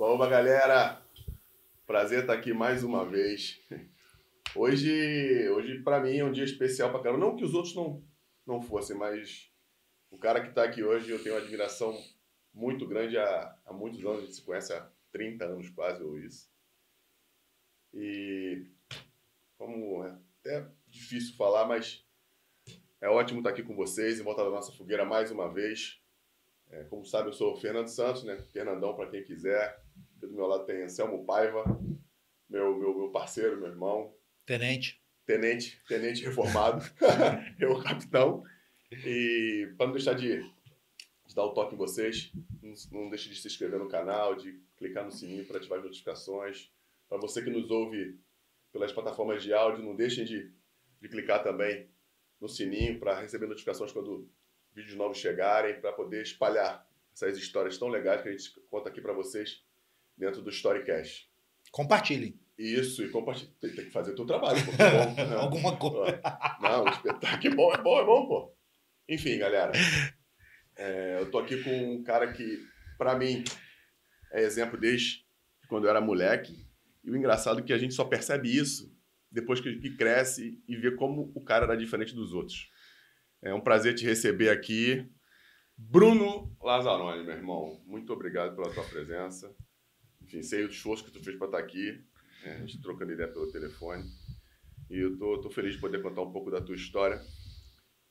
Boa, galera! Prazer estar aqui mais uma vez. Hoje, hoje para mim, é um dia especial para caramba. Não que os outros não, não fossem, mas o cara que está aqui hoje eu tenho uma admiração muito grande há, há muitos anos. A gente se conhece há 30 anos quase, ou isso. E como é até difícil falar, mas é ótimo estar aqui com vocês, em volta da nossa fogueira mais uma vez. É, como sabe, eu sou o Fernando Santos, né? Fernandão para quem quiser. Aqui do meu lado tem Anselmo Paiva, meu, meu, meu parceiro, meu irmão. Tenente. Tenente, tenente reformado. eu, capitão. E para não deixar de, de, dar o toque em vocês, não, não deixe de se inscrever no canal, de clicar no sininho para ativar as notificações. Para você que nos ouve pelas plataformas de áudio, não deixem de, de clicar também no sininho para receber notificações quando vídeos novos chegarem, para poder espalhar essas histórias tão legais que a gente conta aqui para vocês dentro do Storycast. Compartilhem. Isso, e compartilhem. Tem, tem que fazer o teu trabalho, pô. Bom, né? Alguma coisa. Não, o espetáculo é bom, é bom, é bom, pô. Enfim, galera. É, eu tô aqui com um cara que, para mim, é exemplo desde quando eu era moleque. E o engraçado é que a gente só percebe isso depois que, que cresce e vê como o cara era diferente dos outros. É um prazer te receber aqui. Bruno Lazzaroni, meu irmão, muito obrigado pela tua presença. Enfim, sei o esforço que tu fez para estar aqui, é, a gente trocando ideia pelo telefone. E eu tô, tô feliz de poder contar um pouco da tua história,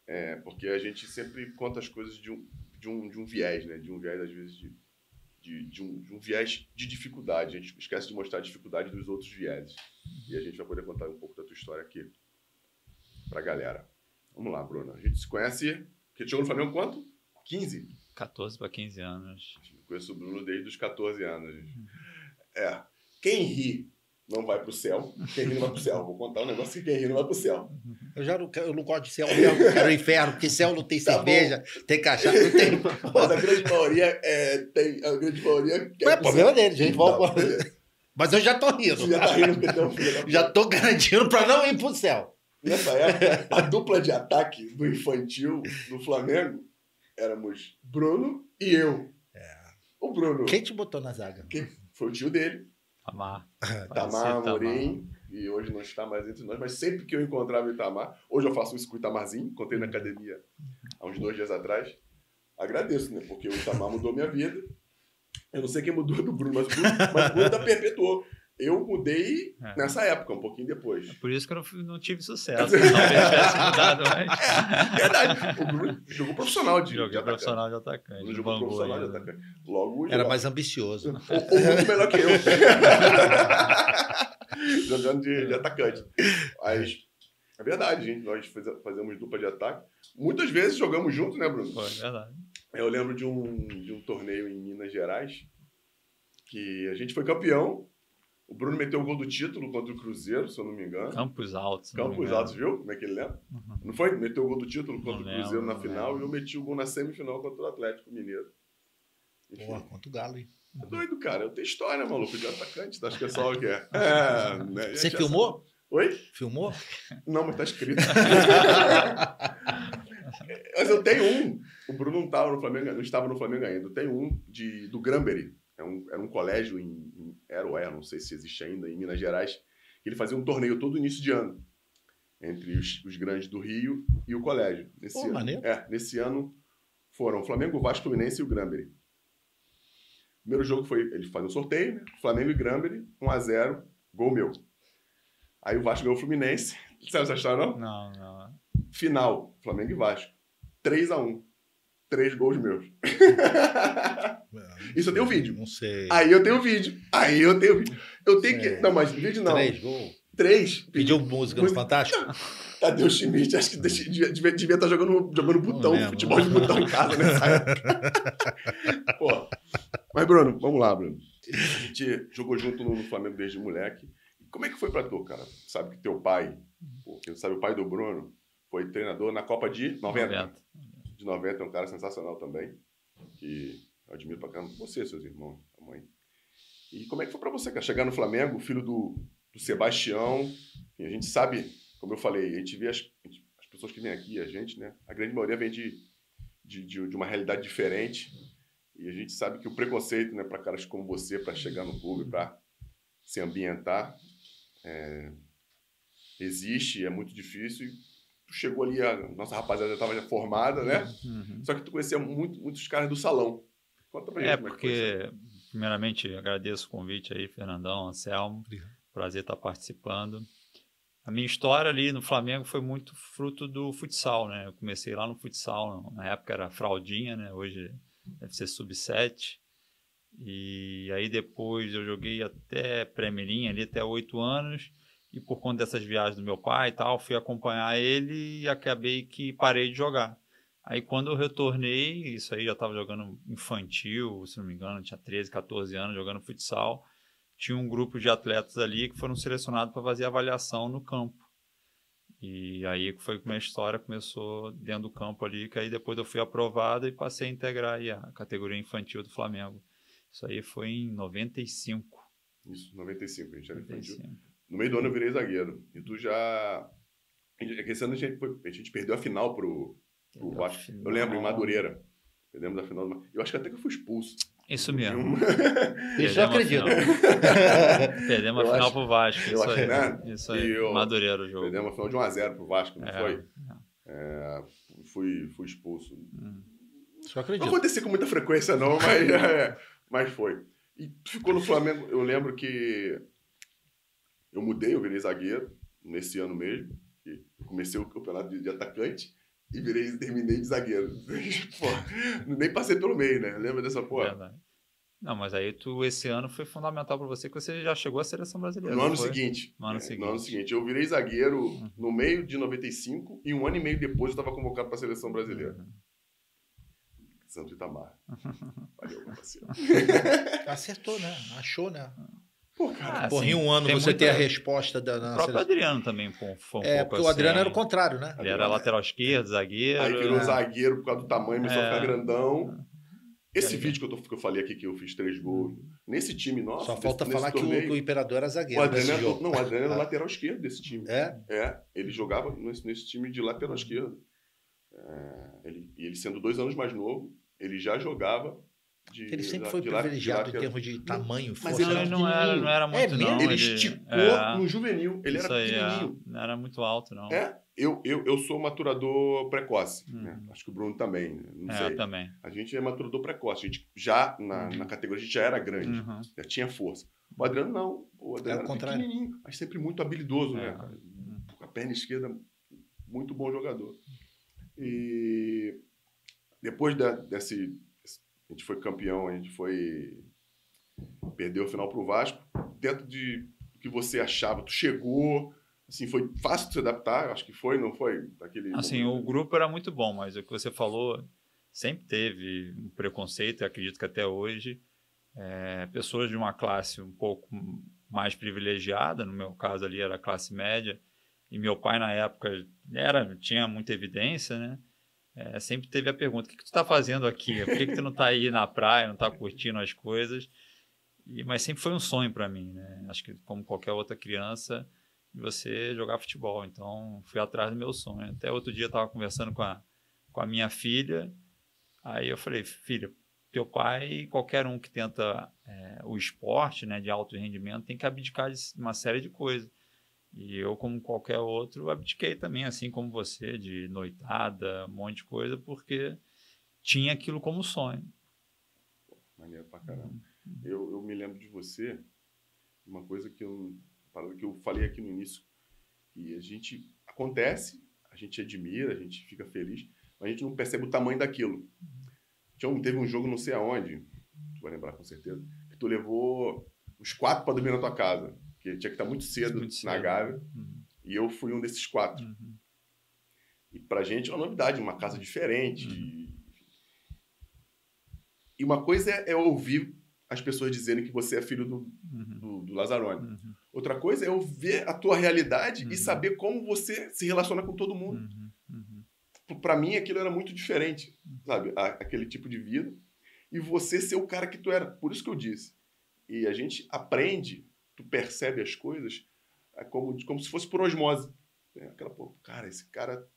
é, porque a gente sempre conta as coisas de um, de um, de um viés, né? De um viés, às vezes, de, de, de, um, de um viés de dificuldade. A gente esquece de mostrar a dificuldade dos outros vieses. E a gente vai poder contar um pouco da tua história aqui para a galera. Vamos lá, Bruno. A gente se conhece. Que chegou no Flamengo quanto? 15? 14 para 15 anos. Eu conheço o Bruno desde os 14 anos. É. Quem ri não vai pro céu. Quem ri não vai pro céu. Vou contar um negócio que quem ri não vai pro céu. Eu já não, eu não gosto de céu eu quero inferno, porque céu não tem tá cerveja, bom. tem cachaça, não tem. Mas a grande maioria é, tem. A grande maioria. Mas é problema dele, gente. Vamos... Mas eu já tô rindo. Já tá rindo porque tem um filho. Já tô garantindo pra não ir pro céu. Nessa época, a dupla de ataque do infantil do Flamengo éramos Bruno e eu. É. O Bruno. Quem te botou na zaga? Quem? Foi o tio dele. Tamar. Tamar Amorim. E hoje não está mais entre nós, mas sempre que eu encontrava o Itamar, hoje eu faço isso com o Itamarzinho, contei na academia há uns dois dias atrás. Agradeço, né? Porque o Itamar mudou minha vida. Eu não sei quem mudou do Bruno, mas o Bruno, mas o Bruno ainda perpetuou. Eu mudei é. nessa época, um pouquinho depois. É por isso que eu não, não tive sucesso. Se não tivesse mudado antes. É, verdade. O Bruno jogou profissional de, Joguei de profissional de atacante. Bruno jogou profissional de atacante. Logo, Era mais ambicioso. Ou, ou muito melhor que eu. Jogando de, de, atacante. Mas é verdade, gente. Nós fazemos dupla de ataque. Muitas vezes jogamos juntos, né, Bruno? Foi, verdade. Eu lembro de um, de um torneio em Minas Gerais que a gente foi campeão o Bruno meteu o gol do título contra o Cruzeiro, se eu não me engano. Campos Altos. Campos Altos, viu? Como é que ele lembra? Uhum. Não foi? Meteu o gol do título contra não o Cruzeiro lembro, na final e eu meti o gol na semifinal contra o Atlético Mineiro. Enfim. Porra, contra o Galo, hein? É doido, cara. Eu tenho história, maluco, de atacante. Acho que é só o que é. é né? Você filmou? Oi? Filmou? Não, mas tá escrito. mas eu tenho um. O Bruno não estava no Flamengo, não estava no Flamengo ainda. Eu tenho um de, do Granbury. É um, era um colégio em, em era ou é, não sei se existe ainda, em Minas Gerais, que ele fazia um torneio todo início de ano entre os, os grandes do Rio e o colégio. Nesse Pô, ano, maneiro. É, nesse ano foram Flamengo, Vasco, Fluminense e o Granbury. O primeiro jogo foi, eles fazem um sorteio, né? Flamengo e Granbury, 1x0, gol meu. Aí o Vasco ganhou o Fluminense. Sabe essa história, não? Não, não. Final, Flamengo e Vasco. 3x1. Três gols meus. Isso eu tenho vídeo. Não sei. Aí eu tenho vídeo. Aí eu tenho vídeo. Eu tenho que. Não, mas vídeo não. Três gols. Três. Pediu música no Fantástico? Cadê o Schmidt? Acho que devia, devia, devia estar tá jogando, jogando botão, futebol de botão em casa nessa época. Pô. Mas, Bruno, vamos lá, Bruno. A gente jogou junto no Flamengo desde moleque. Como é que foi pra tu, cara? Sabe que teu pai, pô, quem sabe o pai do Bruno, foi treinador na Copa de 90. 90 de 90 é um cara sensacional também, que admiro pra caramba você, seus irmãos, a mãe. E como é que foi para você, cara? Chegar no Flamengo, filho do, do Sebastião, a gente sabe, como eu falei, a gente vê as, as pessoas que vêm aqui, a gente, né? A grande maioria vem de, de, de, de uma realidade diferente. E a gente sabe que o preconceito, né, para caras como você, para chegar no clube, para se ambientar, é, existe, é muito difícil. Tu chegou ali, a nossa rapaziada estava já formada, né? Uhum. Só que tu conhecia muito, muitos caras do salão. Conta pra gente É, como é porque, primeiramente, agradeço o convite aí, Fernandão, Anselmo. Obrigado. Prazer estar participando. A minha história ali no Flamengo foi muito fruto do futsal, né? Eu comecei lá no futsal, na época era fraldinha, né? Hoje deve ser sub-7. E aí depois eu joguei até pré-mirim, ali até oito anos. E por conta dessas viagens do meu pai e tal, fui acompanhar ele e acabei que parei de jogar. Aí quando eu retornei, isso aí já estava jogando infantil, se não me engano, tinha 13, 14 anos jogando futsal. Tinha um grupo de atletas ali que foram selecionados para fazer avaliação no campo. E aí foi que minha história começou dentro do campo ali, que aí depois eu fui aprovado e passei a integrar a categoria infantil do Flamengo. Isso aí foi em 95. Isso, 95, a gente era infantil. 95. No meio do ano eu virei zagueiro. E tu já. É que esse ano a gente, foi- a gente perdeu a final pro, pro Vasco. Eu lembro, em Madureira. Perdemos a final. do Eu acho que até que eu fui expulso. Isso mesmo. Um- Isso eu acredito. Perdemos a final acho- pro Vasco. eu Isso acho, aí. né? Isso aí. Eu- Madureira o jogo. Perdemos a final de 1x0 pro Vasco, não É, foi? É, fui, fui expulso. Hum. Isso eu Não acredito. acontecia com muita frequência, não, mas, é, mas foi. E tu ficou no Flamengo, eu lembro que eu mudei, eu virei zagueiro nesse ano mesmo. E comecei o campeonato de, de atacante e virei, terminei de zagueiro. Pô, nem passei pelo meio, né? Lembra dessa porra? Verdade. Não, mas aí tu, esse ano foi fundamental para você, que você já chegou à seleção brasileira. No ano foi? seguinte. No ano é, seguinte. No ano seguinte. Eu virei zagueiro Uhum. no meio de 95 e um ano e meio depois eu estava convocado para a seleção brasileira. Uhum. Santo Itamar. Valeu, parceiro. Acertou, né? Achou, né? Pô, cara. Ah, Porra, sim, em um ano tem você muita- ter a resposta da O na próprio seleção. Adriano também foi um É, pouco porque o assim. Adriano era o contrário, né? Ele era lateral esquerdo, zagueiro. Aí virou né? zagueiro por causa do tamanho, começou a É. ficar grandão. Esse É. vídeo que eu, tô- que eu falei aqui, que eu fiz três gols, nesse time nosso. Só falta nesse falar que o, torneio, que o Imperador era o zagueiro Adriano nesse era, jogo. não, o Adriano era lateral esquerdo desse time. É? É, ele jogava nesse, nesse time de lateral esquerdo. É, ele, e ele sendo dois anos mais novo, ele já jogava de Ele sempre de foi de privilegiado em termos de tamanho, Mas força. ele Não, era ele não era, não era muito, É não. Ele esticou é, no juvenil, ele era aí, é. pequenininho. não era muito alto, não. É, eu, eu, eu sou maturador precoce. Uhum. né? Acho que o Bruno também, né? não É, sei. também. A gente é maturador precoce. A gente já, na, Uhum. na categoria, a gente já era grande, Uhum. já tinha força. O Adriano não. O Adriano Era o era contrário. pequenininho, mas sempre muito habilidoso, né? É. cara? Com a perna esquerda, muito bom jogador. E depois da- desse... A gente foi campeão, a gente foi... Perdeu o final pro Vasco. Dentro de o que você achava, tu chegou... Assim, foi fácil de se adaptar, acho que foi, não foi? Daquele Assim, o momento. grupo era muito bom, mas o que você falou sempre teve um preconceito, e acredito que até hoje, é, pessoas de uma classe um pouco mais privilegiada, no meu caso ali era a classe média, e meu pai na época era tinha muita evidência, né? É, sempre teve a pergunta: o que, que tu está fazendo aqui? Por que, que tu não está aí na praia, não está curtindo as coisas? E, mas sempre foi um sonho para mim, né? Acho que como qualquer outra criança, você jogar futebol. Então, fui atrás do meu sonho. Até outro dia eu estava conversando com a, com a minha filha. Aí eu falei, filha, teu pai, qualquer um que tenta é, o esporte né, de alto rendimento, tem que abdicar de uma série de coisas. E eu, como qualquer outro, abdiquei também, assim como você, de noitada, um monte de coisa, porque tinha aquilo como sonho. Maneiro pra caramba. Eu, eu me lembro de você, uma coisa que eu, parada que eu falei aqui no início, que a gente acontece, a gente admira, a gente fica feliz, mas a gente não percebe o tamanho daquilo. Tinha um, teve um jogo não sei aonde, tu vai lembrar com certeza, que tu levou os quatro para dormir na tua casa, que tinha que estar muito cedo, Muito na cedo. Gávea, Uhum. e eu fui um desses quatro. Uhum. E pra gente é uma novidade, uma casa diferente. Uhum. E uma coisa é, é ouvir as pessoas dizerem que você é filho do, Uhum. do, do Lazzaroni. Uhum. Outra coisa é eu ver a tua realidade Uhum. e saber como você se relaciona com todo mundo. Uhum. Uhum. Pra mim, aquilo era muito diferente, sabe? A- aquele tipo de vida. E você ser o cara que tu era. Por isso que eu disse. E a gente aprende, tu percebe as coisas é como, como se fosse por osmose. É aquela, pô, cara, esse cara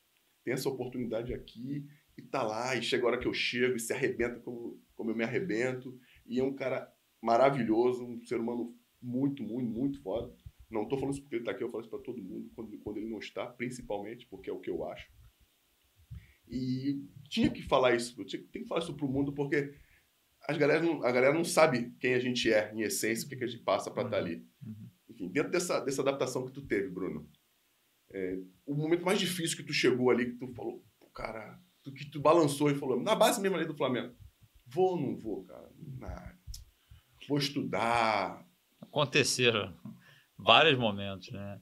tem essa oportunidade aqui e tá lá, e chega a hora que eu chego e se arrebenta como, como eu me arrebento. E é um cara maravilhoso, um ser humano muito, muito, muito foda. Não tô falando isso porque ele tá aqui, eu falo isso pra todo mundo, quando, quando ele não está, principalmente, porque é o que eu acho. E tinha que falar isso, eu tinha, tem que falar isso pro mundo, porque as galera não, a galera não sabe quem a gente é, em essência, o que, que a gente passa para estar tá ali. Uhum. Enfim, dentro dessa, dessa adaptação que tu teve, Bruno, é, o momento mais difícil que tu chegou ali, que tu falou, cara, tu, que tu balançou e falou, na base mesmo ali do Flamengo, vou ou não vou, cara? Nah, vou estudar. Aconteceram vários momentos, né?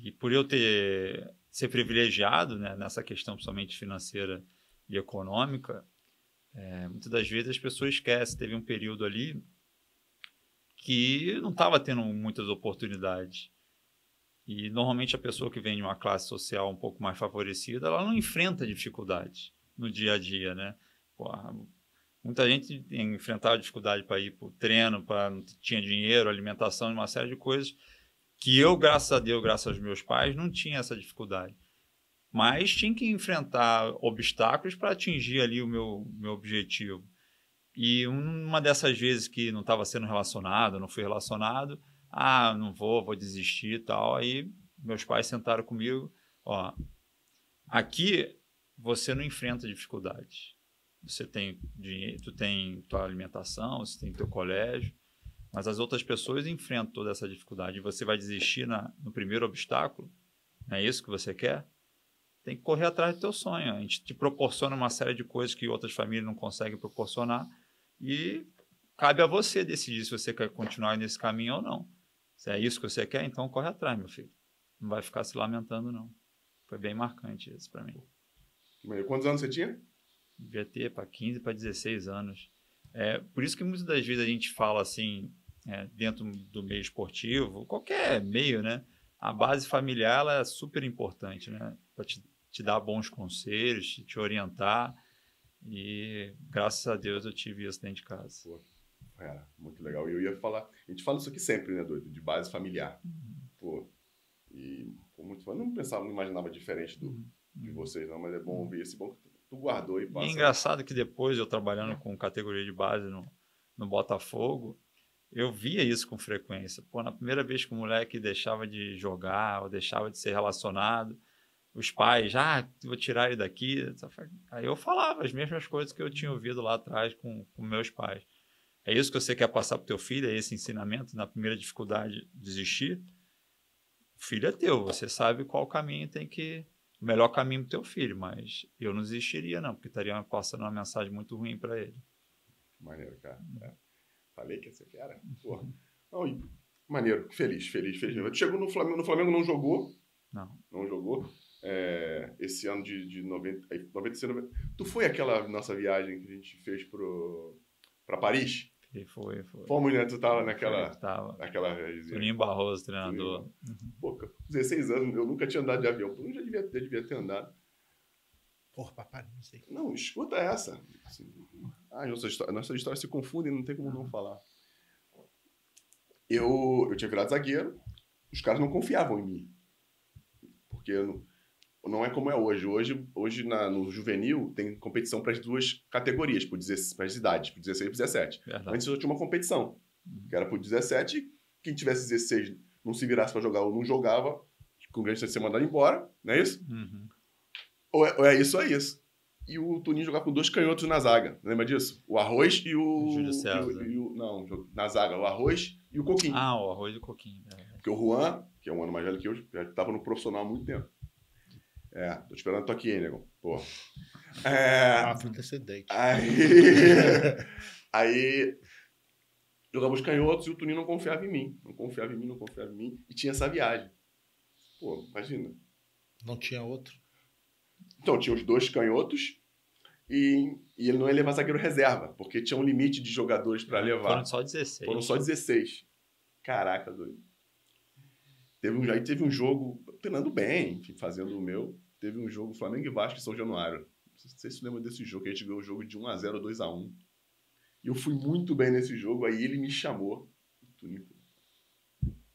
E por eu ter ser privilegiado né, nessa questão, principalmente financeira e econômica, é, muitas das vezes as pessoas esquecem. Teve um período ali que não estava tendo muitas oportunidades. E normalmente a pessoa que vem de uma classe social um pouco mais favorecida, ela não enfrenta dificuldades no dia a dia, né? Porra, muita gente enfrentava dificuldade para ir para o treino, para não tinha dinheiro, alimentação, uma série de coisas que eu, graças a Deus, graças aos meus pais, não tinha essa dificuldade. Mas tinha que enfrentar obstáculos para atingir ali o meu, meu objetivo. E uma dessas vezes que não estava sendo relacionado, não fui relacionado, ah, não vou, vou desistir e tal. Aí meus pais sentaram comigo, ó, aqui você não enfrenta dificuldades. Você tem dinheiro, tu tem tua alimentação, você tem teu colégio, mas as outras pessoas enfrentam toda essa dificuldade. Você vai desistir na, no primeiro obstáculo? É isso que você quer? Tem que correr atrás do teu sonho. A gente te proporciona uma série de coisas que outras famílias não conseguem proporcionar e cabe a você decidir se você quer continuar nesse caminho ou não. Se é isso que você quer, então corre atrás, meu filho. Não vai ficar se lamentando, não. Foi bem marcante isso para mim. Quantos anos você tinha? Devia ter para 15 para 16 anos. É, por isso que muitas das vezes a gente fala assim, é, dentro do meio esportivo, qualquer meio, né? A base familiar ela é super importante, né? Para te, te, dar bons conselhos, te, te, orientar. E graças a Deus eu tive isso dentro de casa. Pô, é, muito legal. E eu ia falar, a gente fala isso aqui sempre, né, doido? De base familiar. Uhum. Pô, e por muito não pensava, não imaginava diferente do, uhum. de vocês, não, mas é bom ouvir esse bom que tu guardou e passa. E é engraçado que depois eu trabalhando com categoria de base no, no Botafogo, eu via isso com frequência. Pô, na primeira vez que o moleque deixava de jogar ou deixava de ser relacionado, os pais, ah, vou tirar ele daqui. Aí eu falava as mesmas coisas que eu tinha ouvido lá atrás com, com meus pais. É isso que você quer passar para o teu filho? É esse ensinamento? Na primeira dificuldade, desistir? O filho é teu, você sabe qual caminho tem que. O melhor caminho para o teu filho, mas eu não desistiria, não, porque estaria passando uma mensagem muito ruim para ele. Maneiro, cara. É. Falei que ia ser fera. Porra. Maneiro, feliz, feliz, feliz. Chegou no Flamengo, no Flamengo não jogou. Não. Não jogou. É, esse ano de, de 90, 96, 90. Tu foi aquela nossa viagem que a gente fez pro, pra Paris? E foi, foi. Fomos, né? Tu tava naquela. Foi, tava. Naquela Juninho Barroso, treinador. Uhum. Pô, 16 anos, eu nunca tinha andado de avião. Eu já devia, já devia ter andado. Porra, papai, não sei. Não, escuta essa. Assim, ah, nossa história, nossa história se confunde, não tem como não falar. Eu, eu tinha virado zagueiro, os caras não confiavam em mim. Porque não, não é como é hoje. Hoje, hoje na, no juvenil tem competição para as duas categorias, para as idades, para 16 e 17. Verdade. Antes eu tinha uma competição, uhum. que era para 17, quem tivesse 16 não se virasse para jogar ou não jogava, com grande chance de ser mandado embora, não é isso? Uhum. Ou, é, ou é isso ou é isso e o Tuninho jogar com dois canhotos na zaga. Lembra disso? O Arroz e o. Júlio César. E o, e o, não, na zaga, o Arroz e o Coquinho. Ah, o Arroz e o Coquinho. É. Porque o Juan, que é um ano mais velho que eu, já estava no profissional há muito tempo. É, tô esperando tu aqui, hein, nego. Pô. É, ah, antecedente. Aí. aí. Jogava os canhotos e o Tuninho não confiava em mim. Não confiava em mim, não confiava em mim. E tinha essa viagem. Pô, imagina. Não tinha outro? Então, tinha os dois canhotos e, e, ele não ia levar zagueiro reserva, porque tinha um limite de jogadores para levar. Foram só 16. Foram só 16. Caraca, doido. Teve um, aí teve um jogo, treinando bem, enfim, fazendo o meu. Teve um jogo Flamengo e Vasco em São Januário. Não sei se você lembra desse jogo, que a gente ganhou o jogo de 1x0, 2x1. E eu fui muito bem nesse jogo, aí ele me chamou.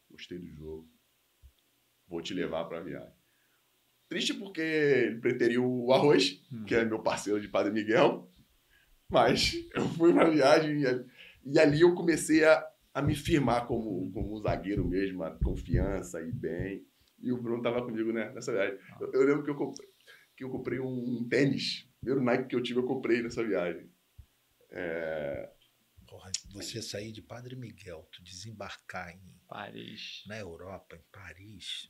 Gostei do jogo. Vou te levar para a viagem. Triste porque ele preteriu o arroz, Hum. que é meu parceiro de Padre Miguel. Mas eu fui pra viagem e, ali- e ali eu comecei a, a me firmar como, como um zagueiro mesmo, a confiança e bem. E o Bruno tava comigo né, nessa viagem. Eu, eu lembro que eu comprei, que eu comprei um tênis. O primeiro Nike que eu tive, eu comprei nessa viagem. É, Porra, você sair de Padre Miguel, tu desembarcar em, Paris. na Europa, em Paris,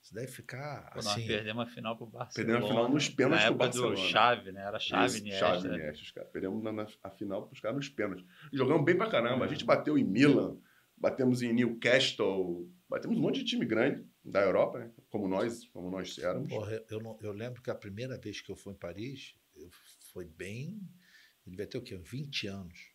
você deve ficar Pô, nós assim. perdemos a final pro Barcelona. Perdemos a final nos pênaltis Na pro época do Barcelona. Chave, né? Era Chave, Isso, Iniesta. Chave? Iniesta, os caras. Perdemos na, na- a final pros caras nos pênaltis. E Jogamos bem pra caramba. A gente bateu em Milan, batemos em Newcastle, batemos um monte de time grande da Europa, né? Como nós, como nós éramos. Porra, eu, não- eu lembro que a primeira vez que eu fui em Paris, eu, foi bem. Ele vai ter o quê? 20 anos.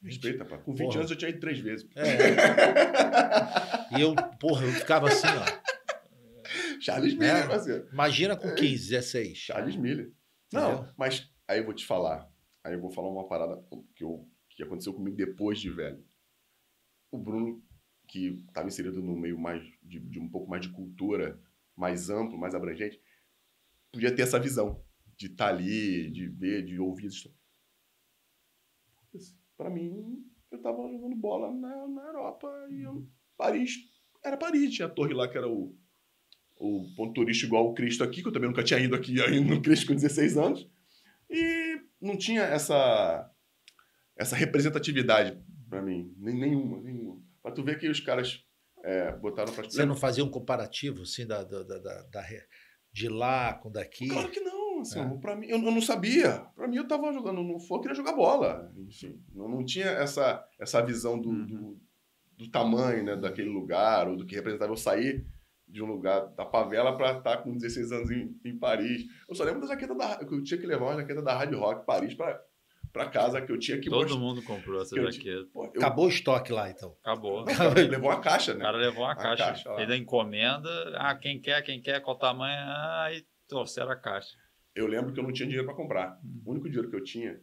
20. Respeita, pá. Com 20 Porra. anos eu tinha ido três vezes. É. E eu, porra, eu ficava assim, ó. Charles Miller, É. parceiro. Imagina com 15, 16. Charles Miller. Não, mas aí eu vou te falar. Aí eu vou falar uma parada que, eu, que aconteceu comigo depois de velho. O Bruno, que estava inserido no meio mais de, de um pouco mais de cultura, mais amplo, mais abrangente, podia ter essa visão de estar ali, de ver, de ouvir. Para mim, eu tava jogando bola na, na Europa e eu, Paris era Paris. Tinha a torre lá que era o, o ponto turístico igual o Cristo aqui, que eu também nunca tinha ido aqui ainda no Cristo com 16 anos. E não tinha essa, essa representatividade para mim, nenhuma, nenhuma. Pra tu ver que os caras é, botaram pra Você não fazia um comparativo, assim, da, da, da, da- de lá com daqui? Claro que não, assim, É. pra mim, eu, eu não sabia. Pra mim, eu tava jogando no fogo, eu queria jogar bola. Enfim, não, não tinha essa, essa visão do, Uhum. do, do tamanho né, daquele lugar, ou do que representava eu sair de um lugar da favela pra estar com 16 anos em, em Paris. Eu só lembro da jaqueta da que eu tinha que levar uma jaqueta da Hard Rock Paris pra, pra casa, que eu tinha que Todo mostrar. mundo comprou essa jaqueta. Pô, eu- Acabou o estoque lá, então. Acabou. levou uma caixa, O né? cara levou uma A caixa. caixa a encomenda. Ah, quem quer, quem quer, qual tamanho? Ah, e trouxeram a caixa. Eu lembro que eu não tinha dinheiro pra comprar. O único dinheiro que eu tinha,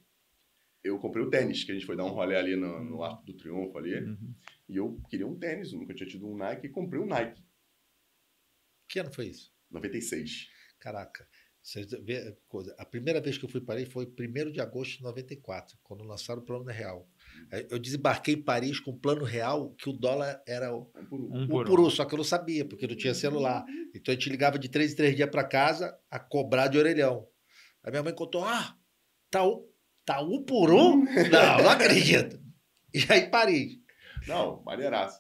eu comprei o tênis, que a gente foi dar um rolê ali no, no Arco do Triunfo ali. Uhum. E eu queria um tênis, eu nunca tinha tido um Nike, e comprei um Nike, Que ano foi isso? 96. Caraca. Você vê a coisa. A primeira vez que eu fui para Paris foi 1 de agosto de 94, quando lançaram o Plano Real. Aí Eu desembarquei em Paris com o Plano Real, que o dólar era o Um por um. Um por um. só que eu não sabia, porque não tinha celular. Então a gente ligava de três em três dias para casa a cobrar de orelhão. Aí minha mãe contou: ah, tá um, tá um por um? Não, não acredito. E aí Paris. Não, maneiraço.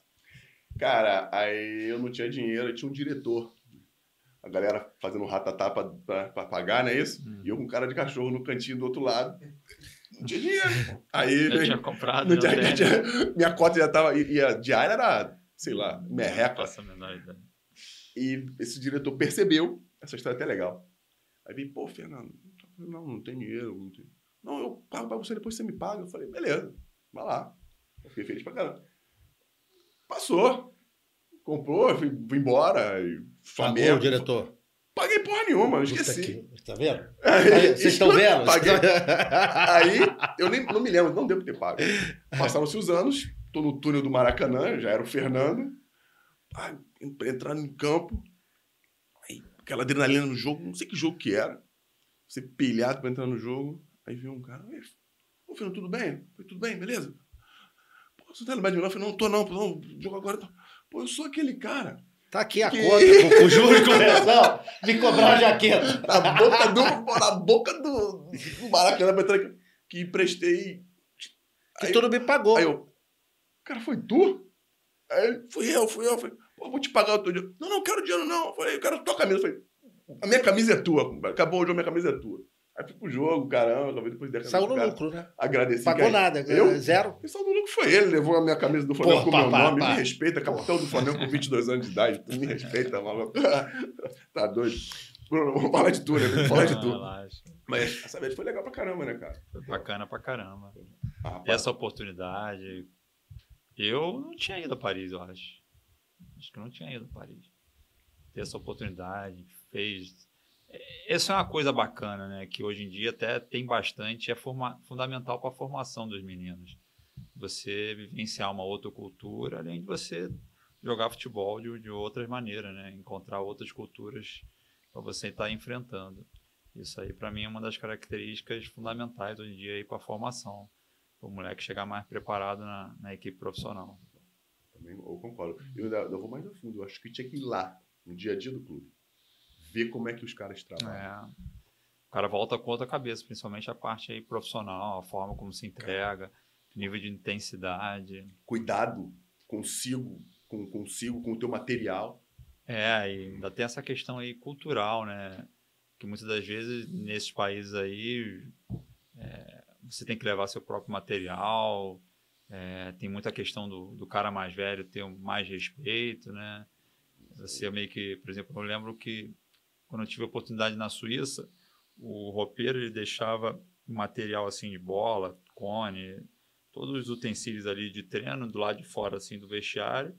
Cara, aí eu não tinha dinheiro, tinha um diretor. A galera fazendo ratatá pra pagar, não é isso? Hum. E eu com cara de cachorro no cantinho do outro lado. Não tinha dinheiro. Aí, Eu tinha comprado. não meu tinha- tênis. tinha- minha cota já tava. E, e a diária era, sei lá, Não merreca. faço a menor ideia. E esse diretor percebeu, essa história é até legal. Aí veio, pô, Fernando, não, não tem dinheiro. Não, tem... não, eu pago pra você, depois você me paga. Eu falei, beleza, vai lá. Eu fiquei feliz pra caramba. Passou. Comprou, fui, fui embora. E Pagou o diretor. Paguei porra nenhuma, eu esqueci. que- Tá vendo? Aí, Vocês estão vendo? Paguei. Aí, eu nem, não me lembro, não devo ter pago. Passaram-se os anos, tô no túnel do Maracanã, já era o Fernando. Ah, entrando em campo, aí, aquela adrenalina no jogo, não sei que jogo que era. Você pilhado pra entrar no jogo, aí viu um cara, "Ei, ô Fernando, tudo bem? Foi tudo bem, beleza? Pô, você tá lembrado de mim? Eu falei, não, tô não, não, jogo agora. Tô... Pô, eu sou aquele cara. Tá aqui a Que- conta com, o juros e correção de cobrar a jaqueta. Na boca do, na boca do, do Maracanã que emprestei Que Aí- tu não me pagou. Aí eu, cara, foi tu? Aí, fui eu, fui eu. Eu Falei, pô, vou te pagar o teu dinheiro. Não, não, quero dinheiro não. Eu falei, eu quero tua camisa. Eu falei, a minha camisa é tua, compadre. Acabou o jogo, minha camisa é tua. Aí fui pro jogo, caramba, acabei depois camisa Saiu do no cara. lucro, né? Agradeci. Pagou nada. Eu? Zero. Quem saiu no lucro foi ele, levou a minha camisa do Flamengo Porra, com o meu nome. pá. Me respeita, capitão do Flamengo com 22 anos de idade. Tu me respeita, maluco. tá doido. Bruno, vamos falar de tudo, né? Vamos falar de tudo. Mas essa vez foi legal pra caramba, né, cara? Foi bacana pra caramba. Ah, essa oportunidade. Eu não tinha ido a Paris, eu acho. Acho que eu não tinha ido a Paris. Ter essa oportunidade, fez. Essa é uma coisa bacana, né? Que hoje em dia até tem bastante, é forma- fundamental para a formação dos meninos. Você vivenciar uma outra cultura, além de você jogar futebol de, de outras maneiras, né? Encontrar outras culturas para você estar enfrentando. Isso aí, para mim, é uma das características fundamentais hoje em dia para a formação. O moleque chegar mais preparado na, na equipe profissional. Também eu concordo. Eu, eu vou mais a fundo. Eu acho que tinha que ir lá, no dia a dia do clube. Ver como é que os caras trabalham. É. O cara volta com outra cabeça, principalmente a parte aí profissional, a forma como se entrega, nível de intensidade. Cuidado consigo, com, consigo, com o teu material. É, e ainda tem essa questão aí cultural, né? Que muitas das vezes nesses países aí é, você tem que levar seu próprio material, é, tem muita questão do, do cara mais velho ter mais respeito, né? Você meio que, por exemplo, eu lembro que quando eu tive a oportunidade na Suíça, o roupeiro ele deixava material assim de bola, cone, todos os utensílios ali de treino do lado de fora assim do vestiário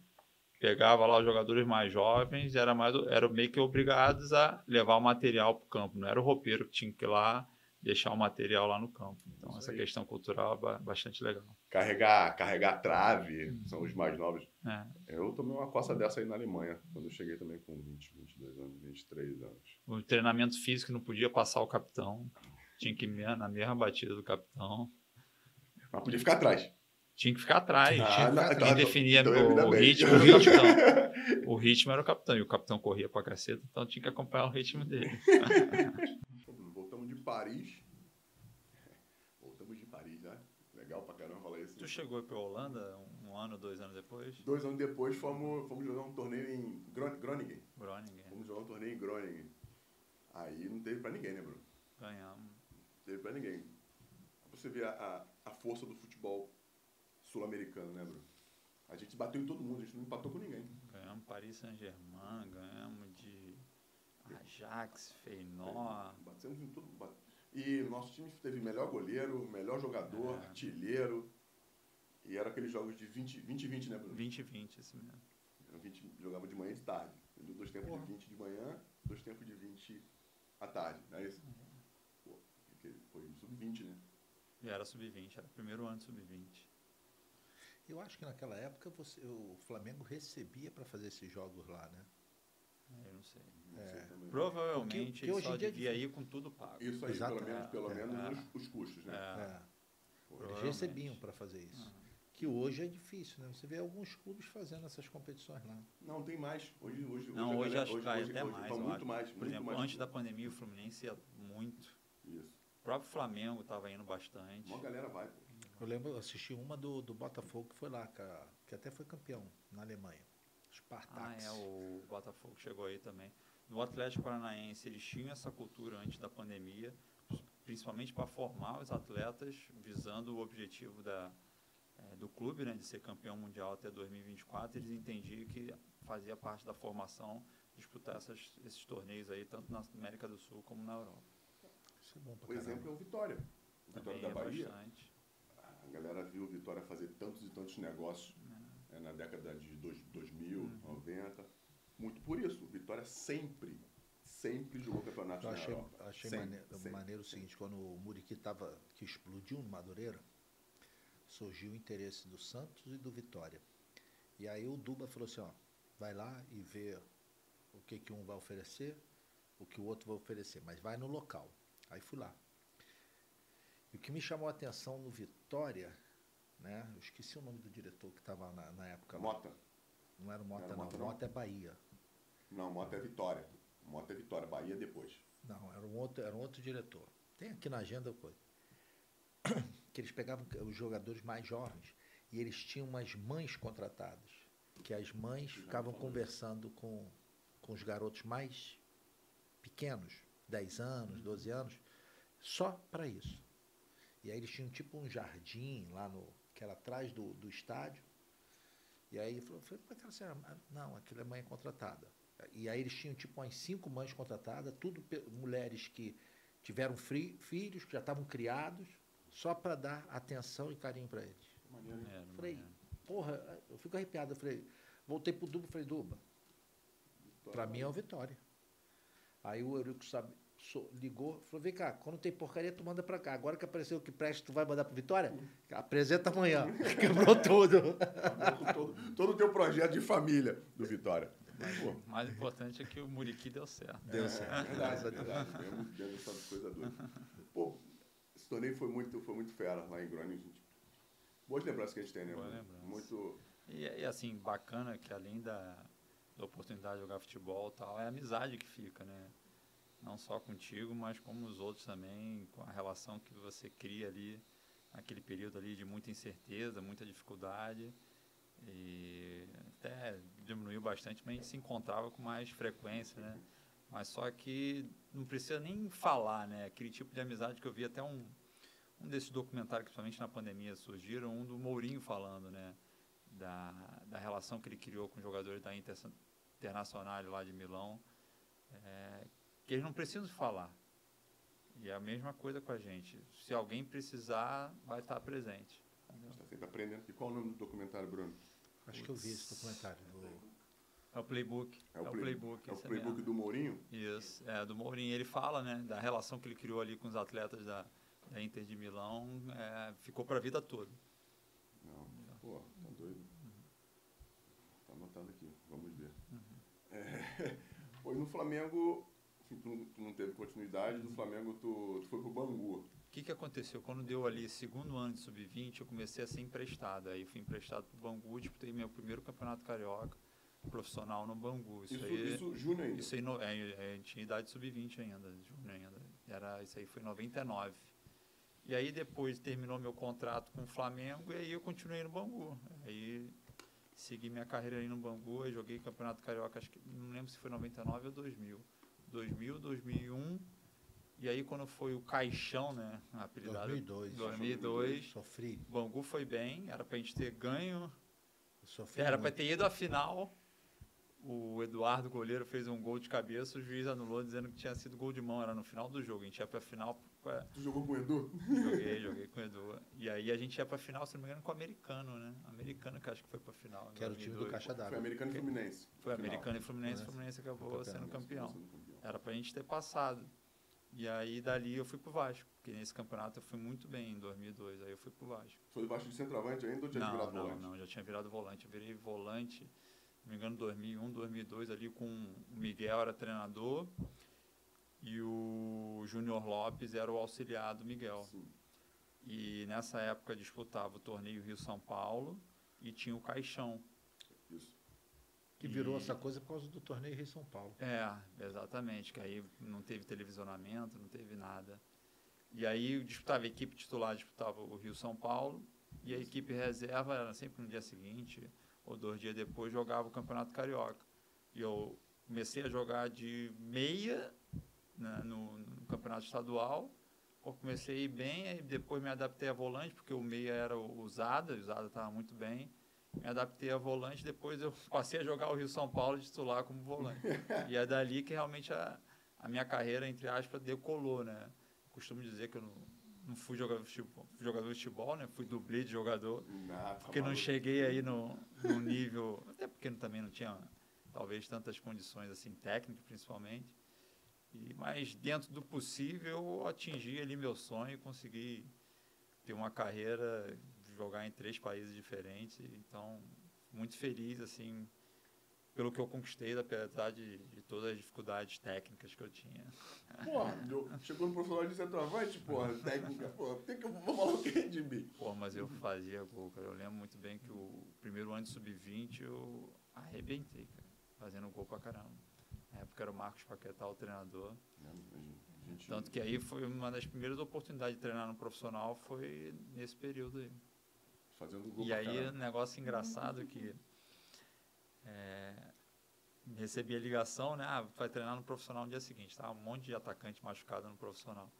pegava lá os jogadores mais jovens, era mais era meio que obrigados a levar o material para o campo. Não era o roupeiro que tinha que ir lá deixar o material lá no campo. Então Isso essa aí. questão cultural é ba- bastante legal. Carregar, carregar trave, são os mais novos. É. Eu tomei uma coça dessa aí na Alemanha, quando eu cheguei também com 20, 22 anos, 23 anos. O treinamento físico não podia passar o capitão, tinha que ir na mesma batida do capitão. Mas podia ficar atrás. Tinha que ficar atrás. Ah, tinha que não, ficar- Quem definia o, o ritmo, o ritmo, o ritmo era o capitão. E o capitão corria pra caceta, então tinha que acompanhar o ritmo dele. Paris. Voltamos de Paris, né? Legal pra caramba falar isso. Tu chegou para Holanda um ano, dois anos depois? Dois anos depois fomos, fomos jogar um torneio em Gron- Groningen. Groningen. Fomos jogar um torneio em Groningen. Aí não teve pra ninguém, né, Bruno? Ganhamos. Não teve pra ninguém. Você vê a, a, a força do futebol sul-americano, né, Bruno? A gente bateu em todo mundo, a gente não empatou com ninguém. Ganhamos Paris Saint-Germain, ganhamos Ajax, Feyenoord. Batemos em bat- E o nosso time teve melhor goleiro, melhor jogador, É. artilheiro. E era aqueles jogos de 20 20, 20 né, Bruno? 2020, esse mesmo. Era 20, jogava de manhã e de tarde. Dois tempos Porra. de 20 de manhã, dois tempos de 20 à tarde, não é isso? Pô, que- foi sub-20, né? E era sub-20, era o primeiro ano de sub-20. Eu acho que naquela época você- o Flamengo recebia para fazer esses jogos lá, né? Eu não sei. Não É. sei também. Provavelmente Porque- porque ele hoje só é devia ir com tudo pago. Isso aí, Exato. pelo menos, pelo É, menos é. os, os custos, né? É. É. Eles recebiam para fazer isso. Aham. Que hoje é difícil, né? Você vê alguns clubes fazendo essas competições lá. Não, tem mais. Hoje, hoje, Não, hoje galera- acho que vai até mais. Vai eu muito mais. Por muito exemplo, mais. antes da pandemia, o Fluminense ia muito. Isso. O próprio Flamengo estava indo bastante. Uma galera vai, pô. Eu lembro, eu assisti uma do, do Botafogo que foi lá, que, que até foi campeão na Alemanha. Ah, Spartak. é, o Botafogo chegou aí também. No Atlético Paranaense, eles tinham essa cultura antes da pandemia, principalmente para formar os atletas, visando o objetivo da, eh, do clube, né, de ser campeão mundial até 2024. Eles entendiam que fazia parte da formação disputar essas, esses torneios aí, tanto na América do Sul como na Europa. Isso é bom pra O exemplo é o Vitória. O Vitória Também da é Bahia. bastante. A galera viu o Vitória fazer tantos e tantos negócios né, na década de dois, 2000, Uhum. 90. Muito por isso. Vitória sempre, sempre jogou campeonato Eu na achei, Europa. achei Sempre, maneiro, sempre, maneiro o seguinte, quando o Muriqui tava, que explodiu no Madureira, surgiu o interesse do Santos e do Vitória. E aí o Duba falou assim, ó, vai lá e vê o que, que um vai oferecer, o que o outro vai oferecer, mas vai no local. Aí fui lá. E o que me chamou a atenção no Vitória, né? Eu esqueci o nome do diretor que estava na, na época lá. Mota. Não era o Mota, Era não. Mota, não? Mota é Bahia. Não, Mota é Vitória. Mota é Vitória. Bahia depois. Não, era um outro, era um outro diretor. Tem aqui na agenda coisa. Que eles pegavam os jogadores mais jovens e eles tinham umas mães contratadas. Que as mães ficavam conversando com, com os garotos mais pequenos, 10 anos, 12 anos, só para isso. E aí eles tinham tipo um jardim lá no. Que era atrás do, do estádio. E aí ele falou, falei, mas você era- ah, não, aquilo é mãe contratada. E aí eles tinham tipo umas cinco mães contratadas, tudo mulheres que tiveram fri- filhos, que já estavam criados, só para dar atenção e carinho para eles. Maneiro. Maneiro, Falei, maneiro. porra, eu fico arrepiado. Eu falei, voltei pro Duba, falei, Duba, para mim é o Vitória. Aí o Eurico sabe, ligou, falou, vem cá, quando tem porcaria, tu manda para cá. Agora que apareceu o que presta, tu vai mandar pro Vitória? Apresenta amanhã. Quebrou tudo. todo, todo o teu projeto de família do Vitória. Mas o mais importante é que o Muriqui deu certo. Deu certo. é verdade, é verdade. Pô, esse torneio foi muito, foi muito fera lá em Groningen, gente. Boas lembranças que a gente tem, né? Boa lembrança. Muito. E, e, assim, bacana que além da, da oportunidade de jogar futebol e tal, é a amizade que fica, né? Não só contigo, mas com os outros também, com a relação que você cria ali, naquele período ali de muita incerteza, muita dificuldade. E até diminuiu bastante, mas a gente se encontrava com mais frequência, né? Mas só que não precisa nem falar, né? Aquele tipo de amizade que eu vi até um, um desses documentários que principalmente na pandemia surgiram, um do Mourinho falando, né? Da, da relação que ele criou com os jogadores da Inter, Internacional lá de Milão, é, que eles não precisam falar. E é a mesma coisa com a gente. Se alguém precisar, vai estar presente. A gente está sempre aprendendo. E qual o nome do documentário, Bruno? Acho que eu vi esse documentário. do- É o playbook. É o, play- playbook. É o esse playbook mesmo. do Mourinho? Isso, é, do Mourinho. Ele fala, né, da relação que ele criou ali com os atletas da, da Inter de Milão, é, ficou para a vida toda. Não. Pô, tá doido. Tá anotado aqui, vamos ver. Uhum. É, no Flamengo, tu, não- tu não teve continuidade, do Flamengo tu, tu foi pro Bangu. O que, que aconteceu? Quando deu ali segundo ano de sub-20, eu comecei a ser emprestado. Aí fui emprestado para o Bangu, disputei meu primeiro campeonato carioca profissional no Bangu. Isso, Isso, aí, isso júnior ainda. isso aí no, é, é, tinha idade sub-20 ainda, júnior ainda. Era, isso aí foi em 99. E aí depois terminou meu contrato com o Flamengo e aí eu continuei no Bangu. Aí segui minha carreira aí no Bangu, joguei campeonato carioca, acho que não lembro se foi 99 ou 2000. 2000, 2001. E aí quando foi o Caixão, né, apelidado 2002. 2002. Sofri. Bangu foi bem, era pra gente ter ganho, Sofri era pra muito. ter ido à final. O Eduardo goleiro fez um gol de cabeça, o juiz anulou dizendo que tinha sido gol de mão, era no final do jogo. A gente ia pra final, é, Tu jogou com o Edu? joguei, joguei com o Edu. E aí a gente ia pra final, se não me engano, com o americano, né? Americano que acho que foi pra final. em Que era o time do 2002. Caixa Foi d'Água. americano e Fluminense. Foi Final. americano e Fluminense, Fluminense. Fluminense acabou Campeão. sendo campeão. Era pra gente ter passado. E aí dali eu fui pro Vasco, porque nesse campeonato eu fui muito bem em 2002, aí eu fui pro Vasco. Foi debaixo de centroavante ainda ou tinha Não, virado não, volante? não, já tinha virado volante. Eu virei volante, se não me engano, 2001, 2002 ali com o Miguel era treinador e o Júnior Lopes era o auxiliar do Miguel. Sim. E nessa época disputava o torneio Rio-São Paulo e tinha o Caixão. Que virou E- essa coisa por causa do torneio Rio São Paulo. É, exatamente, que aí não teve televisionamento, não teve nada. E aí eu disputava, a equipe titular disputava o Rio São Paulo e a equipe reserva era sempre no dia seguinte ou dois dias depois jogava o Campeonato Carioca. E eu comecei a jogar de meia né, no, no Campeonato Estadual. Eu comecei bem, aí depois me adaptei a volante, porque o meia era o usada, o usada estava muito bem. Me adaptei a volante, depois eu passei a jogar o Rio São Paulo titular como volante. E é dali que realmente a, a minha carreira, entre aspas, decolou, né? Costumo dizer que eu não, não fui jogador de futebol, jogador de futebol, né? Fui dublê de jogador, porque não cheguei aí no, no nível, até porque também não tinha talvez tantas condições assim técnicas principalmente. E mas dentro do possível eu atingi ali meu sonho e consegui ter uma carreira de jogar em três países diferentes, então muito feliz assim pelo que eu conquistei, apesar de, de todas as dificuldades técnicas que eu tinha. Porra, eu- chegou no profissional de centroavante, porra, técnica, porra, tem que eu vou falar o que de mim? Pô, mas eu fazia gol, cara. Eu lembro muito bem que o primeiro ano de sub-20 eu arrebentei, cara, fazendo gol pra caramba. Na época era o Marcos Paquetá o treinador. Gente, Tanto que aí foi uma das primeiras oportunidades de treinar no profissional foi nesse período aí. Fazendo gol E aí, um negócio engraçado que é, recebi a ligação, né? Ah, vai treinar no profissional no dia seguinte, tá? Um monte de atacante machucado no profissional.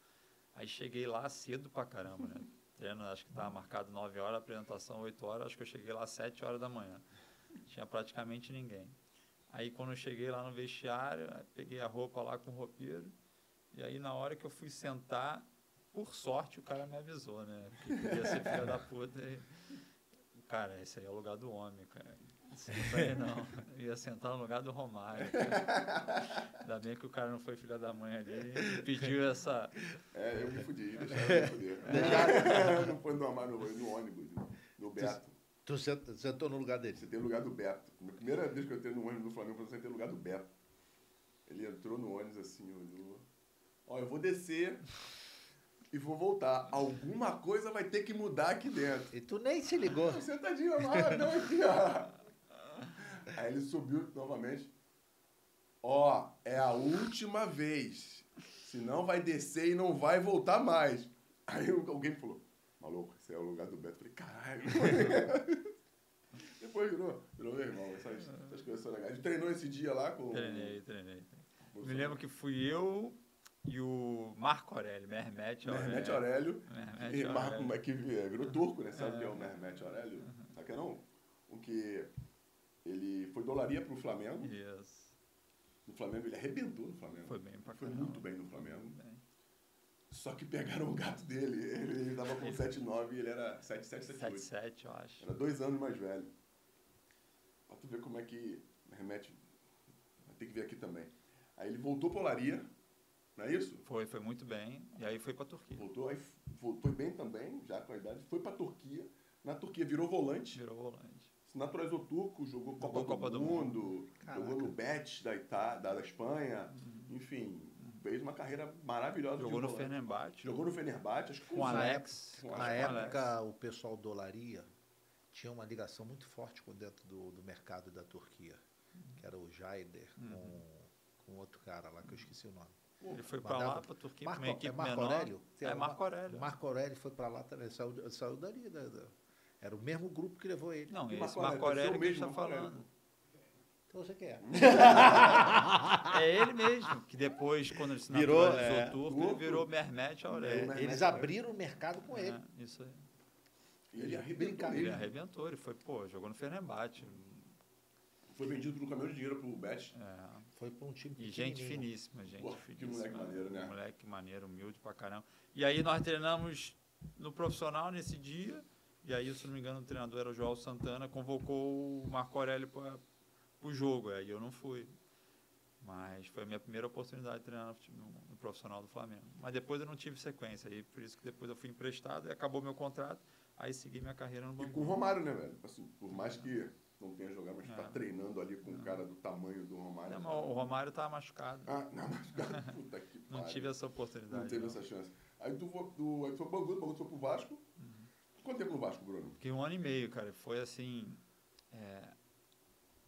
Aí cheguei lá cedo pra caramba, né? Treino, acho que estava marcado 9 horas, apresentação 8 horas, acho que eu cheguei lá às 7 horas da manhã. Tinha praticamente ninguém. Aí quando eu cheguei lá no vestiário, peguei a roupa lá com o roupeiro, e aí na hora que eu fui sentar, por sorte o cara me avisou, né? Que podia ser filha da puta. E... Cara, esse aí é o lugar do homem, cara. Aí não. Eu ia sentar no lugar do Romário. cara. Ainda bem que o cara não foi filha da mãe ali e pediu essa. É, eu me fudi, deixaram eu me fuder. não foi no, no, no ônibus, no Beto. Tu sent- sentou no lugar dele. Você tem o lugar do Beto. A primeira vez que eu entrei no ônibus do Flamengo, você tem o lugar do Beto. Ele entrou no ônibus assim, olhou. Ó, eu vou descer e vou voltar. Alguma coisa vai ter que mudar aqui dentro. E tu nem se ligou. Tô Sentadinho, amarradão aqui, ó. Aí ele subiu novamente. Ó, é a última vez. Senão vai descer e não vai voltar mais. Aí alguém falou, maluco, esse é o lugar do Beto. Eu falei, caralho. Depois virou, virou meu irmão. Essas, essas coisas são legais. A gente treinou esse dia lá com... Treinei, treinei. Me lembro que fui eu e o Marco Aurélio, Mehmet Aurélio. Mehmet Aurélio. Mehmet E Marco, Aurélio. mas que virou turco, né? Sabe o que é o Mehmet Aurélio? Sabe que não? O que ele foi dolaria pro Flamengo. Isso. No Flamengo, ele arrebentou no Flamengo. Foi bem pra Foi caramba. muito bem no Flamengo. Bem. Só que pegaram o gato dele. Ele, ele tava com 7,9 e ele era 7,778. 7-7, eu acho. Era dois anos mais velho. Pra tu ver como é que remete. Vai ter que ver aqui também. Aí ele voltou pra Olaria, não é isso? Foi, foi muito bem. E aí foi pra Turquia. Voltou, aí foi bem também, já com a idade. Foi pra Turquia. Na Turquia virou volante. Virou volante. Se naturalizou turco, jogou Copa, Jogou do, Copa do Mundo, Caraca. jogou no Betis da, Ita da, da Espanha. Enfim, fez uma carreira maravilhosa. de Jogou no. Fenerbahçe. Jogou no Fenerbahçe, acho que Com o. Alex. Com Na Alex. época, o pessoal do Olaria tinha uma ligação muito forte com dentro do, do mercado da Turquia, que era o Jaider com, com outro cara lá, que eu esqueci o nome. Ele foi pra Mandava- lá, pra Turquia, Marco, uma equipe é Marco menor. Aurélio? É Marco Aurélio. Marco Aurélio foi pra lá também, saiu, saiu dali. da- da- era o mesmo grupo que levou ele. Não, E esse Marco Aurélio, Aurélio que a o tá Marco falando. Então você quer. É ele mesmo, que depois, quando ele se Virou, naturalizou é, turco, ele virou Mehmet Aurélio. Eles abriram o mercado com ele. É, isso aí. E ele arrebentou. Ele ele. arrebentou, ele foi, pô, jogou no Fenerbahçe. Foi vendido no caminhão de dinheiro pro Bet. É, Foi para um time E gente finíssima, gente Pô, que finíssima. moleque maneiro, né? Moleque maneiro, humilde pra caramba. E aí nós treinamos no profissional nesse dia, e aí, se não me engano, o treinador era o João Santana, convocou o Marco Aurélio para o jogo, aí eu não fui. Mas foi a minha primeira oportunidade de treinar no, no- no profissional do Flamengo. Mas depois eu não tive sequência, aí por isso que depois eu fui emprestado e acabou meu contrato, aí segui minha carreira no E Bangu. com o Romário, né, velho? Assim, por mais que não tenha jogado, mas É. tá treinando ali com um cara do tamanho do Romário. Não, o Romário estava machucado. Ah, não, cara, puta que não pariu. tive essa oportunidade. Não teve não. essa chance. Aí tu foi, do, aí tu foi Bangu, Bangu tu foi pro Vasco. Uhum. Quanto tempo no Vasco, Bruno? Fiquei um ano e meio, cara. Foi assim. é,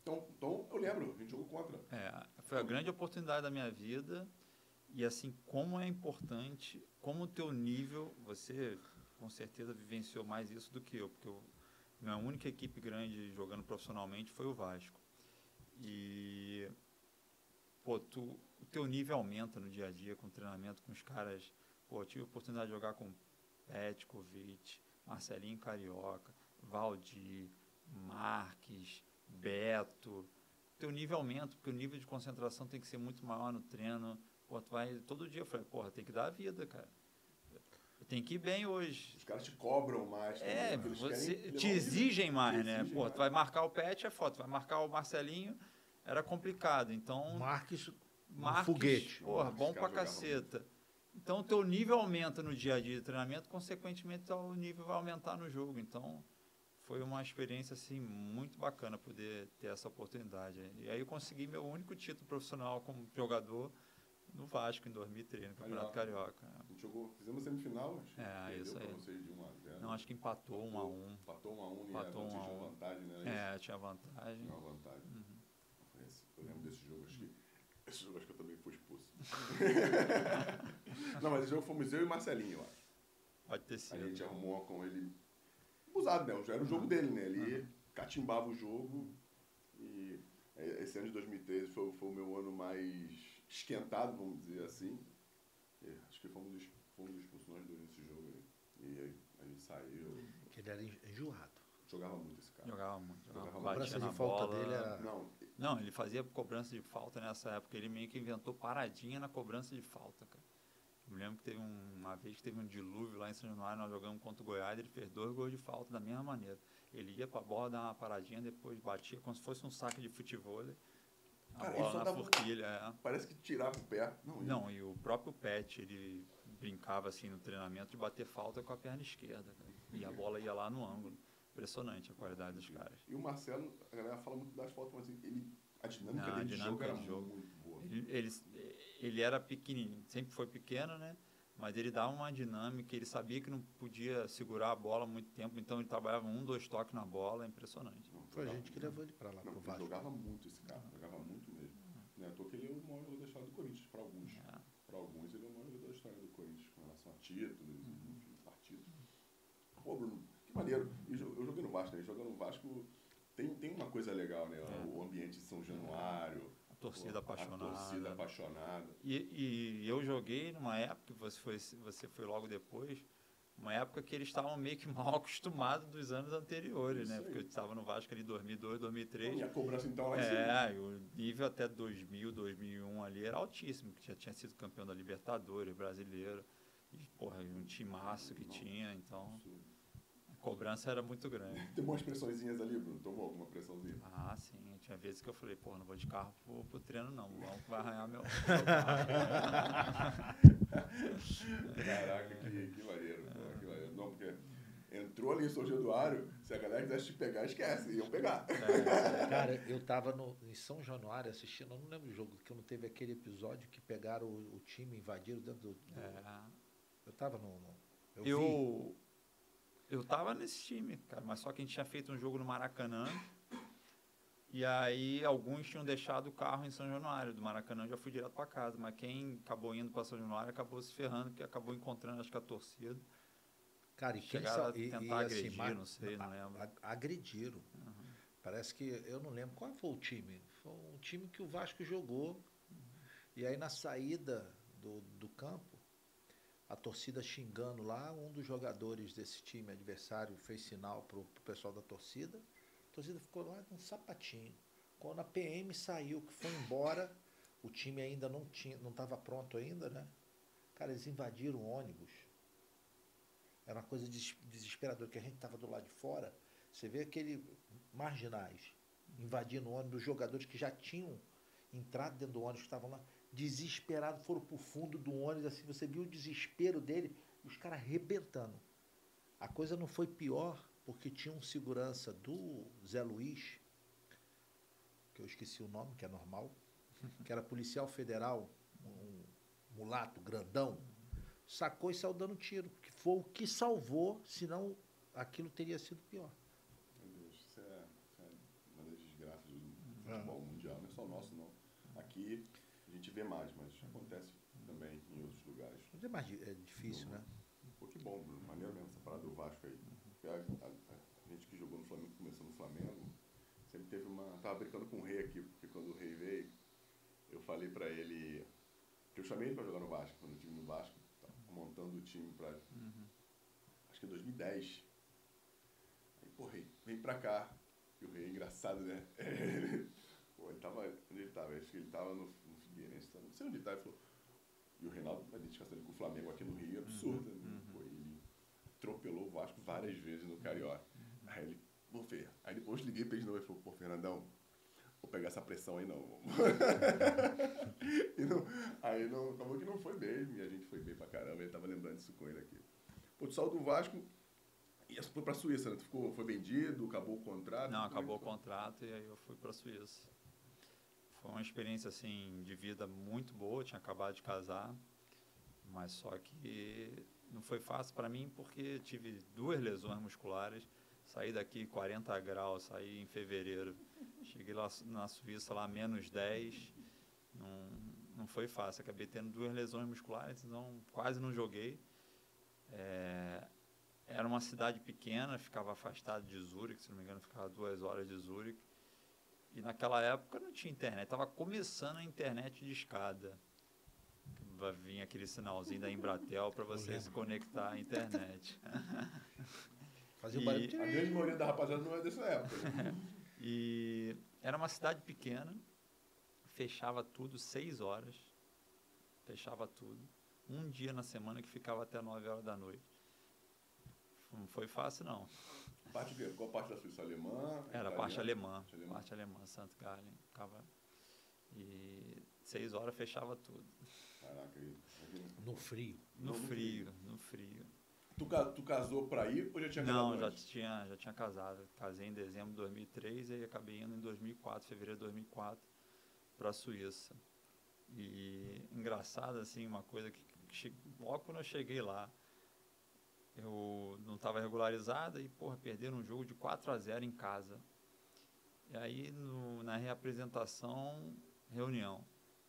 Então, então eu lembro, a gente jogou contra. É, foi a grande oportunidade da minha vida. E assim, como é importante, como o teu nível, você com certeza vivenciou mais isso do que eu, porque eu, minha única equipe grande jogando profissionalmente foi o Vasco. E pô, tu, o teu nível aumenta no dia a dia com o treinamento com os caras. Pô, eu tive a oportunidade de jogar com Petkovic, Marcelinho Carioca, Valdir, Marques, Beto. Teu nível aumenta, porque o nível de concentração tem que ser muito maior no treino. Pô, tu vai todo dia, eu falei, porra, tem que dar a vida, cara. Tenho que ir bem hoje. Os caras te cobram mais. também, É, eles você, te exigem mais, Te né? exigem Pô, mais. tu vai marcar o Pet, é foto. Vai marcar o Marcelinho, era complicado. Então, Marques, um Marques, foguete. Porra, Marques, bom pra caceta. Então, o teu nível aumenta no dia a dia de treinamento, consequentemente, o nível vai aumentar no jogo. Então, foi uma experiência, assim, muito bacana poder ter essa oportunidade. E aí eu consegui meu único título profissional como jogador no Vasco, em 2003, no Campeonato Carioca. A gente jogou, fizemos semifinal, acho que É, perdeu isso pra aí. vocês de 1 a 0. Não, acho que empatou um a um. Empatou 1 a 1 e Empatou um a um. vantagem, né? É, isso? tinha vantagem. Tinha uma vantagem. Uhum. Eu lembro desse jogo, acho que. Esse jogo acho que eu também fui expulso. não, mas esse jogo fomos eu e Marcelinho, eu acho. Pode ter A sido. gente arrumou com ele. Abusado, né? Era o jogo dele, né? Ele catimbava o jogo. E é, esse ano de 2013 foi, foi o meu ano mais esquentado, vamos dizer assim. Acho que fomos, ex- fomos expulsos nós dois nesse jogo aí. E aí a gente saiu. Que ele era enjoado. Jogava muito esse cara. Jogava muito. Jogava, Jogava batia Cobrança na de falta bola. dele era- Não, Não, ele fazia cobrança de falta nessa época. Ele meio que inventou paradinha na cobrança de falta, cara. Eu me lembro que teve um- uma vez que teve um dilúvio lá em São Januário, nós jogamos contra o Goiás, ele fez dois gols de falta da mesma maneira. Ele ia pra bola, dar uma paradinha, depois batia como se fosse um saque de futebol. A Cara, bola dava- forquilha. é. parece que tirava o pé. Não, Não, e o próprio Pet, ele brincava assim no treinamento de bater falta com a perna esquerda. cara. E a bola ia lá no ângulo. impressionante a qualidade dos caras. E o Marcelo, a galera fala muito das fotos, mas ele, a dinâmica Não, a dele de jogo dinâmica era de jogo. muito boa. Ele, ele, ele era pequenininho, sempre foi pequeno, né? Mas ele dava uma dinâmica, ele sabia que não podia segurar a bola muito tempo, então ele trabalhava um, dois toques na bola, é impressionante. Não, Foi a gente que levou ele pra lá, Não, pro ele Vasco. jogava muito esse cara, jogava muito. Não é à toa que ele é o maior jogador da história do Corinthians, para alguns. É. Para alguns, ele é o maior jogador da história do Corinthians, com relação a títulos, enfim, partidos. Pô, Bruno, que maneiro. Eu joguei no Vasco, né? Jogando no Vasco tem, tem uma coisa legal, né? É. O ambiente de São Januário. A torcida apaixonada. A torcida apaixonada. E, e eu joguei numa época, você foi, você foi logo depois, uma época que eles estavam meio que mal acostumados dos anos anteriores, né? Porque eu estava no Vasco ali em 2002, 2003. E a cobrança então lá em. É, e o nível até 2000, 2001 ali era altíssimo, que já tinha sido campeão da Libertadores, brasileiro. E, porra, um timaço que tinha, então a cobrança era muito grande. Tem umas pressõezinhas ali, Bruno? Tomou alguma pressãozinha? Ah, sim. Tinha vezes que eu falei, porra, não vou de carro pro, pro treino, não. Que vai arranhar meu. meu carro. Caraca, que, que maneiro. Não, porque entrou ali em São Januário, se a galera quisesse te pegar, esquece, iam pegar. É, Cara, eu tava no, em São Januário assistindo, eu não lembro do jogo, que não teve aquele episódio que pegaram o, o time, invadiram dentro do. do- é. Eu tava no. no- eu vi. Eu, eu tava nesse time, cara, mas só que a gente tinha feito um jogo no Maracanã. E aí alguns tinham deixado o carro em São Januário. Do Maracanã eu já fui direto para casa. Mas quem acabou indo para São Januário acabou se ferrando, que acabou encontrando, acho que a torcida. Cara, e quem sa- e- tentar e, assim, agredir, ma- não sei, não lembro. agrediram. Uhum. Parece que eu não lembro qual foi o time. Foi um time que o Vasco jogou. E aí na saída do, do campo, a torcida xingando lá, um dos jogadores desse time adversário fez sinal pro, pro pessoal da torcida. A torcida ficou lá com um sapatinho. Quando a PM saiu, que foi embora, o time ainda não tinha, não estava pronto ainda, né? Cara, eles invadiram o ônibus. Era uma coisa des- desesperadora, que a gente estava do lado de fora. Você vê aquele marginais invadindo o ônibus, jogadores que já tinham entrado dentro do ônibus, estavam lá, desesperados, foram pro fundo do ônibus, assim, você viu o desespero dele, os caras arrebentando. A coisa não foi pior, porque tinha um segurança do Zé Luiz, que eu esqueci o nome, que é normal, que era policial federal, um mulato grandão, sacou e saiu dando tiro, foi o que salvou, senão aquilo teria sido pior. Meu Deus, isso é, isso é uma das desgraças do É. futebol mundial. Não é só nosso, não. Aqui a gente vê mais, mas acontece também em outros lugares. Mas é mais é difícil, né? Pô, que bom, Bruno. Maneiro mesmo essa parada do Vasco aí. A, a- a gente que jogou no Flamengo, começou no Flamengo, sempre teve uma. Tava brincando com o Rei aqui, porque quando o Rei veio, eu falei pra ele. Que eu chamei ele pra jogar no Vasco, quando eu tive no Vasco, tava montando o time pra. Acho que em 2010. Aí, pô, Rei, vem pra cá. E o Rei é engraçado, né? pô, ele tava. Onde ele tava? Acho que ele tava no, no Figueirense, não sei onde ele tava. Ele falou. E o Reinaldo, a identificação dele com o Flamengo aqui no Rio é absurda. né? Pô, ele atropelou o Vasco várias vezes no Carioca. Aí ele, pô, Fer. Aí depois liguei pra ele de novo e falou, pô, Fernandão, vou pegar essa pressão aí não. não aí não, acabou que não foi mesmo, e a gente foi bem pra caramba, ele tava lembrando disso com ele aqui. Tu saiu do Vasco e foi pra Suíça, né? Tu ficou, foi vendido, acabou o contrato? Não, é acabou o contrato e aí eu fui para a Suíça. Foi uma experiência assim de vida muito boa, tinha acabado de casar, mas só que não foi fácil para mim porque tive duas lesões musculares. Saí daqui 40 graus, saí em fevereiro. Cheguei lá na Suíça lá menos 10. Não, não foi fácil. Acabei tendo duas lesões musculares, então quase não joguei. É, era uma cidade pequena, ficava afastado de Zurique, se não me engano, ficava duas horas de Zurique. E naquela época não tinha internet, estava começando a internet de escada. Vai vir aquele sinalzinho da Embratel para você se conectar à internet. Fazia E- barulho. A grande maioria da rapaziada não é dessa época. né? E era uma cidade pequena, fechava tudo seis horas, fechava tudo. Um dia na semana que ficava até 9 horas da noite. Não foi fácil, não. Parte de, qual parte da Suíça? Alemã? Era a parte alemã, Parte alemã. parte alemã, Santo Gallen, ficava... E seis horas fechava tudo. Caraca, aí. No frio. No frio, no frio. Tu, tu casou pra ir ou já tinha casado Não, já antes? tinha, já tinha casado. Casei em dezembro de 2003 e acabei indo em 2004, fevereiro de 2004, para a Suíça. E engraçado, assim, uma coisa que, logo quando eu cheguei lá, eu não estava regularizado e, porra, perderam um jogo de 4 a 0 em casa. E aí, no- na reapresentação, reunião.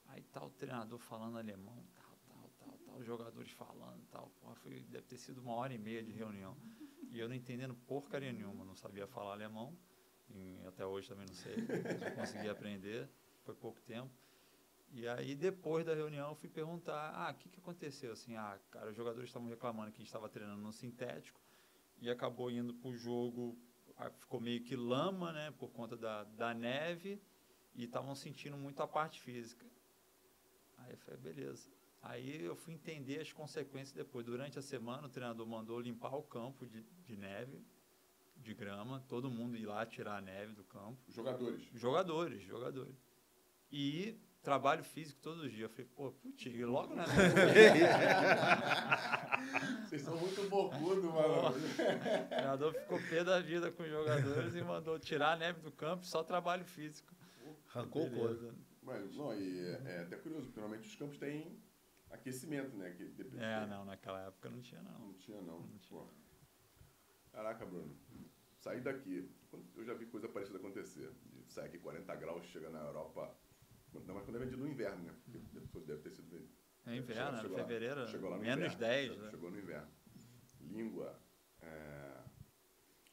Aí tá o treinador falando alemão, tal, tal, tal, tal, os jogadores falando, tal. Porra, foi, deve ter sido uma hora e meia de reunião. E eu não entendendo porcaria nenhuma, não sabia falar alemão. até hoje também não sei, não consegui aprender, foi pouco tempo. E aí, depois da reunião, eu fui perguntar, ah, o que, que aconteceu? Assim, ah, cara, os jogadores estavam reclamando que a gente estava treinando no sintético e acabou indo pro jogo, ah, ficou meio que lama, né, por conta da, da neve e estavam sentindo muito a parte física. Aí eu falei, beleza. Aí eu fui entender as consequências depois. Durante a semana, o treinador mandou limpar o campo de, de neve, de grama, todo mundo ir lá tirar a neve do campo. Jogadores. Jogadores, jogadores. E trabalho físico todos os dias. Eu falei, pô, putz, e logo né? Vocês são muito bocudo, mano. O treinador ficou pé da vida com os jogadores e mandou tirar a neve do campo, só trabalho físico. Arrancou o couro. Mas, não, e é, é até curioso, porque normalmente os campos têm aquecimento, né? Que depende- É, não, naquela época não tinha, não. Não tinha, não. Não tinha. Caraca, Bruno. Sair daqui. Eu já vi coisa parecida acontecer. De sair aqui 40 graus, chega na Europa. Ainda mais quando é vendido no inverno, né? Porque deve ter sido vendido. É inverno, Chegou era lá- fevereiro, chegou lá no menos inverno, 10, chegou- né? Chegou no inverno. Língua, é,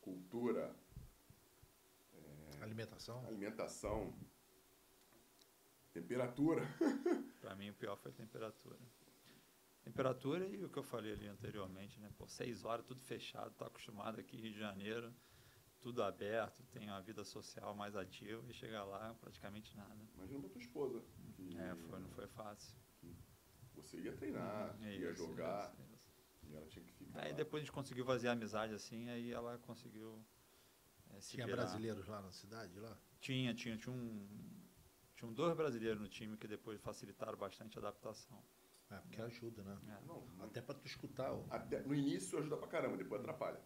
cultura, Alimentação. alimentação, temperatura. Para mim, o pior foi a temperatura. Temperatura e o que eu falei ali anteriormente, né? Pô, seis horas, tudo fechado, tô acostumado aqui Rio de Janeiro, tudo aberto, tenho uma vida social mais ativa e chegar lá praticamente nada. Imagina pra tua esposa. Que É, foi, não foi fácil. Você ia treinar, É ia isso, jogar, isso, isso. e ela tinha que ficar. Aí lá. depois a gente conseguiu fazer amizade assim, aí ela conseguiu é, se Tinha virar. brasileiros lá na cidade, lá? Tinha, tinha, tinha um. Tinham dois brasileiros no time que depois facilitaram bastante a adaptação. É, porque ajuda, né? É. Não, Até pra tu escutar, até- no início ajuda pra caramba, depois atrapalha.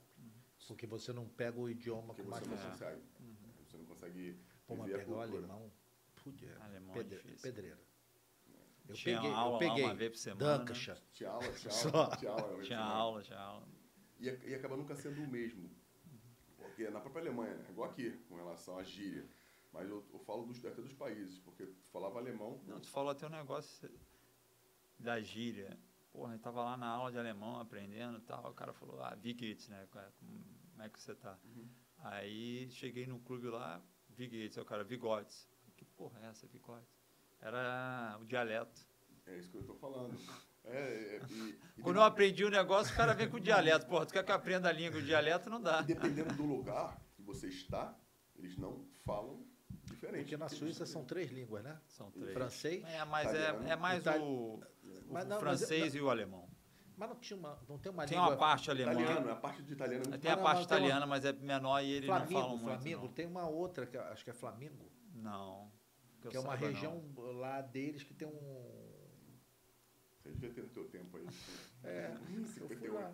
Porque você não pega o idioma Porque com você mais não É. consegue. Uhum. Você não consegue Pô, mas pegar o alemão, putz, é Alemão é pedre- difícil. pedreira. Eu Tinha peguei, aula eu lá peguei. uma vez por semana. Dankeschön. Tinha aula, tinha Só. aula, tinha aula. Tinha tinha aula, tinha aula. E, e acaba nunca sendo o mesmo. Porque na própria Alemanha, né? igual aqui, com relação à gíria. Mas eu, eu falo dos, até dos países, porque tu falava alemão. Não, tu falou até um negócio da gíria. Porra, eu tava lá na aula de alemão aprendendo e tal. O cara falou, ah, wie geht's, né? Como é que você tá? Uhum. Aí cheguei no clube lá, geht's? Aí o cara, Vigotes. Que porra é essa, Vigotes? Era o dialeto. É isso que eu tô falando. É, é, e, e Quando eu aprendi o negócio, o cara vem com o dialeto. Porra, tu quer que eu aprenda a língua? O dialeto não dá. E dependendo do lugar que você está, eles não falam diferente. Porque na Suíça são três línguas, né? São três. Francês, É, mas é, é mais itali- o, o Mas não, mas francês é- e o alemão. Mas não tinha uma, não tem uma Tem língua... uma parte alemã. Italiano, a parte de italiano é muito Tem a parte tem uma- italiana, mas é menor e eles não Flamingo, falam muito. Flamingo, não. tem uma outra, que acho que é Flamingo, Não. eu que é uma saiba, não. região lá deles que tem um... Você devia ter no teu tempo aí. É, Hum, eu fui 58. lá.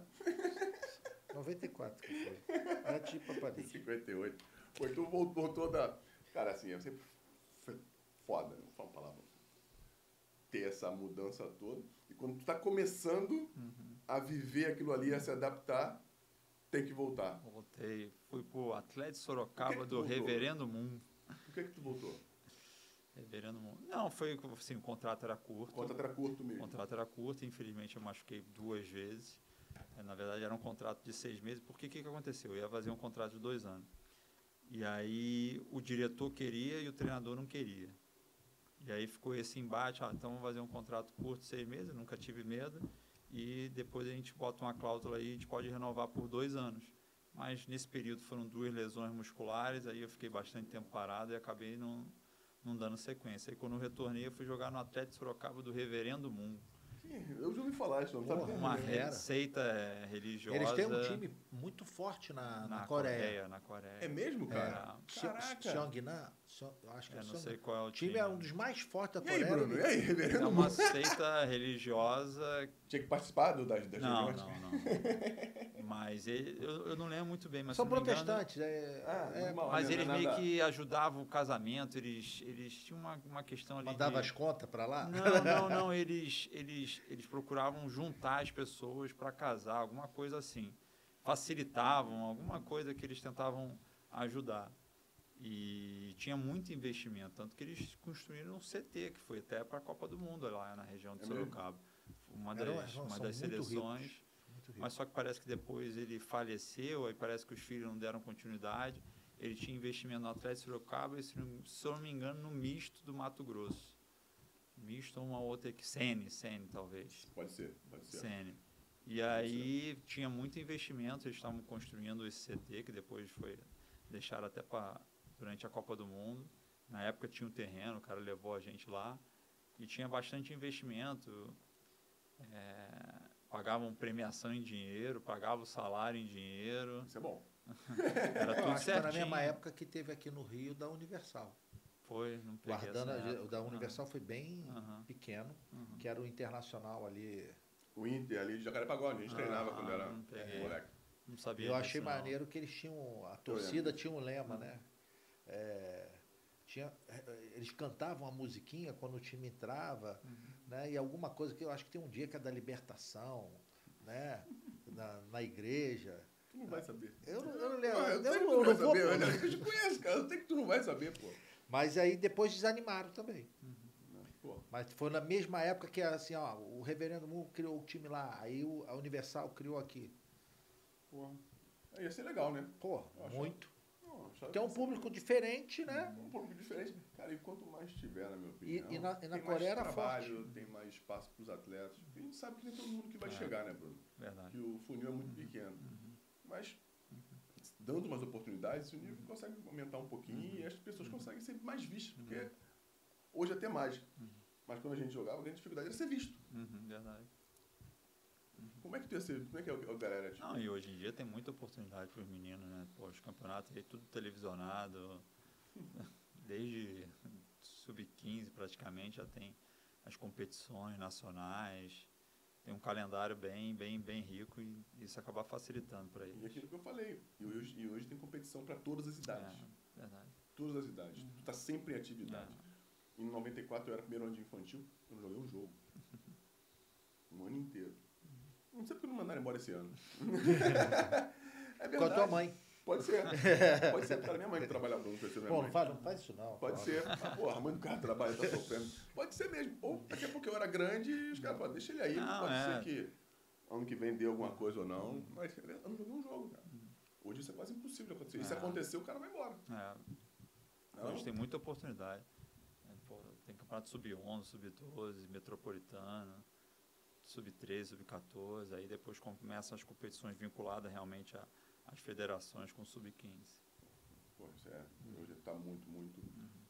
94 que foi. Antes de ir pra Paris. 58. Pô, então voltou, da. Cara, assim, é sempre foi foda, não fala uma palavra. Ter essa mudança toda. E quando tu tá começando Uhum. a viver aquilo ali, a se adaptar, tem que voltar. Voltei. Fui pro Atlético que Sorocaba que tu do? Reverendo Moon. Por que que tu voltou? Reverendo Moon. Não, foi assim, o contrato era O curto. contrato era curto O mesmo. contrato era curto, infelizmente eu machuquei duas vezes. Eh, Na verdade era um contrato de seis meses, porque o que, que aconteceu? Eu ia fazer um contrato de dois anos. E aí o diretor queria e o treinador não queria. E aí ficou esse embate, ah, então vamos fazer um contrato curto, seis meses, nunca tive medo. E depois a gente bota uma cláusula aí, a gente pode renovar por dois anos. Mas nesse período foram duas lesões musculares, aí eu fiquei bastante tempo parado e acabei não, não dando sequência. Aí quando eu retornei, eu fui jogar no Atlético Sorocaba do Reverendo. Sim, eu já ouvi falar isso, não Porra? Uma Era. receita eh, religiosa. Eles têm um time muito forte na, na, na Coreia. Na Coreia. É mesmo, cara? Era. Caraca! Eu acho que é, Eu não sei qual é o O time time. é um dos mais fortes da E aí, Coreia. Bruno? E ele- aí, reverendo? É uma seita religiosa. Tinha que participar do, das, das Não, reuniões? não, não. Mas ele, eu, eu não lembro muito bem, mas São me engano- protestantes. É, Ah, é, normal. Mas Não é eles meio nada- que ajudavam o casamento, eles, eles tinham uma, uma questão ali. mandava de... as contas para lá. Não, não, não. Eles, eles, eles procuravam juntar as pessoas para casar, alguma coisa assim. Facilitavam, alguma coisa que eles tentavam ajudar. E tinha muito investimento, tanto que eles construíram um CT, que foi até para a Copa do Mundo lá na região de É? Sorocaba. Uma das, são uma das seleções. Mas só que parece que depois ele faleceu, aí parece que os filhos não deram continuidade. Ele tinha investimento no Atlético de Sorocaba e, se não, se não me engano, no misto do Mato Grosso. Misto ou uma outra que Sene, Sene talvez. Pode ser, pode ser. Sene. E aí tinha muito investimento, eles estavam construindo esse CT, que depois foi deixaram até para durante a Copa do Mundo. Na época tinha um terreno, o cara levou a gente lá e tinha bastante investimento. É, pagavam premiação em dinheiro, pagavam salário em dinheiro, Isso é bom. era Eu tudo acho que foi na certinho. mesma época que teve aqui no Rio da Universal. Foi, não peguei Guardando essa a- época. o da Universal foi bem Aham. pequeno, Aham. que era o internacional ali. O Inter ali de Jacarepaguá, a gente Ah, treinava quando era não moleque. Não sabia Eu achei não. maneiro que eles tinham. A torcida tinha um lema, né? É, tinha, é, eles cantavam a musiquinha quando o time entrava, Uhum. né? E alguma coisa que eu acho que tem um dia que é da libertação, né? Na, na igreja. Tu não vai saber. Eu, não- eu não lembro. Ah, eu eu eu não não vou- saber, olha, eu te conheço, cara. Eu sei que tu não vai saber, pô. Mas aí depois desanimaram também. Pô, Mas foi na mesma época que assim, ó, o Reverendo Mu criou o time lá, aí o- a Universal criou aqui. porra. Ia ser legal, né? Pô, muito. Que é um público diferente, né? Um público diferente. Cara, e quanto mais tiver, na minha opinião. e na- e na tem Coreia era mais trabalho, forte. tem mais espaço para os atletas. E a gente sabe que nem todo mundo que vai É. chegar, né, Bruno? Verdade. Que o funil é muito pequeno. Mas, dando umas oportunidades, o nível consegue aumentar um pouquinho e as pessoas conseguem ser mais vistas. Porque hoje até mais. Mas quando a gente jogava, a grande dificuldade era ser visto. Uhum, verdade. Como é que tu ia ser? Como é que é o, o galera? Tipo, Não, e hoje em dia tem muita oportunidade para os meninos, né? Pô, os campeonatos aí tudo televisionado. Desde sub-15 praticamente já tem as competições nacionais. Tem um calendário bem, bem, bem rico e isso acaba facilitando para E eles. aquilo que eu falei. E hoje, e hoje tem competição para todas as idades. É, verdade. Todas as idades. Tu tá sempre em atividade. Em 94 eu era primeiro ano de infantil, eu não joguei um jogo. Um ano inteiro. Não sei porque não mandaram embora esse ano. é Com a tua mãe. Pode ser. Pode ser, cara. Minha mãe que PC da minha Pô, não faz, não faz isso não. Pode pô. ser. Ah, porra, a mãe do cara trabalha, tá sofrendo. Pode ser mesmo. Ou daqui a pouco eu era grande e os caras falaram, deixa ele aí. Não, Pode é. ser que ano que vem dê alguma coisa ou não. Mas eu não joguei um jogo, cara. Hoje isso é quase impossível de acontecer. E se É. acontecer, o cara vai embora. É, Não? Hoje tem muita oportunidade. É, pô, tem campeonato sub-11, sub-12, metropolitano, sub-13, sub-14. Aí depois começam as competições vinculadas realmente às federações com sub-15. Pô, isso é. Hoje tá muito, muito.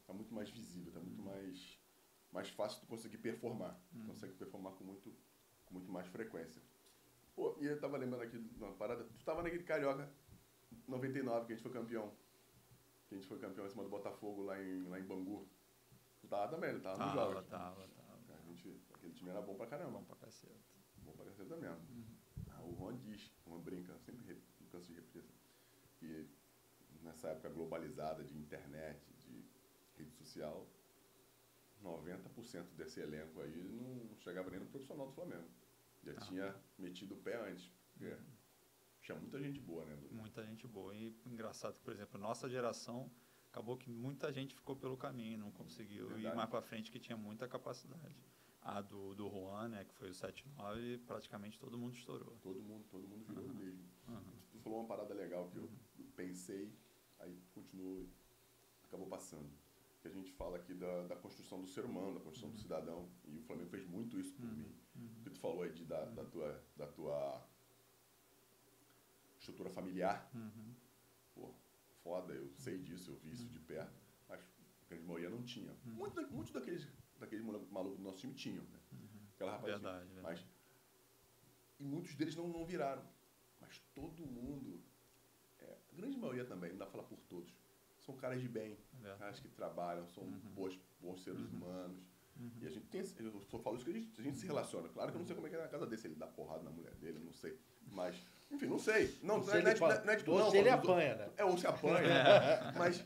Tá muito mais visível, tá muito mais. Mais fácil tu conseguir performar. Tu consegue performar com muito, com muito mais frequência. Pô, e eu tava lembrando aqui de uma parada. Tu tava naquele Carioca 99 que a gente foi campeão. Que a gente foi campeão em cima do Botafogo lá em, lá em Bangu. Tu tava também, ele tava Tava, jogos. tava, tava. Aquele time era bom pra caramba. Bom pra caceta. Bom pra caceta mesmo. Ah, o Juan diz, uma brinca, eu sempre re- não canso de repetir isso, que nessa época globalizada de internet, de rede social, 90% desse elenco aí não chegava nem no profissional do Flamengo. Já Ah. tinha metido o pé antes. Porque tinha muita gente boa, né? Bruno? Muita gente boa. E engraçado que, por exemplo, nossa geração acabou que muita gente ficou pelo caminho, não conseguiu Verdade. ir mais pra frente, que tinha muita capacidade. A do, do Juan, né, que foi o 7-9, praticamente todo mundo estourou. Todo mundo, todo mundo virou Aham. mesmo. Aham. Tu falou uma parada legal que eu pensei, aí continuou, acabou passando. Que a gente fala aqui da, da construção do ser humano, da construção do cidadão. E o Flamengo fez muito isso por mim. O que tu falou aí de, da, da, tua, da tua estrutura familiar. Uhum. Pô, foda, eu sei disso, eu vi isso de perto. Mas a grande maioria não tinha. Uhum. Muitos muito daqueles, daqueles malucos do nosso time tinham, né? Aquela rapaziada. Verdade, verdade. Mas, e muitos deles não, não viraram. Mas todo mundo, é, a grande maioria também, não dá pra falar por todos, são caras de bem, É caras que trabalham, são Uhum. boas, bons seres humanos. Uhum. E a gente tem, eu só falo isso que a gente, a gente se relaciona. Claro que eu não sei como é que é na casa dele, se ele dá porrada na mulher dele, eu não sei. Mas, enfim, não sei. Não, Se não, é, ele não, é, não é de ou não, se ele falo dos- apanha, né? É, ou se apanha. mas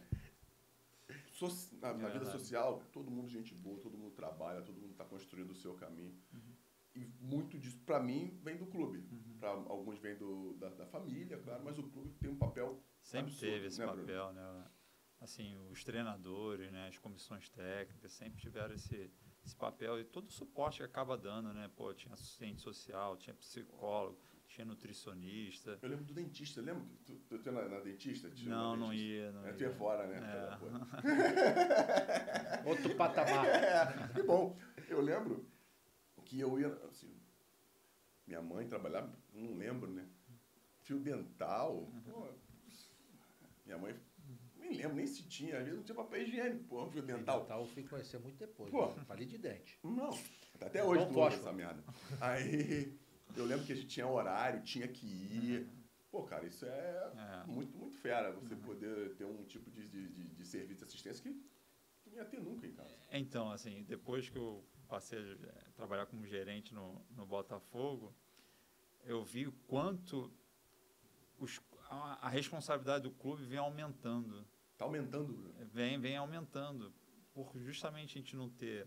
soci- na, na vida social, todo mundo gente boa, todo mundo trabalha, todo mundo está construindo o seu caminho. Uhum. E muito disso, para mim, vem do clube. Para alguns vem do, da, da família, claro, mas o clube tem um papel Sempre absurdo, teve esse né, Bruno? papel, né? Assim, os treinadores, né? As comissões técnicas sempre tiveram esse, esse papel e todo o suporte que acaba dando, né? Pô, tinha assistente social, tinha psicólogo, tinha nutricionista. Eu lembro do dentista, lembra? que Tu, tu, tu ia na, na dentista? Não, na não dentista? ia, não É, tu ia fora, né? É. Outro patamar. É, que bom. Eu lembro que eu ia, assim, minha mãe trabalhava, não lembro, né? Fio dental. Pô, minha mãe, nem lembro nem se tinha, às vezes não tinha papel higiênico, pô, fio dental. Dental eu fui conhecer muito depois. Pô. né? Palito de dente. Não, até hoje tu usa essa merda. Aí eu lembro que a gente tinha horário, tinha que ir. Pô, cara, isso é, É. muito, muito fera, você poder ter um tipo de, de, de, de serviço de assistência que não ia ter nunca em casa. Então, assim, depois que eu passei a eh, trabalhar como gerente no, no Botafogo, eu vi o quanto os, a, a responsabilidade do clube vem aumentando. Tá aumentando, Bruno. Vem, vem aumentando. Por justamente a gente não ter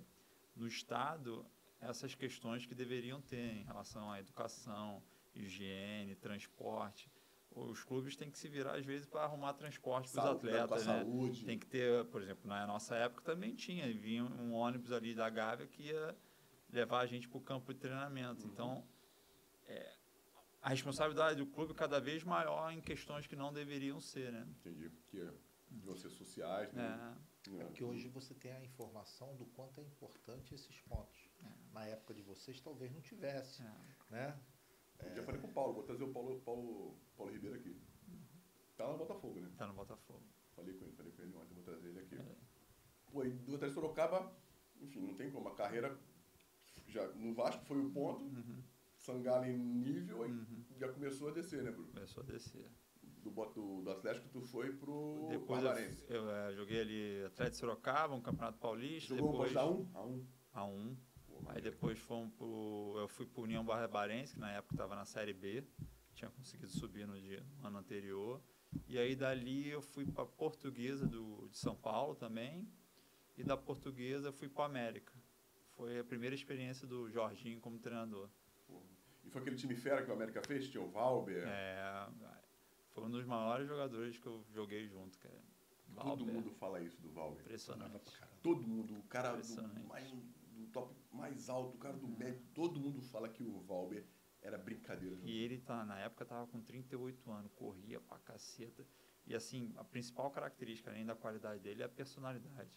no Estado essas questões que deveriam ter em relação à educação, higiene, transporte. Os clubes têm que se virar, às vezes, para arrumar transporte para os a atletas. Né? saúde. Tem que ter, por exemplo, na nossa época também tinha, vinha um ônibus ali da Gávea que ia levar a gente para o campo de treinamento. Uhum. Então, é, a responsabilidade do clube é cada vez maior em questões que não deveriam ser, né? Entendi. Que deviam ser sociais, né? É, É porque hoje você tem a informação do quanto é importante esses pontos. Na época de vocês talvez não tivesse, é. né? Eu já falei com o Paulo, vou trazer o Paulo, Paulo, Paulo Ribeiro aqui. Tá lá no Botafogo, né? Tá no Botafogo. Falei com ele, falei com ele ontem, vou trazer ele aqui. Pô, e do Atlético Sorocaba, enfim, não tem como. A carreira já no Vasco foi o ponto, Uhum. Sangalo em nível, aí Uhum. já começou a descer, né, Bruno? Começou a descer. Do, do, do Atlético tu foi pro Depois eu, Barbarense. eu, eh, joguei ali Atlético de Sorocaba, um campeonato paulista. Jogou depois, depois... a um? A um. a um. Aí depois fomos pro, eu fui para União Barbarense, que na época estava na Série B, tinha conseguido subir no, dia, no ano anterior. E aí dali eu fui para Portuguesa do, de São Paulo também, e da Portuguesa fui para América. Foi a primeira experiência do Jorginho como treinador. E foi aquele time fera que o América fez? Tinha o Valber, É, foi um dos maiores jogadores que eu joguei junto, cara. todo Valber, mundo fala isso do Valber. Impressionante. Todo mundo, o cara do, Impressionante. mais, do top mais alto, o cara do médio, todo mundo fala que o Valber era brincadeira. E ele tá, na época tava com 38 anos, corria pra caceta. E assim, a principal característica, além da qualidade dele, é a personalidade.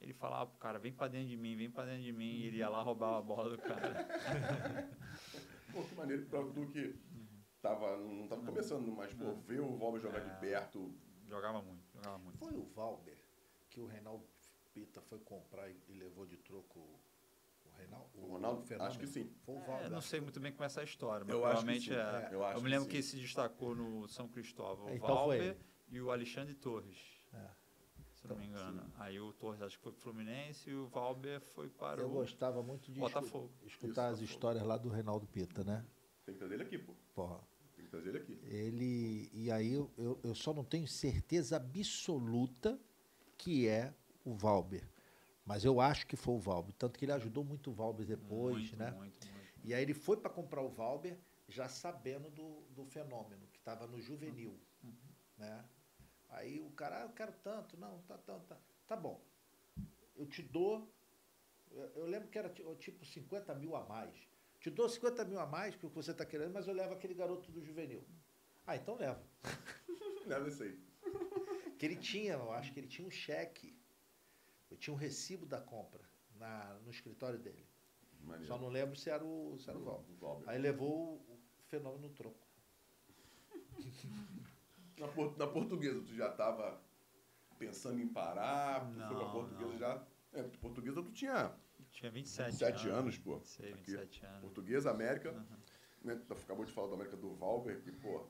Ele falava pro cara, vem pra dentro de mim, vem pra dentro de mim, e ele ia lá roubar a bola do cara. Pô, que maneiro pra tu que tava, não tava começando, mas pô, ver o Valber jogar É. de perto. Jogava muito, jogava muito. Foi o Valber que o Reinaldo Pita foi comprar e levou de troco Reinaldo? O Ronaldo? Fenômeno? Acho que sim. Foi o É, não sei muito bem como é essa história, mas Eu acho que provavelmente sim, é. é, eu acho me que lembro sim. que, se destacou no São Cristóvão, o Então Valber e o Alexandre Torres, É. se não me Então, engano. Aí o Torres acho que foi pro Fluminense e o Valber foi para Eu o gostava muito de Botafogo. escu- escutar Isso, as histórias lá do Reinaldo Pita, né? Tem que trazer ele aqui, pô. Porra. Tem que trazer ele aqui. Ele. E aí eu, eu, eu só não tenho certeza absoluta que é o Valber. Mas eu acho que foi o Valber. Tanto que ele ajudou muito o Valber depois, muito, né? Muito, muito. E aí ele foi para comprar o Valber já sabendo do, do fenômeno, que estava no juvenil. Né? Aí o cara, ah, eu quero tanto, não, tá, tá, tá. Tá bom. Eu te dou. Eu, eu lembro que era ti- tipo 50 mil a mais. Te dou 50 mil a mais que o que você está querendo, mas eu levo aquele garoto do juvenil. Ah, então leva. Leva esse aí. Que ele tinha, eu acho que ele tinha um cheque. Eu tinha um recibo da compra na, no escritório dele. Maneiro. Só não lembro se era o, se era o Valber. Aí levou o, fenômeno no troco. Na, na portuguesa, tu já tava pensando em parar, tu foi pra Não, portuguesa não. já. É, portuguesa tu tinha Tinha 27, 27 anos, pô. Sei, Aqui. 27 anos. Portuguesa, América. Uhum. Né, tu acabou de falar da América do Valber, que, pô.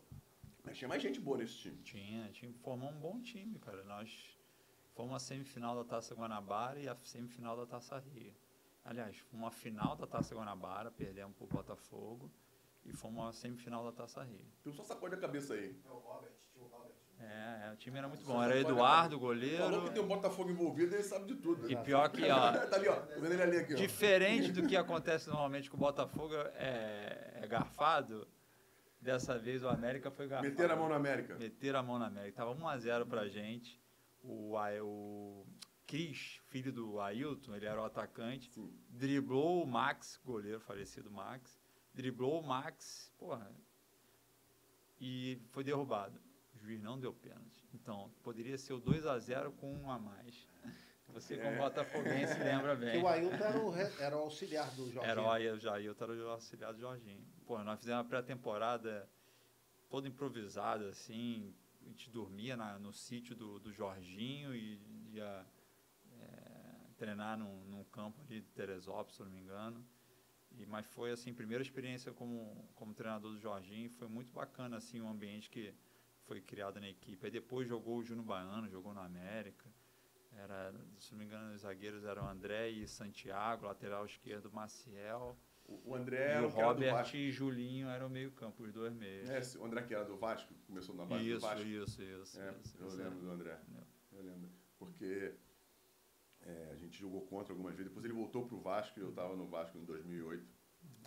Mas tinha mais gente boa nesse time. Tinha, tinha formou um bom time, cara. Nós Fomos a semifinal da Taça Guanabara e a semifinal da Taça Rio. Aliás, fomos a final da Taça Guanabara, perdemos para o Botafogo. E fomos a semifinal da Taça Rio. Tu só sacode a cabeça aí. É o Robert, tio Robert. É, é, o time era muito bom. Era Eduardo, cabeça. Falou que goleiro. tem um Botafogo envolvido, ele sabe de tudo. E pior que, ó, tá ali, ó. Tô vendo ele ali aqui, ó. Diferente do que acontece normalmente com o Botafogo é, é garfado, dessa vez o América foi garfado. Meter a mão na América. Meteram a mão na América. Tava 1x0 pra gente. O, o Cris, filho do Ailton, ele era o atacante, Sim. driblou o Max, goleiro falecido Max, driblou o Max, porra, e foi derrubado. O juiz não deu pênalti. Então, poderia ser o 2 a 0 com um a mais. Você, como É. botafoguense, lembra Porque bem. o Ailton era o, re- era o auxiliar do Jorginho. Era o Ailton, era o auxiliar do Jorginho. Pô, nós fizemos uma pré-temporada toda improvisada, assim. A gente dormia na- no sítio do, do Jorginho e ia é, treinar num, num campo ali de Teresópolis, se não me engano. E, mas foi, assim, primeira experiência como, como treinador do Jorginho. Foi muito bacana, assim, o ambiente que foi criado na equipe. Aí depois jogou o Júnior Baiano, jogou no América. Era, se não me engano, os zagueiros eram André e Santiago, lateral esquerdo Maciel. O o André e era o o do Robert Vasco. e Julinho eram o meio campo, os dois meios. É, o André que era do Vasco, começou na base do isso, Vasco. isso, isso, É, isso, eu isso, lembro do André. Entendeu? Eu lembro. Porque é, a gente jogou contra algumas vezes. Depois ele voltou pro Vasco e eu tava no Vasco em 2008.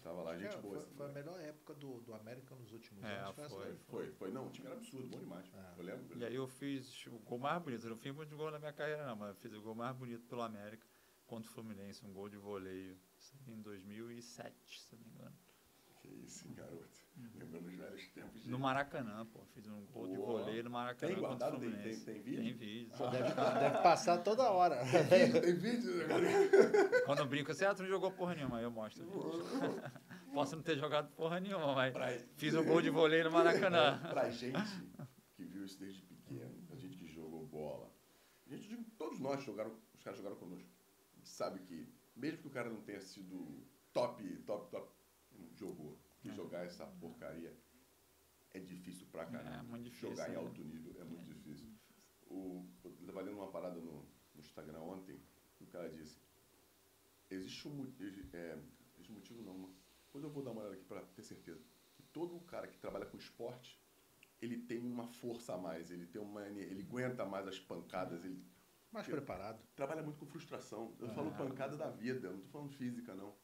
Tava lá, gente É, boa. foi, assim, foi a né? melhor época do, do América nos últimos É, anos. foi. daí. Foi, foi. Não, o time era absurdo, bom demais. É. Eu lembro. E aí eu fiz o gol mais bonito. Eu não fiz muito gol na minha carreira, não, mas eu fiz o gol mais bonito pelo América contra o Fluminense, um gol de voleio. Isso aí em 2007, se não me engano. Que isso, hein, garoto. Lembrando os velhos tempos. de- No Maracanã, pô. Fiz um gol de Pô. voleio no Maracanã Tem contra o guardado? Tem- tem- tem vídeo? Tem vídeo. Pô, deve, deve passar toda hora. Tem vídeo, tem vídeo, né? Quando eu brinco assim, ah, tu não jogou porra nenhuma, aí eu mostro. Posso não ter jogado porra nenhuma, mas Pra- fiz o gol de voleio no Maracanã. Pra gente que viu isso desde pequeno, a gente que jogou bola, a gente, digo, todos nós jogaram, os caras jogaram conosco. A gente sabe que, mesmo que o cara não tenha sido top, top, top, jogou. E É. jogar essa porcaria é difícil pra caramba. É muito difícil, Jogar em né? alto nível é muito difícil. O, eu estava lendo uma parada no, no Instagram ontem, que o cara disse, existe um, é, existe um motivo não, mas depois eu vou dar uma olhada aqui para ter certeza, que todo cara que trabalha com esporte, ele tem uma força a mais, ele tem uma, ele aguenta mais as pancadas, ele Mais preparado. trabalha muito com frustração. Eu Ah. falo pancada da vida, eu não tô falando física não.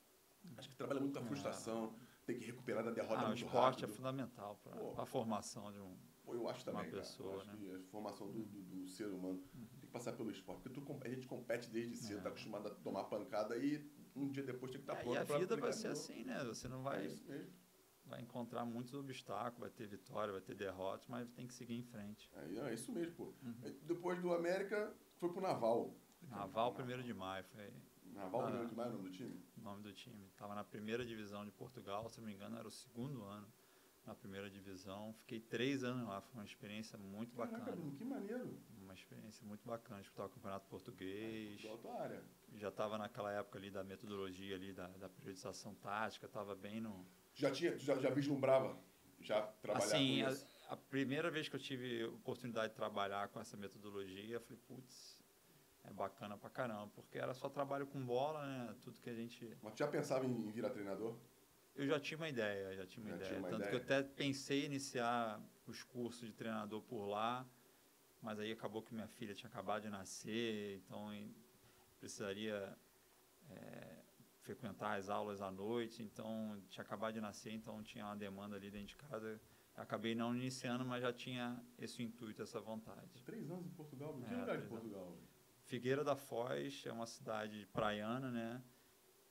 Acho que trabalha muito com a frustração, tem que recuperar da derrota Ah, o muito esporte é rápido. fundamental Pô. para a formação de um. Pô, eu acho também, uma pessoa, eu acho né? Uhum. que a formação do, do, do ser humano tem que passar pelo esporte. Porque tu a gente compete desde cedo, É. tá acostumado a tomar pancada e um dia depois tem que estar É, pronto e a vida vai ser assim, né? Você não É vai, vai encontrar muitos obstáculos, vai ter vitória, vai ter derrotas, mas tem que seguir em frente. É, não, é isso mesmo, pô. Uhum. Depois do América, foi pro Naval. Naval, 1 de maio, foi Naval, Ah. primeiro de maio, é o nome do time? o nome do time. Estava na primeira divisão de Portugal, se não me engano, era o segundo ano na primeira divisão. Fiquei três anos lá, foi uma experiência muito Caraca, bacana. Bruno, que maneiro. Uma experiência muito bacana, disputar o Campeonato Português. Da tua área. Já estava naquela época ali da metodologia ali, da, da periodização tática, estava bem no, Já, tinha, já, já vislumbrava já trabalhar assim, com isso? A primeira vez que eu tive oportunidade de trabalhar com essa metodologia, eu falei, putz, é bacana pra caramba, porque era só trabalho com bola, né? Tudo que a gente. Mas tu já pensava em, virar treinador? Eu já tinha uma ideia, já tinha uma Já ideia. tinha uma Tanto ideia. que eu até pensei em iniciar os cursos de treinador por lá, mas aí acabou que minha filha tinha acabado de nascer, então precisaria é, frequentar as aulas à noite, então tinha acabado de nascer, então tinha uma demanda ali dentro de casa. Acabei não iniciando, mas já tinha esse intuito, essa vontade. Três anos em Portugal. Que É, lugar de três anos. Portugal? Figueira da Foz é uma cidade praiana, né?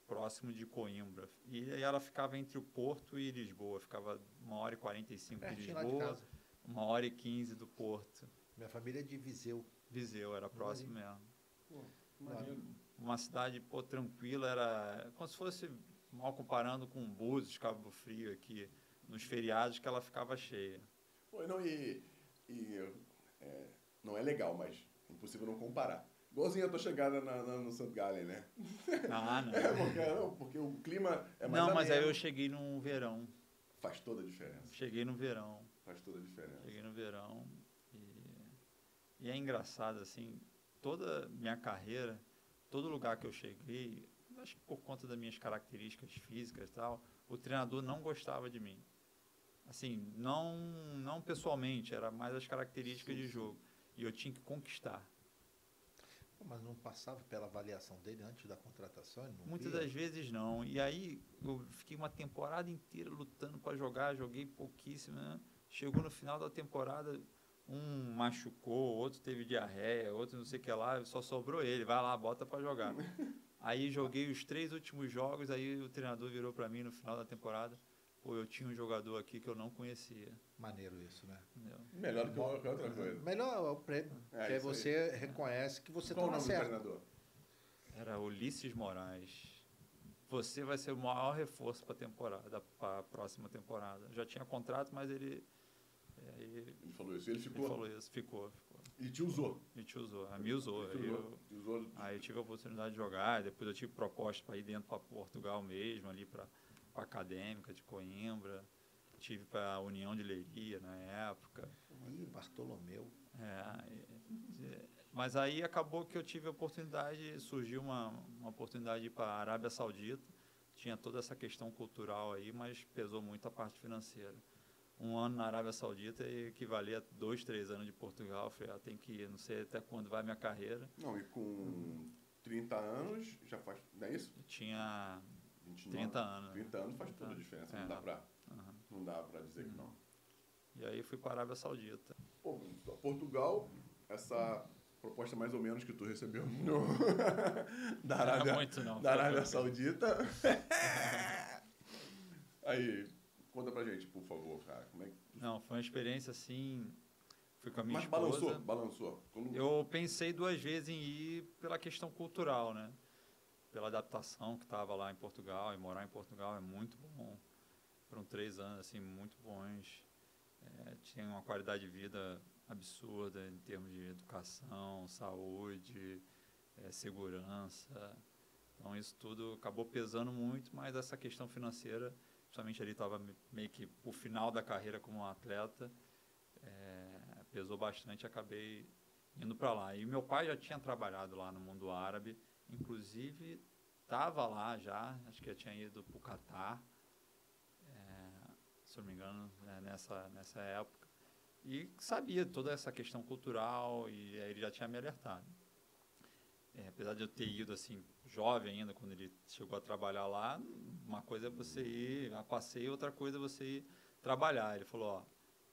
Próximo de Coimbra. E aí ela ficava entre o Porto e Lisboa. Ficava uma hora e 45 de Pertinho lá de Lisboa, casa. uma hora e 15 do Porto. Minha família é de Viseu. Viseu, era próximo mesmo. Pô. Uma cidade, pô, tranquila, era como se fosse, mal comparando com Búzios, Cabo Frio aqui, nos feriados que ela ficava cheia. Pô, não, e, e é, não é legal, mas é impossível não comparar. Igualzinho a tua chegada na, na- no St. Gallen, né? Ah, não. É, porque, não, porque o clima é mais não, mas aí eu cheguei no verão. Faz toda a diferença. Cheguei no verão. Faz toda a diferença. Cheguei no verão e, e é engraçado, assim, toda minha carreira, todo lugar que eu cheguei, acho que por conta das minhas características físicas e tal, o treinador não gostava de mim. Assim, não, não pessoalmente, era mais as características de jogo. E eu tinha que conquistar. Mas não passava pela avaliação dele antes da contratação? Muitas via? das vezes não. E aí eu fiquei uma temporada inteira lutando para jogar, joguei pouquíssimo. Né? Chegou no final da temporada, um machucou, outro teve diarreia, outro não sei o que lá, só sobrou ele, vai lá, bota para jogar. aí joguei os três últimos jogos, aí o treinador virou para mim no final da temporada, pô, eu tinha um jogador aqui que eu não conhecia. Maneiro isso, né? Entendeu? Melhor do que qualquer outra coisa. Melhor é o prêmio, é, que você aí. reconhece que você Qual tá o nome certo. do treinador? Era Ulisses Moraes. Você vai ser o maior reforço para a temporada, para a próxima temporada. Já tinha contrato, mas ele é, ele, ele falou isso. Ele ficou? Ele falou isso, ficou. ficou. E te usou? E te usou. A me usou. Aí eu, usou. aí eu tive a oportunidade de jogar. Depois eu tive proposta para ir dentro para Portugal mesmo, ali para Acadêmica de Coimbra. Tive para a União de Leiria na época. Ih, Bartolomeu. É, mas aí acabou que eu tive a oportunidade, surgiu uma, uma oportunidade de ir para a Arábia Saudita. Tinha toda essa questão cultural aí, mas pesou muito a parte financeira um ano na Arábia Saudita equivalia a dois, três anos de Portugal. Eu falei, ah, tem que ir, não sei até quando vai a minha carreira. Não, e com 30 anos já faz, não é isso? Eu tinha 29, 30 anos. 30 anos faz toda a diferença, é. não dá para uhum. não dá para dizer uhum. que não. E aí fui para a Arábia Saudita. Pô, Portugal, essa proposta mais ou menos que tu recebeu no, da Arábia, muito, não, da Arábia Saudita. aí, Conta pra gente, por favor, cara. Como é que... Não, foi uma experiência assim. Fui com a minha Mas esposa. balançou, balançou. Como... Eu pensei duas vezes em ir pela questão cultural, né? Pela adaptação que estava lá em Portugal. E morar em Portugal é muito bom. Foram três anos, assim, muito bons. É, tinha uma qualidade de vida absurda em termos de educação, saúde, é, segurança. Então, isso tudo acabou pesando muito, mas essa questão financeira principalmente ali estava meio que o final da carreira como atleta, é, pesou bastante, acabei indo para lá. E meu pai já tinha trabalhado lá no mundo árabe, inclusive estava lá já, acho que já tinha ido para o Catar, é, se não me engano, né, nessa, nessa época, e sabia toda essa questão cultural e ele já tinha me alertado. É, apesar de eu ter ido assim jovem ainda quando ele chegou a trabalhar lá, uma coisa é você ir a passeio, outra coisa é você ir trabalhar. Ele falou, ó,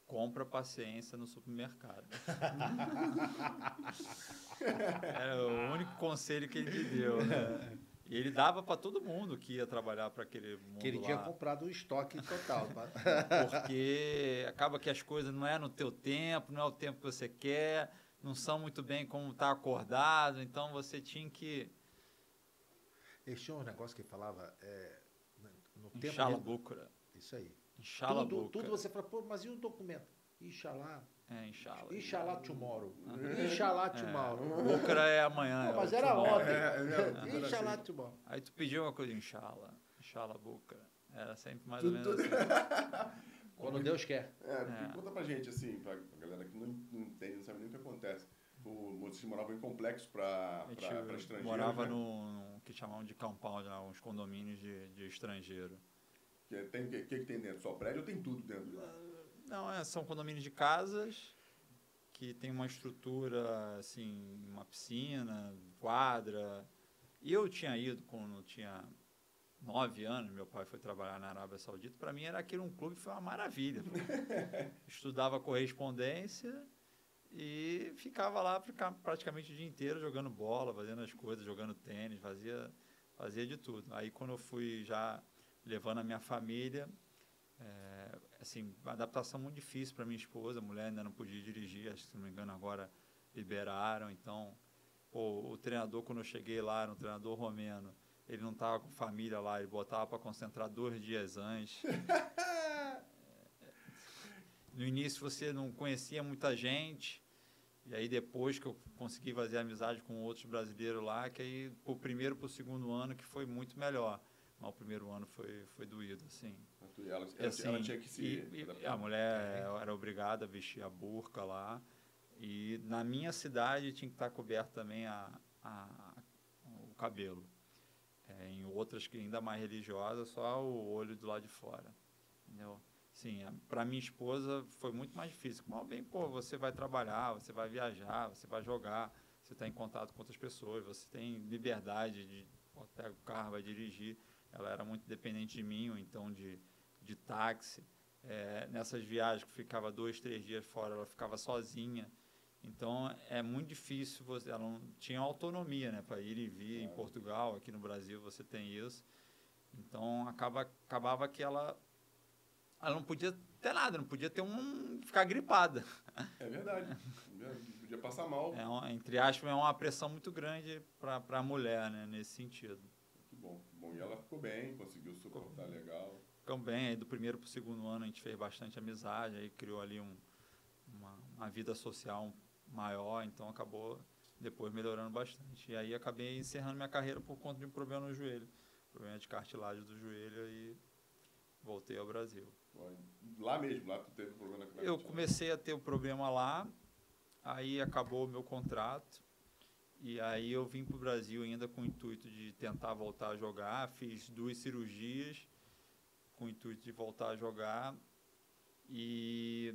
compra paciência no supermercado. Era o único conselho que ele me deu. Né? E ele dava para todo mundo que ia trabalhar para aquele mundo Que ele lá. tinha comprado o estoque total. Porque acaba que as coisas não é no teu tempo, não é o tempo que você quer não são muito bem como está acordado, então você tinha que. Eles tinham um negócio que falava é, no Inshala tempo. Isso aí. Inshala tudo, tudo você fala, pô, mas e o documento? Inshallah. É, inshallah. Inshallah tomorrow. Inshallah é. tomorrow. É, Bukra é amanhã. Não, mas era ontem. É, é, inshallah assim. tomorrow. Aí tu pediu uma coisa, inshallah. Inshallah Bukra. Era sempre mais tudo, ou menos tudo. assim. Quando Deus quer. É, é. conta pra gente, assim, pra, pra galera que não, entende, não sabe nem o que acontece. O, vocês moravam em complexo para estrangeiros? morava né? no, no, que chamavam de compound, né, uns condomínios de, de estrangeiro. O que, tem, que, que, tem dentro? Só prédio ou tem tudo dentro? Não, é, são condomínios de casas que tem uma estrutura, assim, uma piscina, quadra. E eu tinha ido quando tinha nove anos, meu pai foi trabalhar na Arábia Saudita, para mim era aquilo um clube, foi uma maravilha. Estudava correspondência e ficava lá praticamente o dia inteiro jogando bola, fazendo as coisas, jogando tênis, fazia, fazia de tudo. Aí quando eu fui já levando a minha família, assim, adaptação muito difícil para minha esposa, a mulher ainda não podia dirigir, acho que se não me engano agora liberaram, então pô, o treinador quando eu cheguei lá, era um treinador romeno, ele não estava com família lá, ele botava para concentrar dois dias antes. no início você não conhecia muita gente, e aí depois que eu consegui fazer amizade com outros brasileiros lá, que aí o primeiro para o segundo ano que foi muito melhor. Mas o primeiro ano foi, foi doído, assim. Ela, ela, assim, ela tinha que se... E, e a mulher era obrigada a vestir a burca lá. E na minha cidade tinha que estar coberto também a, a, o cabelo. É, em outras que ainda mais religiosas, só o olho do lado de fora. Entendeu? Sim, para minha esposa foi muito mais difícil. Mal bem, pô, você vai trabalhar, você vai viajar, você vai jogar, você está em contato com outras pessoas, você tem liberdade de pô, pega o carro, vai dirigir. Ela era muito dependente de mim, ou então de, de táxi. É, nessas viagens que ficava dois, três dias fora, ela ficava sozinha. Então é muito difícil você, ela não tinha autonomia, né, para ir e vir em Portugal, aqui no Brasil você tem isso. Então acaba acabava que ela ela não podia ter nada, não podia ter um ficar gripada. É verdade. podia passar mal. É uma, entre aspas é uma pressão muito grande para a mulher, né, nesse sentido. Bom, bom. E ela ficou bem, conseguiu suportar legal. Ficou bem, aí do primeiro para o segundo ano a gente fez bastante amizade, aí criou ali um, uma, uma vida social maior, então acabou depois melhorando bastante. E aí acabei encerrando minha carreira por conta de um problema no joelho, problema de cartilagem do joelho e voltei ao Brasil. Lá mesmo, lá tu teve problema na Eu comecei a ter o um problema lá, aí acabou o meu contrato. E aí eu vim para o Brasil ainda com o intuito de tentar voltar a jogar. Fiz duas cirurgias com o intuito de voltar a jogar. E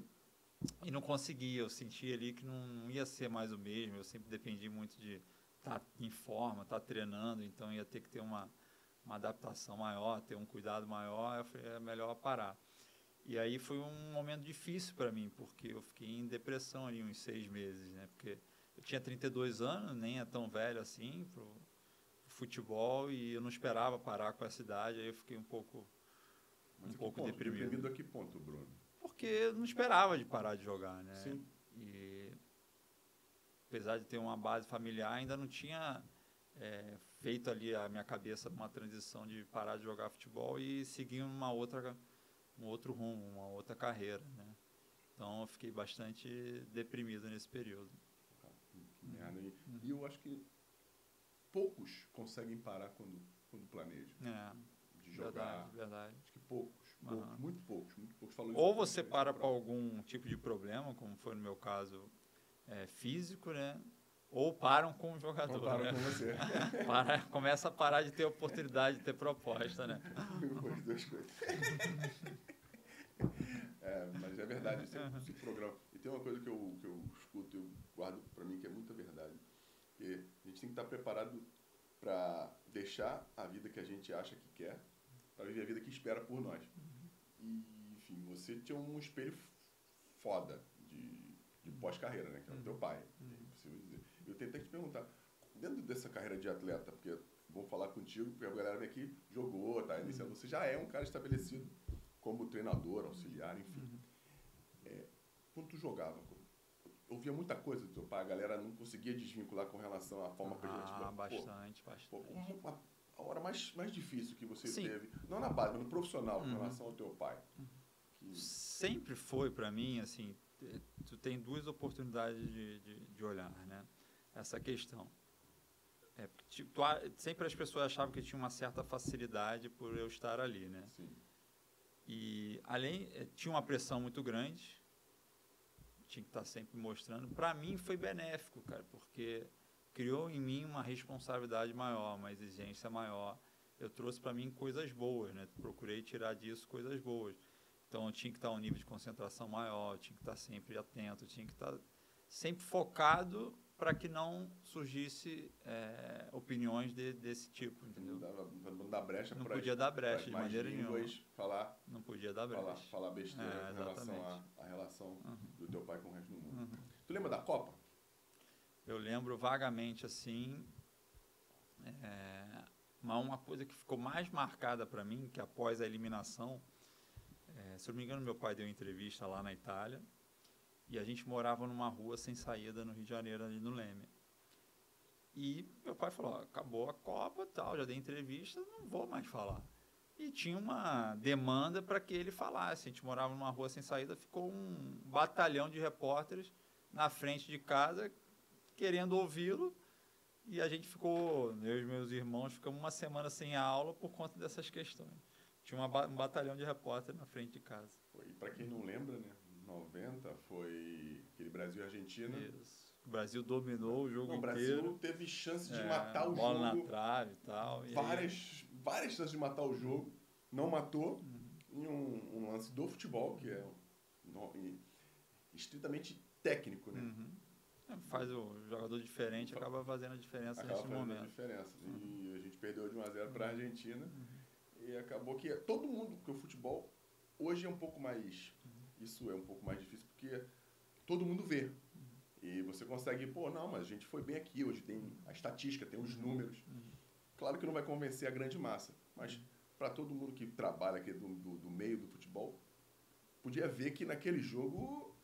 e não conseguia. Eu sentia ali que não ia ser mais o mesmo. Eu sempre dependi muito de estar tá em forma, estar tá treinando, então ia ter que ter uma, uma adaptação maior, ter um cuidado maior. Eu falei, é melhor parar. E aí foi um momento difícil para mim, porque eu fiquei em depressão ali uns seis meses, né? Porque tinha 32 anos, nem é tão velho assim pro, pro futebol e eu não esperava parar com essa idade, aí eu fiquei um pouco Mas um pouco ponto? deprimido. Deprimido a que ponto, Bruno? porque eu não esperava de parar de jogar, né? Sim. E apesar de ter uma base familiar, ainda não tinha é, feito ali a minha cabeça uma transição de parar de jogar futebol e seguir uma outra, um outro rumo, uma outra carreira, né? Então eu fiquei bastante deprimido nesse período. Merda. E, e eu acho que poucos conseguem parar quando, quando planejam. É. De jogar. Verdade, verdade. Acho que poucos. Poucos, uhum. muito poucos, muito poucos. Falou Ou você para para algum tipo de problema, como foi no meu caso é, físico, né? Ou param com o jogador. Ou param né? com você. para, começa a parar de ter oportunidade de ter proposta, né? As duas coisas. é, mas é verdade, esse, esse programa. E tem uma coisa que eu, que eu escuto eu guardo para mim que é muita verdade. Que a gente tem que estar preparado para deixar a vida que a gente acha que quer para viver a vida que espera por nós. E, enfim, você tinha um espelho foda de, de pós-carreira, né? Que era o teu pai. Uhum. Eu tentei te perguntar, dentro dessa carreira de atleta, porque vou falar contigo, porque a galera vem aqui jogou, tá? Iniciando, você já é um cara estabelecido como treinador, auxiliar, enfim. Uhum. É, quando tu jogava, ouvia muita coisa do teu pai, a galera não conseguia desvincular com relação à forma ah, que a gente... Ah, bastante, pô, bastante. Pô, uma, a hora mais, mais difícil que você Sim. teve, não na base, mas no profissional, uhum. com relação ao teu pai? Que... Sempre foi para mim, assim, tu tem duas oportunidades de, de, de olhar, né? Essa questão. É, tipo, tu, sempre as pessoas achavam que tinha uma certa facilidade por eu estar ali, né? Sim. E além, eh, tinha uma pressão muito grande, tinha que estar sempre mostrando. Para mim foi benéfico, cara, porque criou em mim uma responsabilidade maior, uma exigência maior. Eu trouxe para mim coisas boas, né? Procurei tirar disso coisas boas. Então, eu tinha que estar um nível de concentração maior, tinha que estar sempre atento, tinha que estar sempre focado para que não surgisse é, opiniões de, desse tipo, entendeu? Não, não dar brecha Não podia dar brecha de maneira nenhuma. Falar, não podia dar brecha. Falar, falar besteira é, em relação à, à relação uhum. do teu pai com o resto do mundo. Uhum. Tu lembra da Copa? Eu lembro vagamente assim, é, mas uma coisa que ficou mais marcada para mim, que após a eliminação, é, se eu não me engano, meu pai deu entrevista lá na Itália e a gente morava numa rua sem saída no Rio de Janeiro, ali no Leme. E meu pai falou: acabou a Copa, tal, já dei entrevista, não vou mais falar. E tinha uma demanda para que ele falasse. A gente morava numa rua sem saída, ficou um batalhão de repórteres na frente de casa querendo ouvi-lo. E a gente ficou, eu e meus irmãos, ficamos uma semana sem aula por conta dessas questões. Tinha uma, um batalhão de repórter na frente de casa. E para quem não lembra, né? 90 foi aquele Brasil e Argentina. Isso. O Brasil dominou o jogo Não, o Brasil inteiro. teve chance de É, matar o bola jogo. na trave e tal. e aí- várias, várias chances de matar o jogo. Não matou. Uhum. Em um, um lance do futebol, que é no- estritamente técnico, né? Uhum. É, Faz o jogador diferente, acaba fazendo a diferença Acaba nesse momento. diferença. Uhum. E a gente perdeu de 1 a 0 para a Argentina. E acabou que todo mundo, porque o futebol hoje é um pouco mais. Uhum. Isso é um pouco mais difícil, porque todo mundo vê. Uhum. E você consegue, pô, não, mas a gente foi bem aqui, hoje tem a estatística, tem os números. Uhum. Claro que não vai convencer a grande massa, mas para todo mundo que trabalha aqui do, do, do meio do futebol, podia ver que naquele jogo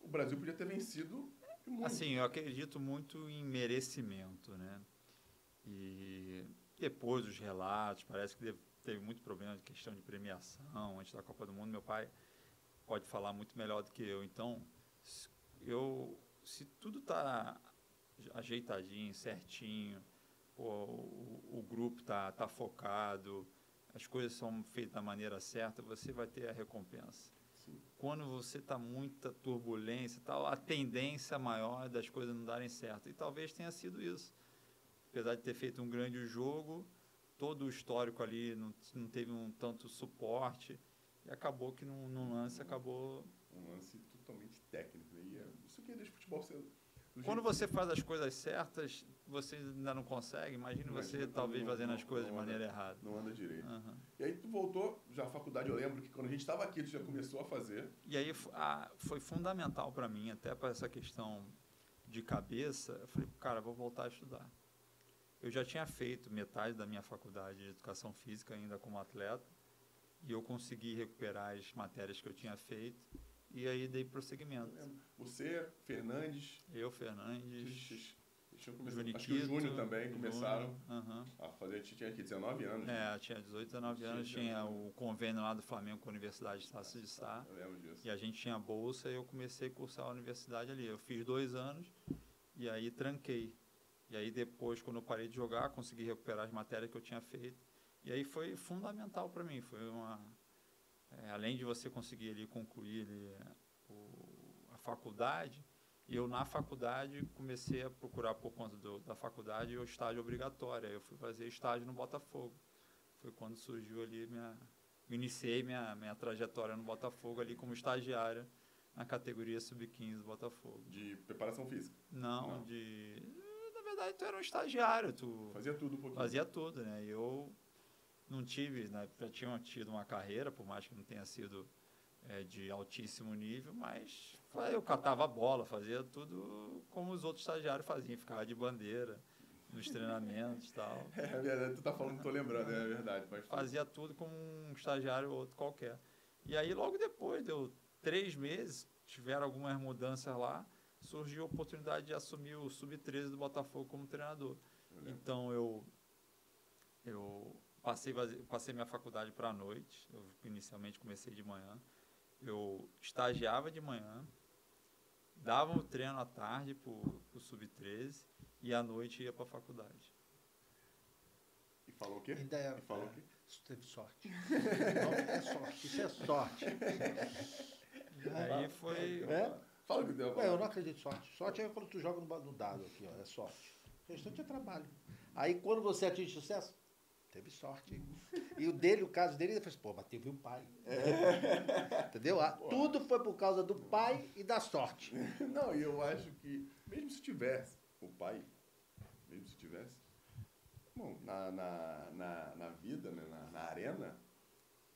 o Brasil podia ter vencido muito. Assim, eu acredito muito em merecimento, né? E depois dos relatos, parece que teve muito problema de questão de premiação antes da Copa do Mundo. Meu pai pode falar muito melhor do que eu. Então, eu, se tudo está ajeitadinho, certinho, pô, o, o grupo tá, tá focado, as coisas são feitas da maneira certa, você vai ter a recompensa Sim. quando você está muita turbulência tal, a tendência maior das coisas não darem certo. E talvez tenha sido isso. Apesar de ter feito um grande jogo, todo o histórico ali não, não teve um tanto suporte e acabou que num, num lance acabou. Um lance totalmente técnico. E é isso que deixa o futebol ser. do Quando você faz as coisas certas, você ainda não consegue. Imagine você Imagina, talvez não- fazendo não- as coisas de anda. maneira errada. Não anda direito. Aham. E aí tu voltou, já a faculdade, eu lembro que quando a gente estava aqui, tu já começou a fazer. E aí a- foi fundamental para mim, até para essa questão de cabeça. Eu falei, cara, vou voltar a estudar. Eu já tinha feito metade da minha faculdade de educação física ainda como atleta e eu consegui recuperar as matérias que eu tinha feito e aí dei prosseguimento. Você, Fernandes, Eu, Fernandes, começado, Juniquito, acho que o Júnior também começaram a fazer, a gente tinha aqui 19 anos. né? É, tinha 18, 19 anos, Tinha tinha 19. o convênio lá do Flamengo com a Universidade de Taça de Sá. Eu lembro disso. E a gente tinha bolsa e eu comecei a cursar a universidade ali. Eu fiz dois anos e aí tranquei. E aí depois, quando eu parei de jogar, consegui recuperar as matérias que eu tinha feito. E aí foi fundamental para mim. Foi uma... é, além de você conseguir ali concluir ali, o- a faculdade, eu na faculdade comecei a procurar por conta do- da faculdade o estágio obrigatório. Aí eu fui fazer estágio no Botafogo. Foi quando surgiu ali minha... Iniciei minha, minha trajetória no Botafogo ali como estagiário na categoria sub-15 do Botafogo. De preparação física. Não, Não. de. Na verdade, tu era um estagiário, tu Fazia tudo um pouquinho. fazia tudo, né? E eu não tive, né? já tinha tido uma carreira, por mais que não tenha sido é, de altíssimo nível, mas eu catava a bola, fazia tudo como os outros estagiários faziam, ficava de bandeira nos treinamentos e tal. É verdade, tu tá falando, tô lembrando, é verdade. Tudo. Fazia tudo como um estagiário ou outro qualquer. E aí, logo depois, deu três meses, tiveram algumas mudanças lá, surgiu a oportunidade de assumir o Sub-13 do Botafogo como treinador. Eu. Então, eu, eu passei, passei minha faculdade para a noite, eu inicialmente comecei de manhã, eu estagiava de manhã, dava o treino à tarde para o Sub-13 e à noite ia para a faculdade. E falou o quê? Ainda é, E falou o quê? Isso teve sorte. Não é sorte, isso é sorte. Aí foi... É? Fala o que deu. Ué, eu não acredito em sorte. Sorte é quando tu joga no, no dado aqui, ó. É sorte. O restante é trabalho. Aí quando você atinge sucesso, teve sorte. E o dele, o caso dele, ele fez, pô, mas teve um pai. Entendeu? Ah, tudo foi por causa do pai e da sorte. Não, e eu acho que, mesmo se tivesse o pai, mesmo se tivesse, bom, na, na, na, na vida, né, na, na arena,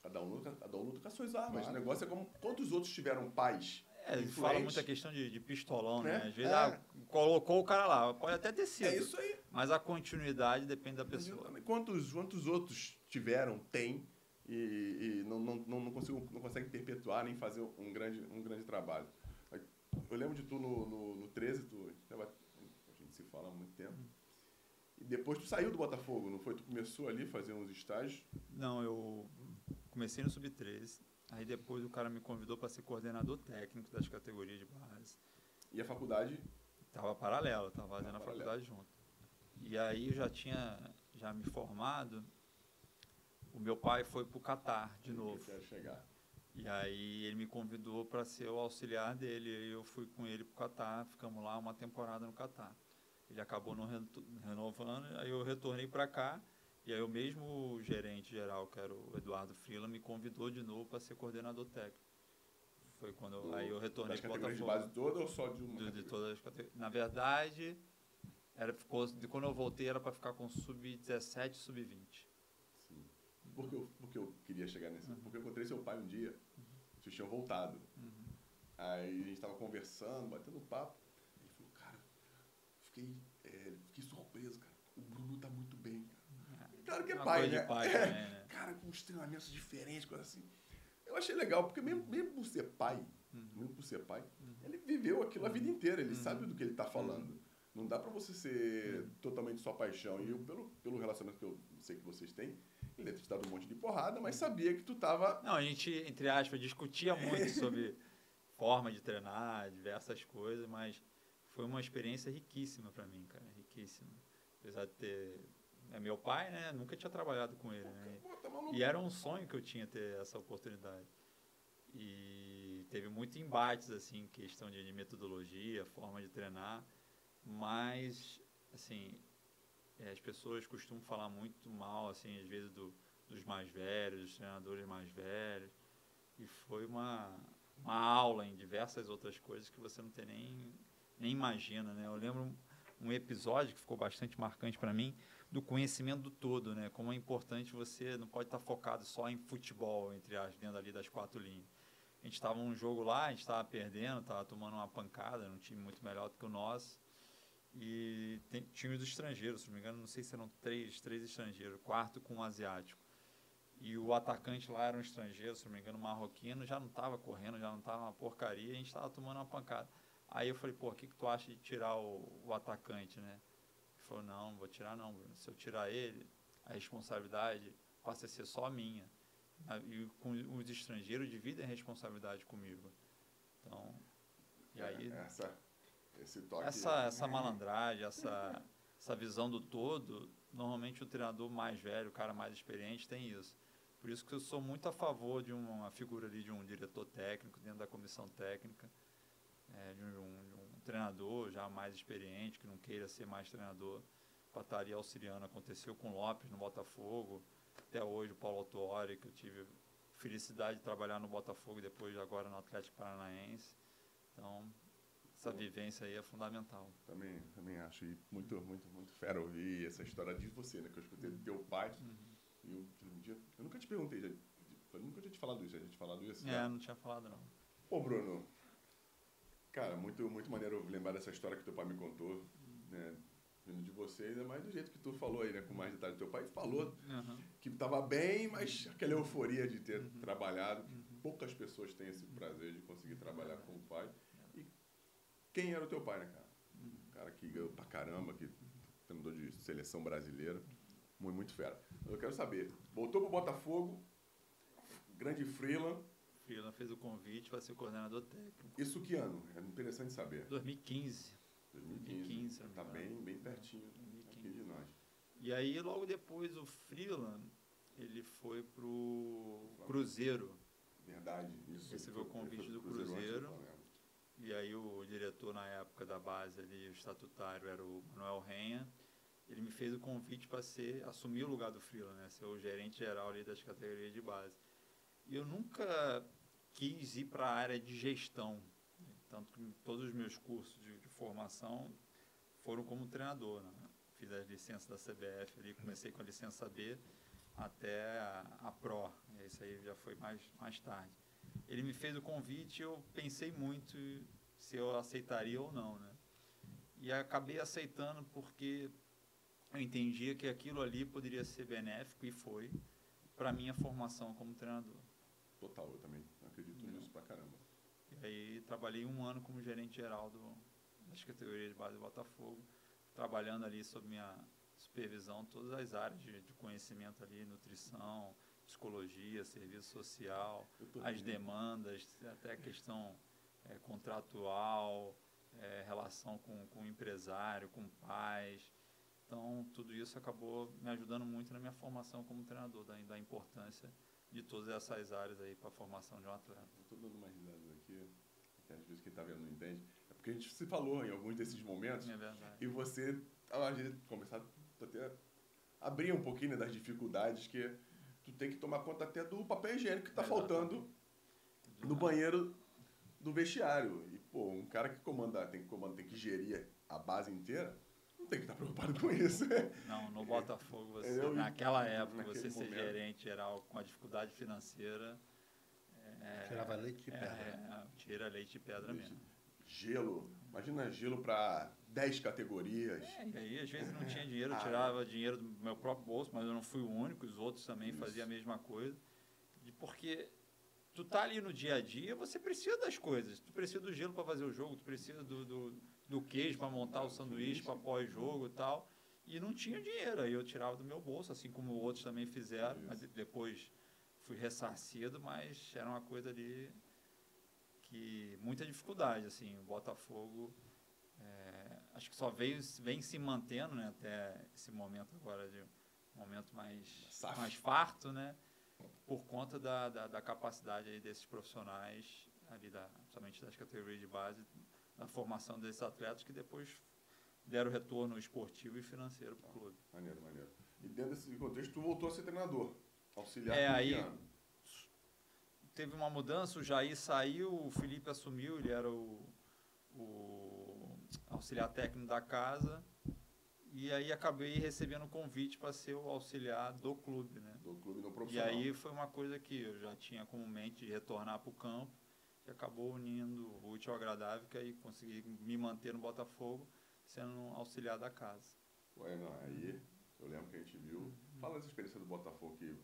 cada um, luta, cada um luta com as suas armas. Claro. O negócio é como quantos outros tiveram pais. É, ele fala muito a questão de, de pistolão, né? Né? Às vezes, É. ah, colocou o cara lá, pode até ter sido. É isso aí. Mas a continuidade depende da pessoa. Quantos, quantos outros tiveram, tem, e, e não, não, não, consigo, não conseguem perpetuar nem fazer um grande, um grande trabalho. Eu lembro de tu no, no, no 13, tu, a gente se fala há muito tempo. E depois tu saiu do Botafogo, não foi? Tu começou ali a fazer uns estágios. Não, eu comecei no Sub-13, aí depois o cara me convidou para ser coordenador técnico das categorias de base. E a faculdade, Tava paralelo, tava fazendo Tava a faculdade junto. E aí eu já tinha já me formado, o meu pai foi pro Catar de eu novo. chegar. E aí ele me convidou para ser o auxiliar dele. E eu fui com ele para o Catar, ficamos lá uma temporada no Catar. Ele acabou não renovando, aí eu retornei para cá. E aí o mesmo gerente geral, que era o Eduardo Frila, me convidou de novo para ser coordenador técnico. Foi quando eu, aí eu retornei para o Botafogo. de base toda ou só de uma? De, de todas as categorias. Na verdade, era, ficou, de quando eu voltei era para ficar com sub-17 e sub-20. Sim. Por que, eu, por que eu queria chegar nesse? Uhum. Porque eu encontrei seu pai um dia, uhum. vocês tinham voltado. Uhum. Aí a gente estava conversando, batendo papo. Ele falou, cara, fiquei, é, fiquei surpreso, cara. O Bruno tá muito bem, cara. É. Claro que é Uma pai, né? Pai também, né? Cara, com uns treinamentos diferentes, coisa assim. Eu achei legal, porque mesmo, mesmo por ser pai, uhum. mesmo por ser pai, uhum. ele viveu aquilo a vida inteira, ele uhum. sabe do que ele está falando. Não dá para você ser totalmente sua paixão. E eu, pelo, pelo relacionamento que eu sei que vocês têm, ele deve ter te dado um monte de porrada, mas sabia que tu tava. Não, a gente, entre aspas, discutia muito sobre forma de treinar, diversas coisas, mas foi uma experiência riquíssima para mim, cara, riquíssima. Apesar de ter é meu pai, né? Nunca tinha trabalhado com ele, né? Tá e era um sonho que eu tinha ter essa oportunidade. E teve muitos embates assim, questão de metodologia, forma de treinar. Mas, assim, é, as pessoas costumam falar muito mal, assim, às vezes, do, dos mais velhos, dos treinadores mais velhos. E foi uma, uma aula em diversas outras coisas que você não tem nem, nem imagina, né? Eu lembro um episódio que ficou bastante marcante para mim do conhecimento do todo, né? Como é importante você não pode estar focado só em futebol, entre as dentro ali das quatro linhas. A gente estava num jogo lá, a gente estava perdendo, estava tomando uma pancada, num time muito melhor do que o nosso. E tem, tinha os estrangeiros, se não me engano, não sei se eram três, três estrangeiros, quarto com um asiático. E o atacante lá era um estrangeiro, se não me engano, marroquino, já não estava correndo, já não estava uma porcaria, a gente estava tomando uma pancada. Aí eu falei, pô, o que, que tu acha de tirar o, o atacante, né? Ele falou, não, não vou tirar não, Bruno. Se eu tirar ele, a responsabilidade passa a ser só minha. E com os estrangeiros dividem a responsabilidade comigo. Então, e aí... É, essa esse toque. Essa, essa malandragem, essa, essa visão do todo, normalmente o treinador mais velho, o cara mais experiente, tem isso. Por isso que eu sou muito a favor de uma figura ali de um diretor técnico dentro da comissão técnica, é, de, um, de, um, treinador já mais experiente, que não queira ser mais treinador, para estar ali auxiliando. Aconteceu com o Lopes no Botafogo, até hoje o Paulo Autuori, que eu tive felicidade de trabalhar no Botafogo e depois agora no Atlético Paranaense. Então, essa vivência aí é fundamental. Também, também acho. E muito, muito, muito fera ouvir essa história de você, né? Que eu escutei do teu pai. Uhum. E eu, um dia, eu nunca te perguntei, já, eu nunca tinha te falado isso, a gente falado isso. É, né? não tinha falado não. Pô, Bruno, cara, muito, muito maneiro lembrar dessa história que teu pai me contou, né? Vindo de você, ainda mais do jeito que tu falou aí, né? Com mais detalhes. Teu pai falou uhum. que estava bem, mas aquela euforia de ter uhum. trabalhado. Uhum. Poucas pessoas têm esse prazer de conseguir trabalhar com o pai quem era o teu pai, né, cara? Um cara que ganhou pra caramba, que treinador de seleção brasileira. Muito, muito fera. Eu quero saber, voltou pro Botafogo, grande Freeland. Freeland fez o convite para ser coordenador técnico. Isso que ano? É interessante saber. 2015. 2015. 2015 tá bem, bem pertinho 2015. aqui de nós. E aí, logo depois, o Freeland, ele foi pro Cruzeiro. Verdade, isso. Recebeu o convite do Cruzeiro. Cruzeiro e aí o diretor na época da base ali, o estatutário, era o Manuel Renha. Ele me fez o convite para ser assumir o lugar do Frila, né? Ser o gerente geral ali das categorias de base. E eu nunca quis ir para a área de gestão, tanto que todos os meus cursos de, de formação foram como treinador, né? Fiz a licença da CBF ali, comecei com a licença B até a, a Pro. Isso aí já foi mais mais tarde ele me fez o convite eu pensei muito se eu aceitaria ou não, né? E acabei aceitando porque eu entendia que aquilo ali poderia ser benéfico e foi para minha formação como treinador. Total, eu também acredito Não. nisso pra caramba. E aí trabalhei um ano como gerente geral do, das categorias de base do Botafogo, trabalhando ali sob minha supervisão todas as áreas de, de conhecimento ali, nutrição, psicologia, serviço social, as demandas, até a questão é, contratual, é, relação com, com o empresário, com pais. Então, tudo isso acabou me ajudando muito na minha formação como treinador, da, da importância de todas essas áreas aí para a formação de um atleta. Estou dando uma risada aqui, que às vezes quem está vendo não entende. É porque a gente se falou em alguns desses momentos. É verdade. E você, a gente conversado, até abrir um pouquinho né, das dificuldades que tu tem que tomar conta até do papel higiênico que está faltando no banheiro do vestiário. E, pô, um cara que comanda, tem que comandar, tem que gerir a base inteira, não tem que estar preocupado com isso. Não, no Botafogo, você, Eu- naquela época, você ser momento. gerente geral com a dificuldade financeira. É, Tirava leite de pedra. É, tira leite de pedra mesmo. Gelo. Imagina gelo para 10 categorias. É, e aí, às vezes, não tinha dinheiro, eu Ah, tirava dinheiro do meu próprio bolso, mas eu não fui o único, os outros também Isso. faziam a mesma coisa. E porque tu tá ali no dia a dia, você precisa das coisas. Tu precisa do gelo para fazer o jogo, tu precisa do, do, do queijo para montar o sanduíche para pós-jogo e tal. E não tinha dinheiro, aí eu tirava do meu bolso, assim como outros também fizeram, mas depois fui ressarcido, mas era uma coisa ali que muita dificuldade, assim, o Botafogo é, acho que só veio, vem se mantendo, né, até esse momento agora de um momento mais, SAF. mais farto, né, por conta da, da, da capacidade desses profissionais ali, da, principalmente das categorias de base, da formação desses atletas que depois deram retorno esportivo e financeiro para o clube. Maneiro, maneiro. E dentro desse contexto, tu voltou a ser treinador, auxiliar É, aí- ano? teve uma mudança, o Jair saiu, o Felipe assumiu, ele era o, o auxiliar técnico da casa. E aí acabei recebendo um convite para ser o auxiliar do clube, né? do clube E profissional. aí foi uma coisa que eu já tinha como mente de retornar para o campo, que acabou unindo o útil ao agradável, que aí consegui me manter no Botafogo, sendo um auxiliar da casa. Ué, não, aí eu lembro que a gente viu. Fala dessa experiência do Botafogo que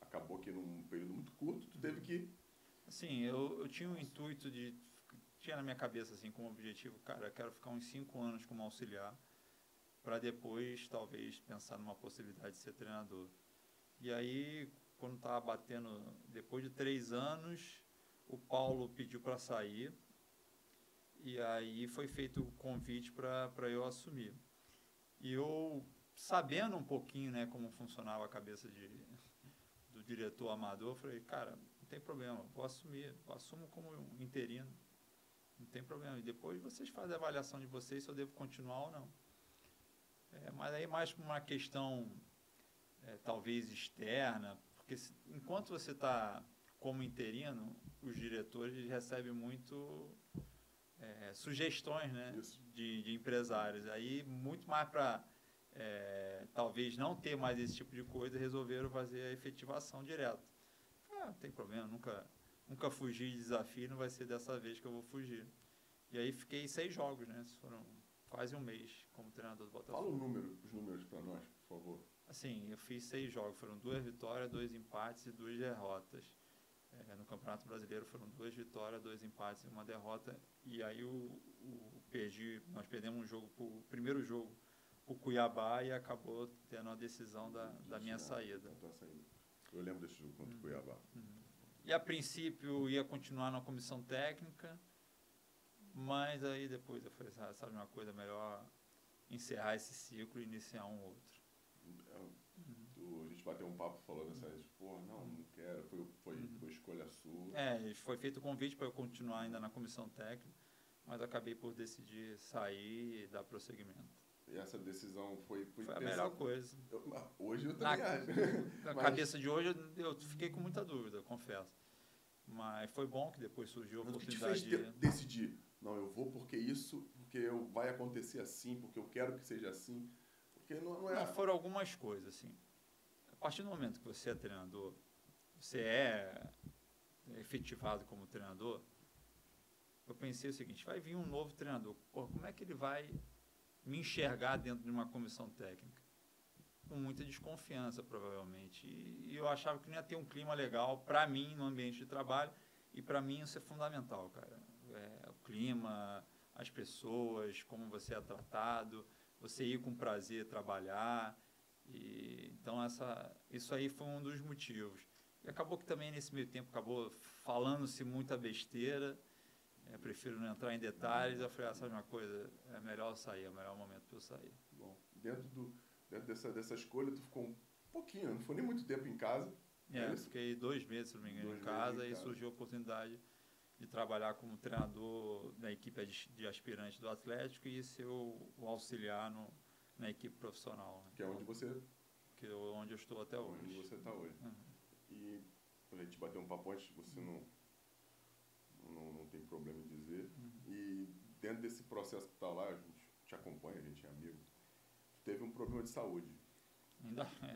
acabou que num período muito curto, tu teve que. Assim, eu, eu tinha o intuito de. Tinha na minha cabeça, assim, como objetivo, cara, eu quero ficar uns cinco anos como auxiliar, para depois, talvez, pensar numa possibilidade de ser treinador. E aí, quando estava batendo, depois de três anos, o Paulo pediu para sair, e aí foi feito o convite para eu assumir. E eu, sabendo um pouquinho né, como funcionava a cabeça de, do diretor amador, falei, cara, não tem problema, vou assumir, eu assumo como um interino, não tem problema. E depois vocês fazem a avaliação de vocês se eu devo continuar ou não. É, mas aí mais por uma questão, é, talvez externa, porque se- enquanto você está como interino, os diretores recebem muito é, sugestões né, de, de empresários. Aí muito mais para talvez não ter mais esse tipo de coisa, resolveram fazer a efetivação direta. Ah, não tem problema, nunca, nunca fugi de desafio, não vai ser dessa vez que eu vou fugir. E aí fiquei seis jogos, né? Foram quase um mês como treinador do Botafogo. Fala o número, os números para nós, por favor. Assim, eu fiz seis jogos, foram duas vitórias, dois empates e duas derrotas. É, no Campeonato Brasileiro foram duas vitórias, dois empates e uma derrota. E aí o, o perdi, nós perdemos um jogo, o primeiro jogo, o Cuiabá e acabou tendo a decisão da, da minha saída. Eu lembro desse jogo contra o Cuiabá. E a princípio ia continuar na comissão técnica, mas aí depois eu falei, "Ah, sabe uma coisa, melhor encerrar esse ciclo e iniciar um outro. É, tu- a gente bateu um papo falando essa vez, pô, não, não quero, foi, foi, foi escolha sua. É, foi feito o convite para eu continuar ainda na comissão técnica, mas acabei por decidir sair e dar prosseguimento. E essa decisão foi. Foi, Foi a melhor coisa. Eu- mas hoje eu Na- também acho. Na Mas- cabeça de hoje eu, eu fiquei com muita dúvida, confesso. Mas foi bom que depois surgiu a Mas o que te oportunidade fez de- de... decidir? Não, eu vou porque isso, porque eu, vai acontecer assim, porque eu quero que seja assim. Porque não, não é. Não, foram algumas coisas, assim. A partir do momento que você é treinador, você é efetivado como treinador, eu pensei o seguinte, vai vir um novo treinador, Pô, como é que ele vai me enxergar dentro de uma comissão técnica? Com muita desconfiança, provavelmente. E, e eu achava que não ia ter um clima legal para mim no ambiente de trabalho, e para mim isso é fundamental, cara. É, o clima, as pessoas, como você é tratado, você ir com prazer trabalhar. E, então, essa, isso aí foi um dos motivos. E acabou que também nesse meio tempo acabou falando-se muita besteira. Eu prefiro não entrar em detalhes. Eu falei, ah, sabe uma coisa? É melhor eu sair, é o melhor momento para eu sair. Bom, dentro, do, dentro dessa, dessa escolha, tu ficou um pouquinho, não foi nem muito tempo em casa. É, É fiquei dois meses, se não me engano, Dois em casa em e casa. surgiu a oportunidade de trabalhar como treinador da equipe de aspirantes do Atlético e ser o, o auxiliar no, na equipe profissional. né? Que é onde você, Que é onde eu estou até onde hoje. você está hoje. Uhum. E a gente bateu um papo antes, você não, não, não tem problema em dizer. Uhum. E dentro desse processo que está lá, a gente te acompanha, a gente é amigo, teve um problema de saúde.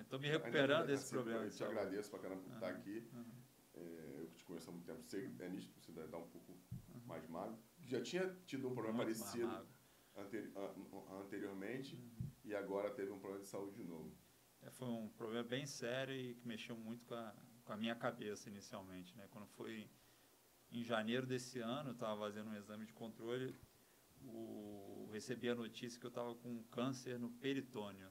Estou me recuperando desse assim, problema. Eu te agradeço pra caramba por estar Uhum. aqui. Uhum. É, eu que te conheço há muito tempo, sei, é que você deve estar um pouco mais magro. Já tinha tido um problema Muito parecido anteri- an- anteriormente Uhum. e agora teve um problema de saúde de novo. É, foi um problema bem sério e que mexeu muito com a, com a minha cabeça inicialmente. Né? Quando foi em janeiro desse ano, eu estava fazendo um exame de controle, o, recebi a notícia que eu estava com câncer no peritônio.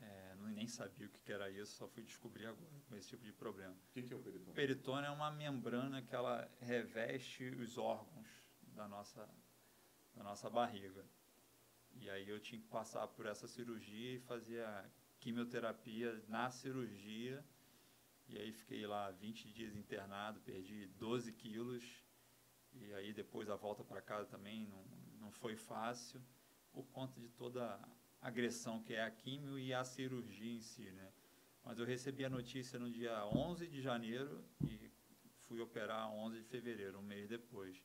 É, não, nem sabia o que que era isso, só fui descobrir agora com esse tipo de problema. O que, que é o peritônio? O peritônio é uma membrana que ela reveste os órgãos da nossa, da nossa barriga. E aí eu tinha que passar por essa cirurgia e fazer a quimioterapia na cirurgia. E aí fiquei lá 20 dias internado, perdi 12 quilos. E aí depois a volta para casa também não, não foi fácil, por conta de toda a agressão que é a quimio e a cirurgia em si, né? Mas eu recebi a notícia no dia 11 de janeiro e fui operar 11 de fevereiro, um mês depois.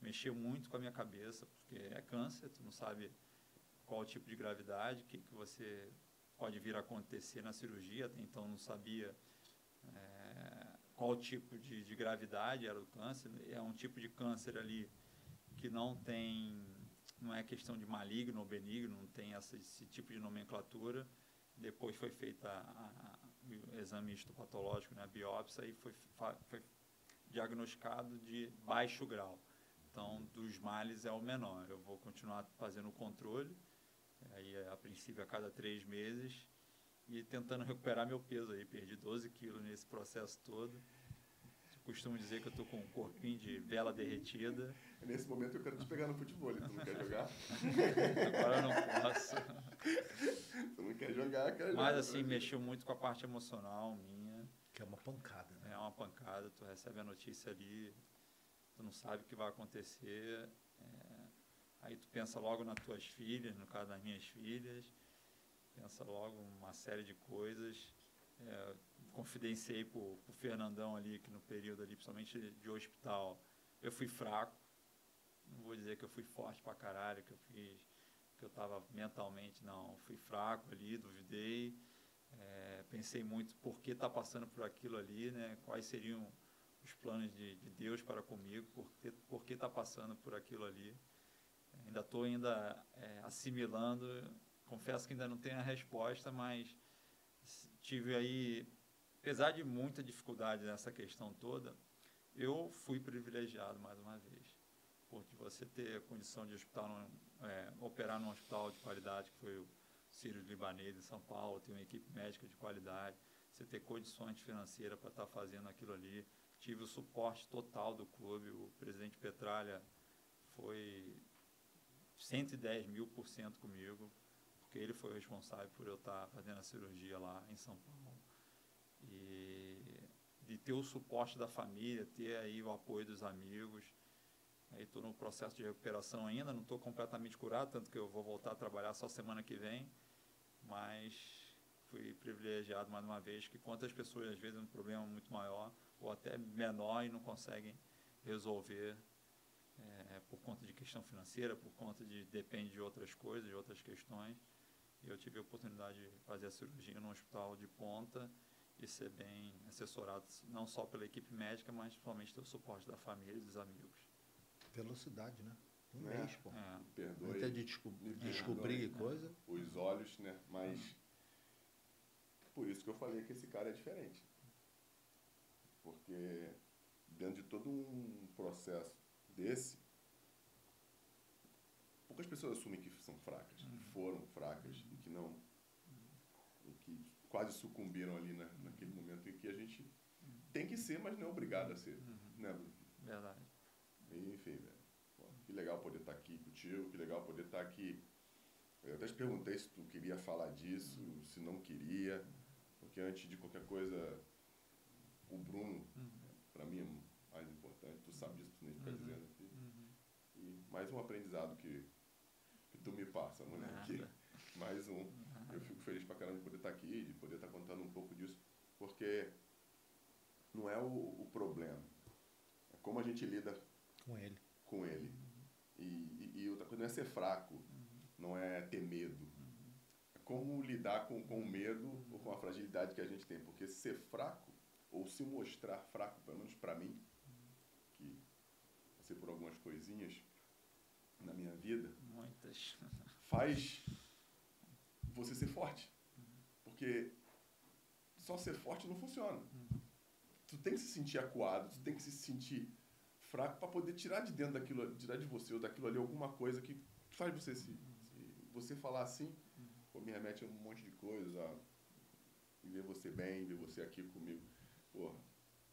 Mexeu muito com a minha cabeça, porque é câncer, tu não sabe qual tipo de gravidade, o que, que você pode vir a acontecer na cirurgia, até então não sabia qual tipo de, de gravidade era o câncer. É um tipo de câncer ali que não tem, não é questão de maligno ou benigno, não tem essa, esse tipo de nomenclatura. Depois foi feita a, a, o exame histopatológico, né, a biópsia, e foi, foi diagnosticado de baixo grau. Então, dos males é o menor. Eu vou continuar fazendo o controle, aí a princípio a cada três meses, e tentando recuperar meu peso aí. Perdi 12 quilos nesse processo todo. Costumo dizer que eu estou com um corpinho de vela derretida. Nesse momento eu quero te pegar no futebol, tu não quer jogar? Agora eu não posso. Tu não quer jogar, quer jogar. Mas assim, mexeu muito com a parte emocional minha. Que é uma pancada, né? É uma pancada, tu recebe a notícia ali, tu não sabe o que vai acontecer. é, aí tu pensa logo nas tuas filhas, no caso das minhas filhas, pensa logo uma série de coisas. É, confidenciei pro, pro Fernandão ali, que no período ali, principalmente de hospital, eu fui fraco. Não vou dizer que eu fui forte pra caralho, que eu fiz, que eu tava mentalmente, não. Fui fraco ali, duvidei. É, pensei muito por que está passando por aquilo ali, né? Quais seriam os planos de, de Deus para comigo, por que está passando por aquilo ali. Ainda estou ainda é, assimilando. Confesso que ainda não tenho a resposta, mas tive aí, apesar de muita dificuldade nessa questão toda, eu fui privilegiado mais uma vez, porque você ter condição de hospital, é, operar num hospital de qualidade, que foi o Sírio Libanês em São Paulo, ter uma equipe médica de qualidade, você ter condições financeiras para estar fazendo aquilo ali. Tive o suporte total do clube, o presidente Petralha foi 110 mil por cento comigo, porque ele foi o responsável por eu estar fazendo a cirurgia lá em São Paulo. E de ter o suporte da família, ter aí o apoio dos amigos. Aí estou no processo de recuperação ainda, não estou completamente curado, tanto que eu vou voltar a trabalhar só semana que vem, mas fui privilegiado mais uma vez que quantas pessoas às vezes um problema muito maior ou até menor e não conseguem resolver é, por conta de questão financeira, por conta de depende de outras coisas, de outras questões. E eu tive a oportunidade de fazer a cirurgia num hospital de ponta e ser bem assessorado não só pela equipe médica, mas principalmente ter o suporte da família e dos amigos. Velocidade, né? Um É. mês, pô. É, Perdoe. Até de desco- descobrir perdoe, coisa. Os olhos, né? Mas. Por isso que eu falei que esse cara é diferente. Porque dentro de todo um processo desse, poucas pessoas assumem que são fracas, foram fracas e que não. e que quase sucumbiram ali na, naquele momento em que a gente tem que ser, mas não é obrigado a ser. Né, Bruno? verdade. Enfim, velho. Pô, Que legal poder estar aqui contigo, que legal poder estar aqui. Eu até te perguntei se tu queria falar disso, se não queria. Porque antes de qualquer coisa, o Bruno, para mim, é mais importante. Tu sabe disso, tu nem fica Uhum. dizendo aqui. E mais um aprendizado que tu me passa, moleque. Nada. Mais um. Eu fico feliz pra caramba de poder estar aqui, de poder estar contando um pouco disso, porque não é o, o problema. É como a gente lida Com ele. com ele. E, e, e outra coisa não é ser fraco, não é ter medo. É como lidar com, com o medo ou com a fragilidade que a gente tem. Porque ser fraco, ou se mostrar fraco, pelo menos para mim, que passei por algumas coisinhas na minha vida, Muitas. faz você ser forte. Porque só ser forte não funciona. Tu tem que se sentir acuado, tu tem que se sentir fraco para poder tirar de dentro daquilo, tirar de você ou daquilo ali alguma coisa que faz você se, se- você falar assim, pô, me remete a um monte de coisas, a e ver você bem, ver você aqui comigo, porra,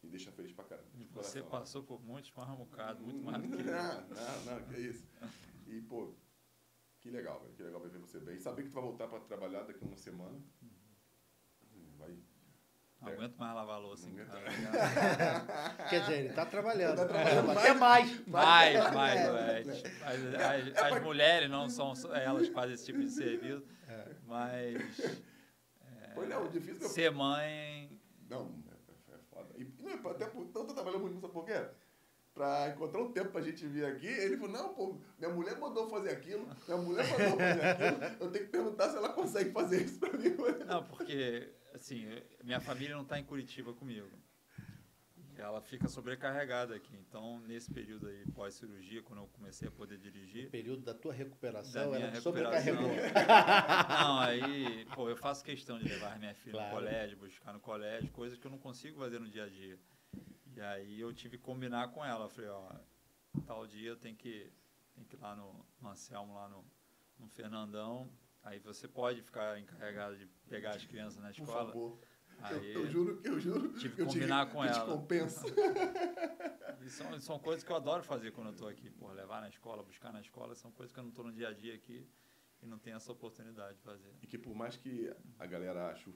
me deixa feliz pra caramba. E de você coração. passou por muitos marramucados, muito mais do que. Não, não, não, que isso. E, pô, que legal, velho. Que legal ver você bem. Saber que tu vai voltar pra trabalhar daqui a uma semana. Hum, Vai. Não aguento mais lavar a louça em casa. Quer dizer, ele tá trabalhando. Tá trabalhando Até mais. Mais, mais, É. é, tipo, as, as- as mulheres não são elas que fazem esse tipo de serviço, mas Pois não, difícil é. ser mãe Não, é, é foda. E não, é até por tanto trabalhando muito nisso, por quê? Pra encontrar um tempo pra gente vir aqui, ele falou, não, pô, minha mulher mandou fazer aquilo, minha mulher mandou fazer aquilo, eu tenho que perguntar se ela consegue fazer isso pra mim. Não, porque, assim, minha família não está em Curitiba comigo. Ela fica sobrecarregada aqui. Então, nesse período aí, pós-cirurgia, quando eu comecei a poder No dirigir. período da tua Da recuperação, minha ela recuperação. sobrecarregou. Não, aí, pô, eu faço questão de levar minha filha Claro. no colégio, buscar no colégio, coisas que eu não consigo fazer no dia a dia. E aí eu tive que combinar com ela. Eu falei, ó, tal dia eu tenho que, tenho que ir lá no, no Anselmo, lá no, no Fernandão. Aí você pode ficar encarregado de pegar as crianças na Por escola. favor. Eu, Aí, eu juro, eu juro. Tive que eu te- combinar com eu te ela. compenso. E são, são coisas que eu adoro fazer quando eu estou aqui. Pô, levar na escola, buscar na escola, são coisas que eu não estou no dia a dia aqui e não tenho essa oportunidade de fazer. E que por mais que a galera ache. o-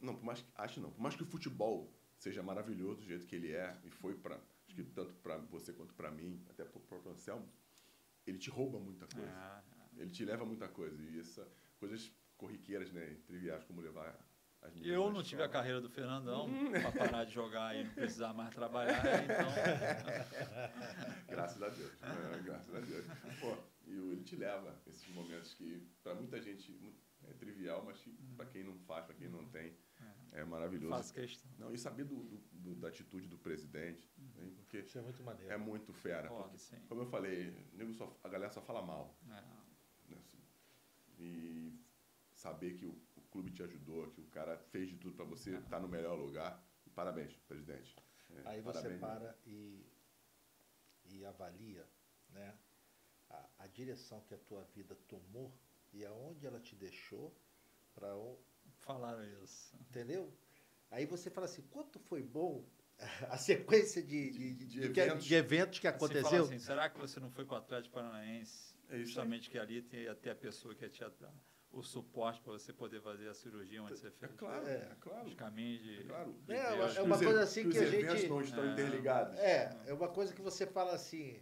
Não, por mais que. Ache não. Por mais que o futebol seja maravilhoso do jeito que ele é, e foi para Acho que tanto para você quanto para mim, até pro próprio Anselmo, ele te rouba muita coisa. Ah, Ele te leva muita coisa. E essa, coisas corriqueiras, né? Triviais, como levar as eu não tive a carreira do Fernandão para parar de jogar e não precisar mais trabalhar, então Graças a Deus. É, graças a Deus. Pô, e o- ele te leva esses momentos que, para muita gente, é trivial, mas para quem não faz, para quem não tem, é maravilhoso. faço questão. Não, e saber do, do- do- da atitude do presidente, né, porque Isso é muito maneiro. é muito fera. Porque, sim. como eu falei, nego só- a galera só fala mal. É. né, assim, e saber que o, o clube te ajudou, que o cara fez de tudo para você estar no melhor lugar. Parabéns, presidente. É, Aí você parabéns, para e, e avalia né, a, a direção que a tua vida tomou e aonde ela te deixou para Falaram isso. entendeu? Aí você fala assim, quanto foi bom a sequência de, de, de- De de que- eventos. de eventos que aconteceu. assim, será que você não foi com o Atlético Paranaense? É. Justamente que ali tem até a pessoa que ia te dar o suporte para você poder fazer a cirurgia onde você É fez. claro, É. é, claro. Os caminhos de. É claro. de É, é uma os coisa assim os que a eventos gente- não estão É. interligados. É, é uma coisa que você fala assim,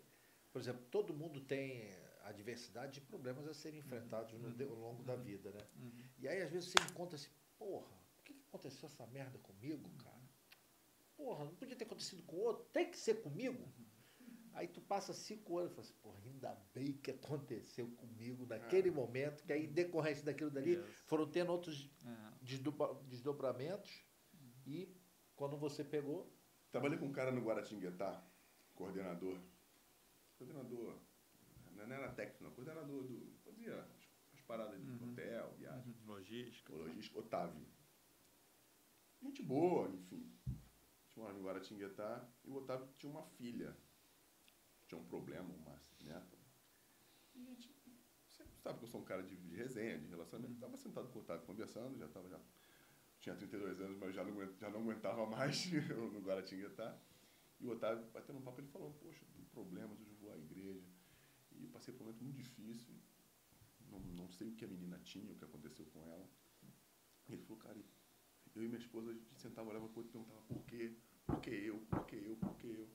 por exemplo, todo mundo tem adversidade e problemas a serem enfrentados no, de- ao longo da vida, né? Uhum. E aí às vezes você encontra assim, porra, por que que aconteceu essa merda comigo, cara? Porra, não podia ter acontecido com outro, tem que ser comigo? Aí tu passa cinco anos e fala assim, porra, ainda bem que aconteceu comigo naquele momento, que aí em decorrência daquilo dali Yes. foram tendo outros É. desdobra- desdobramentos e quando você pegou, Trabalhei com um cara no Guaratinguetá, coordenador. Coordenador, não era técnico, não, coordenador do. fazia paradas de Uhum. hotel, viagem, Logística. logística, Otávio. Gente boa, enfim. Tinha uma em Guaratinguetá e o Otávio tinha uma filha. Tinha um problema, uma neta. E a gente. Você sabe que eu sou um cara de, de resenha, de relacionamento. Estava sentado com o Otávio conversando, já estava já. Tinha 32 anos, mas já não, já não aguentava mais no Guaratinguetá. E o Otávio, batendo um papo, ele falou, poxa, tem problemas, hoje eu vou à igreja. E eu passei por um momento muito difícil. Não, não sei o que a menina tinha, o que aconteceu com ela. Ele falou, cara, eu e minha esposa, a gente sentava, olhava pro outro e perguntava por quê? Por que eu? Por que eu? Por que eu?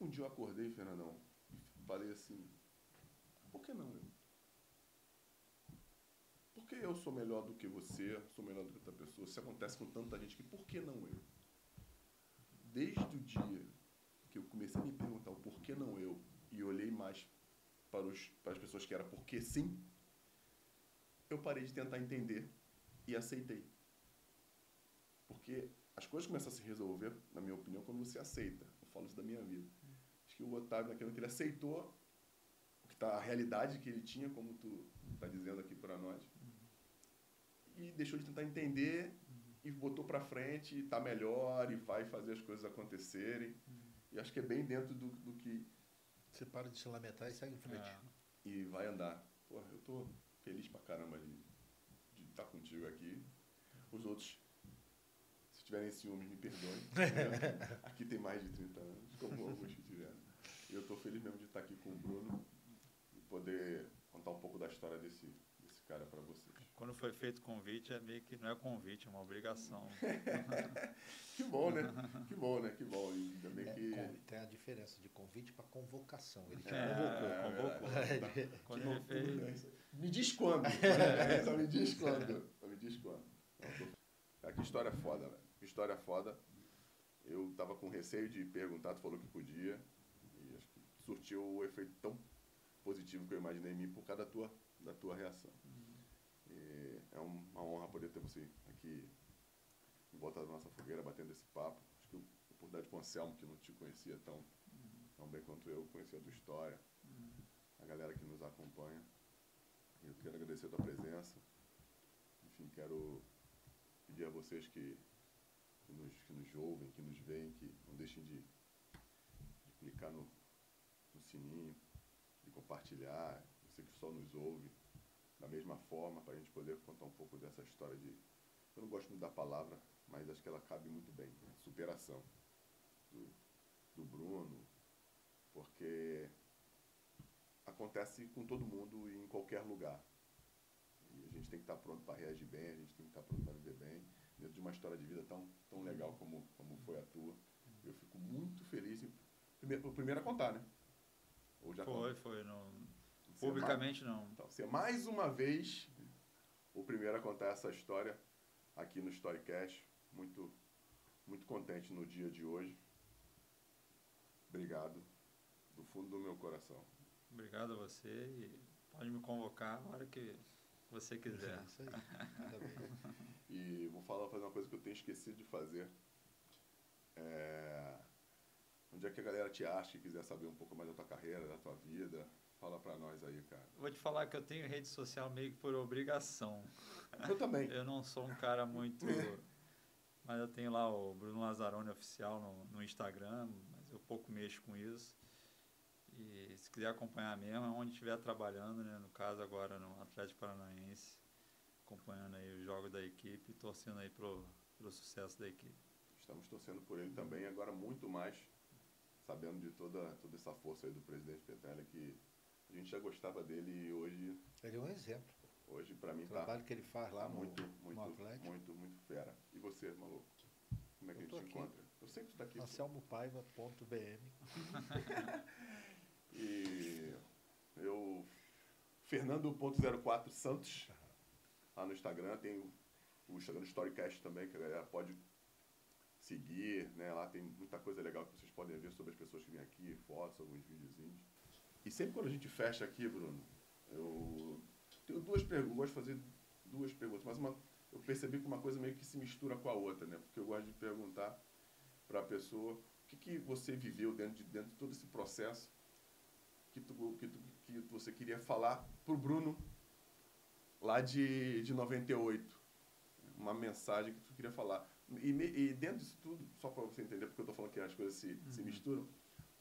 Um dia eu acordei, Fernandão, e falei assim, por que não eu? Por que eu sou melhor do que você, sou melhor do que outra pessoa? Se acontece com tanta gente que por que não eu? Desde o dia que eu comecei a me perguntar o porquê não eu e olhei mais para, os, para as pessoas que era porque sim, eu parei de tentar entender e aceitei. Porque as coisas começam a se resolver, na minha opinião, quando você aceita. Eu falo isso da minha vida. Acho que o Otávio, naquele momento, ele aceitou o que tá, a realidade que ele tinha, como tu está dizendo aqui para nós, e deixou de tentar entender e botou para frente, está melhor e vai fazer as coisas acontecerem. E acho que é bem dentro do, do que. Você para de se lamentar e segue em frente. É. E vai andar. Pô, eu tô feliz pra caramba de, estar contigo aqui. Os outros, se tiverem ciúmes, me perdoem. aqui tem mais de 30 anos, como alguns que tiveram. E eu tô feliz mesmo de estar aqui com o Bruno e poder contar um pouco da história desse, desse cara para vocês. Quando foi feito o convite, é meio que não é convite, é uma obrigação. Que bom, né? Que bom, né? Que bom. E ainda bem É, que. tem a diferença de convite para convocação. Ele te É, convocou. convocou. verdade. Quando Que ele fez. né? Me diz quando. É, Só me diz quando. Só me diz quando. Cara, que história foda, velho. Que história foda. Eu tava com receio de perguntar, tu falou que podia. E acho que surtiu o efeito tão positivo que eu imaginei em mim por causa da tua, da tua reação. É um- uma honra poder ter você aqui em volta da nossa fogueira, batendo esse papo. Acho que a oportunidade com o Anselmo, que não te conhecia tão, tão bem quanto eu, conhecia a tua história, a galera que nos acompanha. Eu quero agradecer a tua presença. Enfim, quero pedir a vocês que, que, nos, que nos ouvem, que nos veem, que não deixem de, de clicar no, no sininho, de compartilhar. Você que só nos ouve, da mesma forma, para a gente poder contar um pouco dessa história de. Eu não gosto muito da palavra, mas acho que ela cabe muito bem. Né? Superação do, do Bruno, porque acontece com todo mundo e em qualquer lugar. E a gente tem que estar pronto para reagir bem, a gente tem que estar pronto para viver bem, dentro de uma história de vida tão, tão legal como, como foi a tua. Eu fico muito feliz. Em, primeiro, o primeiro a contar, né? Ou já Foi, conta? foi. Não, Você é publicamente não. então, você é mais uma vez o primeiro a contar essa história aqui no Storycast. Muito, muito contente no dia de hoje. Obrigado do fundo do meu coração. Obrigado a você e pode me convocar a hora que você quiser. É isso aí. E vou falar, fazer uma coisa que eu tenho esquecido de fazer. É... Onde é que a galera te acha e quiser saber um pouco mais da tua carreira, da tua vida? Fala pra nós aí, cara. Vou te falar que eu tenho rede social meio que por obrigação. Eu também. Eu não sou um cara muito. Mas eu tenho lá o Bruno Lazzaroni oficial no, no Instagram, mas eu pouco mexo com isso. E se quiser acompanhar mesmo, é onde estiver trabalhando, né? No caso agora no Atlético Paranaense, acompanhando aí os jogos da equipe e torcendo aí pro, pro sucesso da equipe. Estamos torcendo por ele também, agora muito mais, sabendo de toda, toda essa força aí do presidente Petrelli, que a gente já gostava dele e hoje, Ele é um exemplo. hoje para mim O tá, trabalho que ele faz lá tá no, muito, no muito, Atlético. muito, muito fera. E você, maluco? Como é que a gente aqui. encontra? Eu sei que você tá aqui. anselmopaiva.bm. E eu, Fernando.04 Santos, lá no Instagram, tem o, o Instagram do Storycast também, que a galera pode seguir, né? Lá tem muita coisa legal que vocês podem ver sobre as pessoas que vêm aqui, fotos, alguns videozinhos. E sempre quando a gente fecha aqui, Bruno, eu tenho duas perguntas, gosto de fazer duas perguntas, mas uma, eu percebi que uma coisa meio que se mistura com a outra, né? Porque eu gosto de perguntar para a pessoa o que, que você viveu dentro de, dentro de todo esse processo que, tu, que, tu, que você queria falar pro Bruno lá de, de 98. Uma mensagem que tu queria falar. E, e dentro disso tudo, só para você entender porque eu tô falando que as coisas se, se misturam,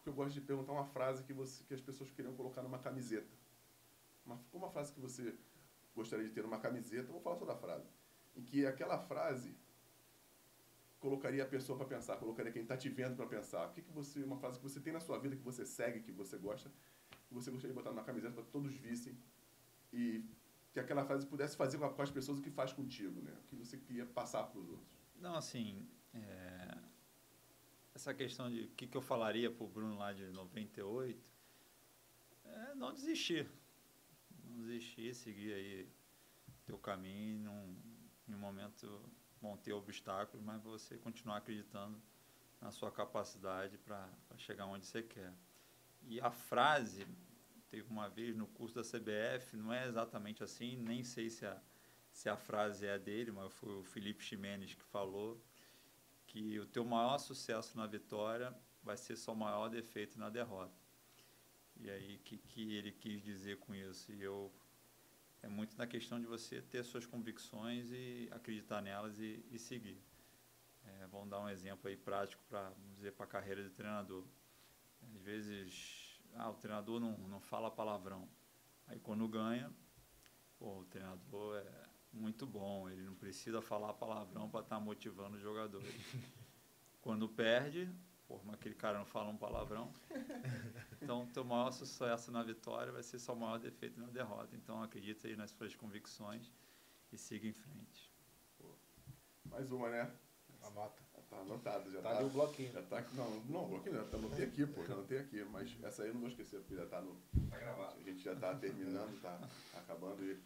porque eu gosto de perguntar uma frase que, você, que as pessoas queriam colocar numa camiseta. Uma, uma frase que você gostaria de ter numa camiseta, vou falar só da frase. Em que aquela frase colocaria a pessoa para pensar, colocaria quem está te vendo para pensar. O que, que você, uma frase que você tem na sua vida, que você segue, que você gosta, que você gostaria de botar numa camiseta para todos vissem e que aquela frase pudesse fazer com as pessoas o que faz contigo, né? O que você queria passar para os outros. Não, assim, é, essa questão de o que, que eu falaria para o Bruno lá de 98 é não desistir. Não desistir, seguir aí teu caminho, num, em um momento vão ter obstáculos, mas você continuar acreditando na sua capacidade para chegar onde você quer. E a frase, teve uma vez no curso da CBF, não é exatamente assim, nem sei se a, se a frase é dele, mas foi o Felipe Ximenes que falou que o teu maior sucesso na vitória vai ser seu maior defeito na derrota. E aí, o que, que ele quis dizer com isso? E eu é muito na questão de você ter suas convicções e acreditar nelas e, e seguir. É, vamos dar um exemplo aí prático para dizer para a carreira de treinador. Às vezes, ah, o treinador não, não fala palavrão. Aí quando ganha, pô, o treinador é muito bom, ele não precisa falar palavrão para estar tá motivando os jogadores. quando perde, Pô, mas aquele cara não fala um palavrão. Então, teu maior sucesso na vitória vai ser seu maior defeito na derrota. Então, acredita aí nas suas convicções e siga em frente. Pô. Mais uma, né? Anota. Tá anotado, já tá. Tá ali o bloquinho. Já tá, não, não, bloquinho não, já anotei aqui, pô, já anotei aqui. Mas essa aí eu não vou esquecer, porque já tá no. Tá gravado. A gente já tá terminando, tá acabando e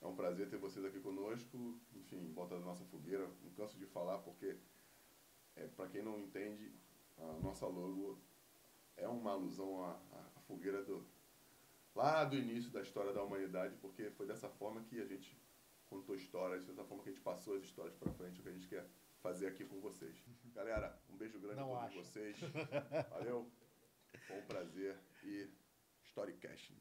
é um prazer ter vocês aqui conosco. Enfim, volta da nossa fogueira. Não canso de falar, porque é, para quem não entende, a nossa logo é uma alusão à, à fogueira do, lá do início da história da humanidade, porque foi dessa forma que a gente contou histórias, dessa forma que a gente passou as histórias para frente, o que a gente quer fazer aqui com vocês. Galera, um beijo grande Não a todos acho. vocês. Valeu, foi um prazer e Storycast.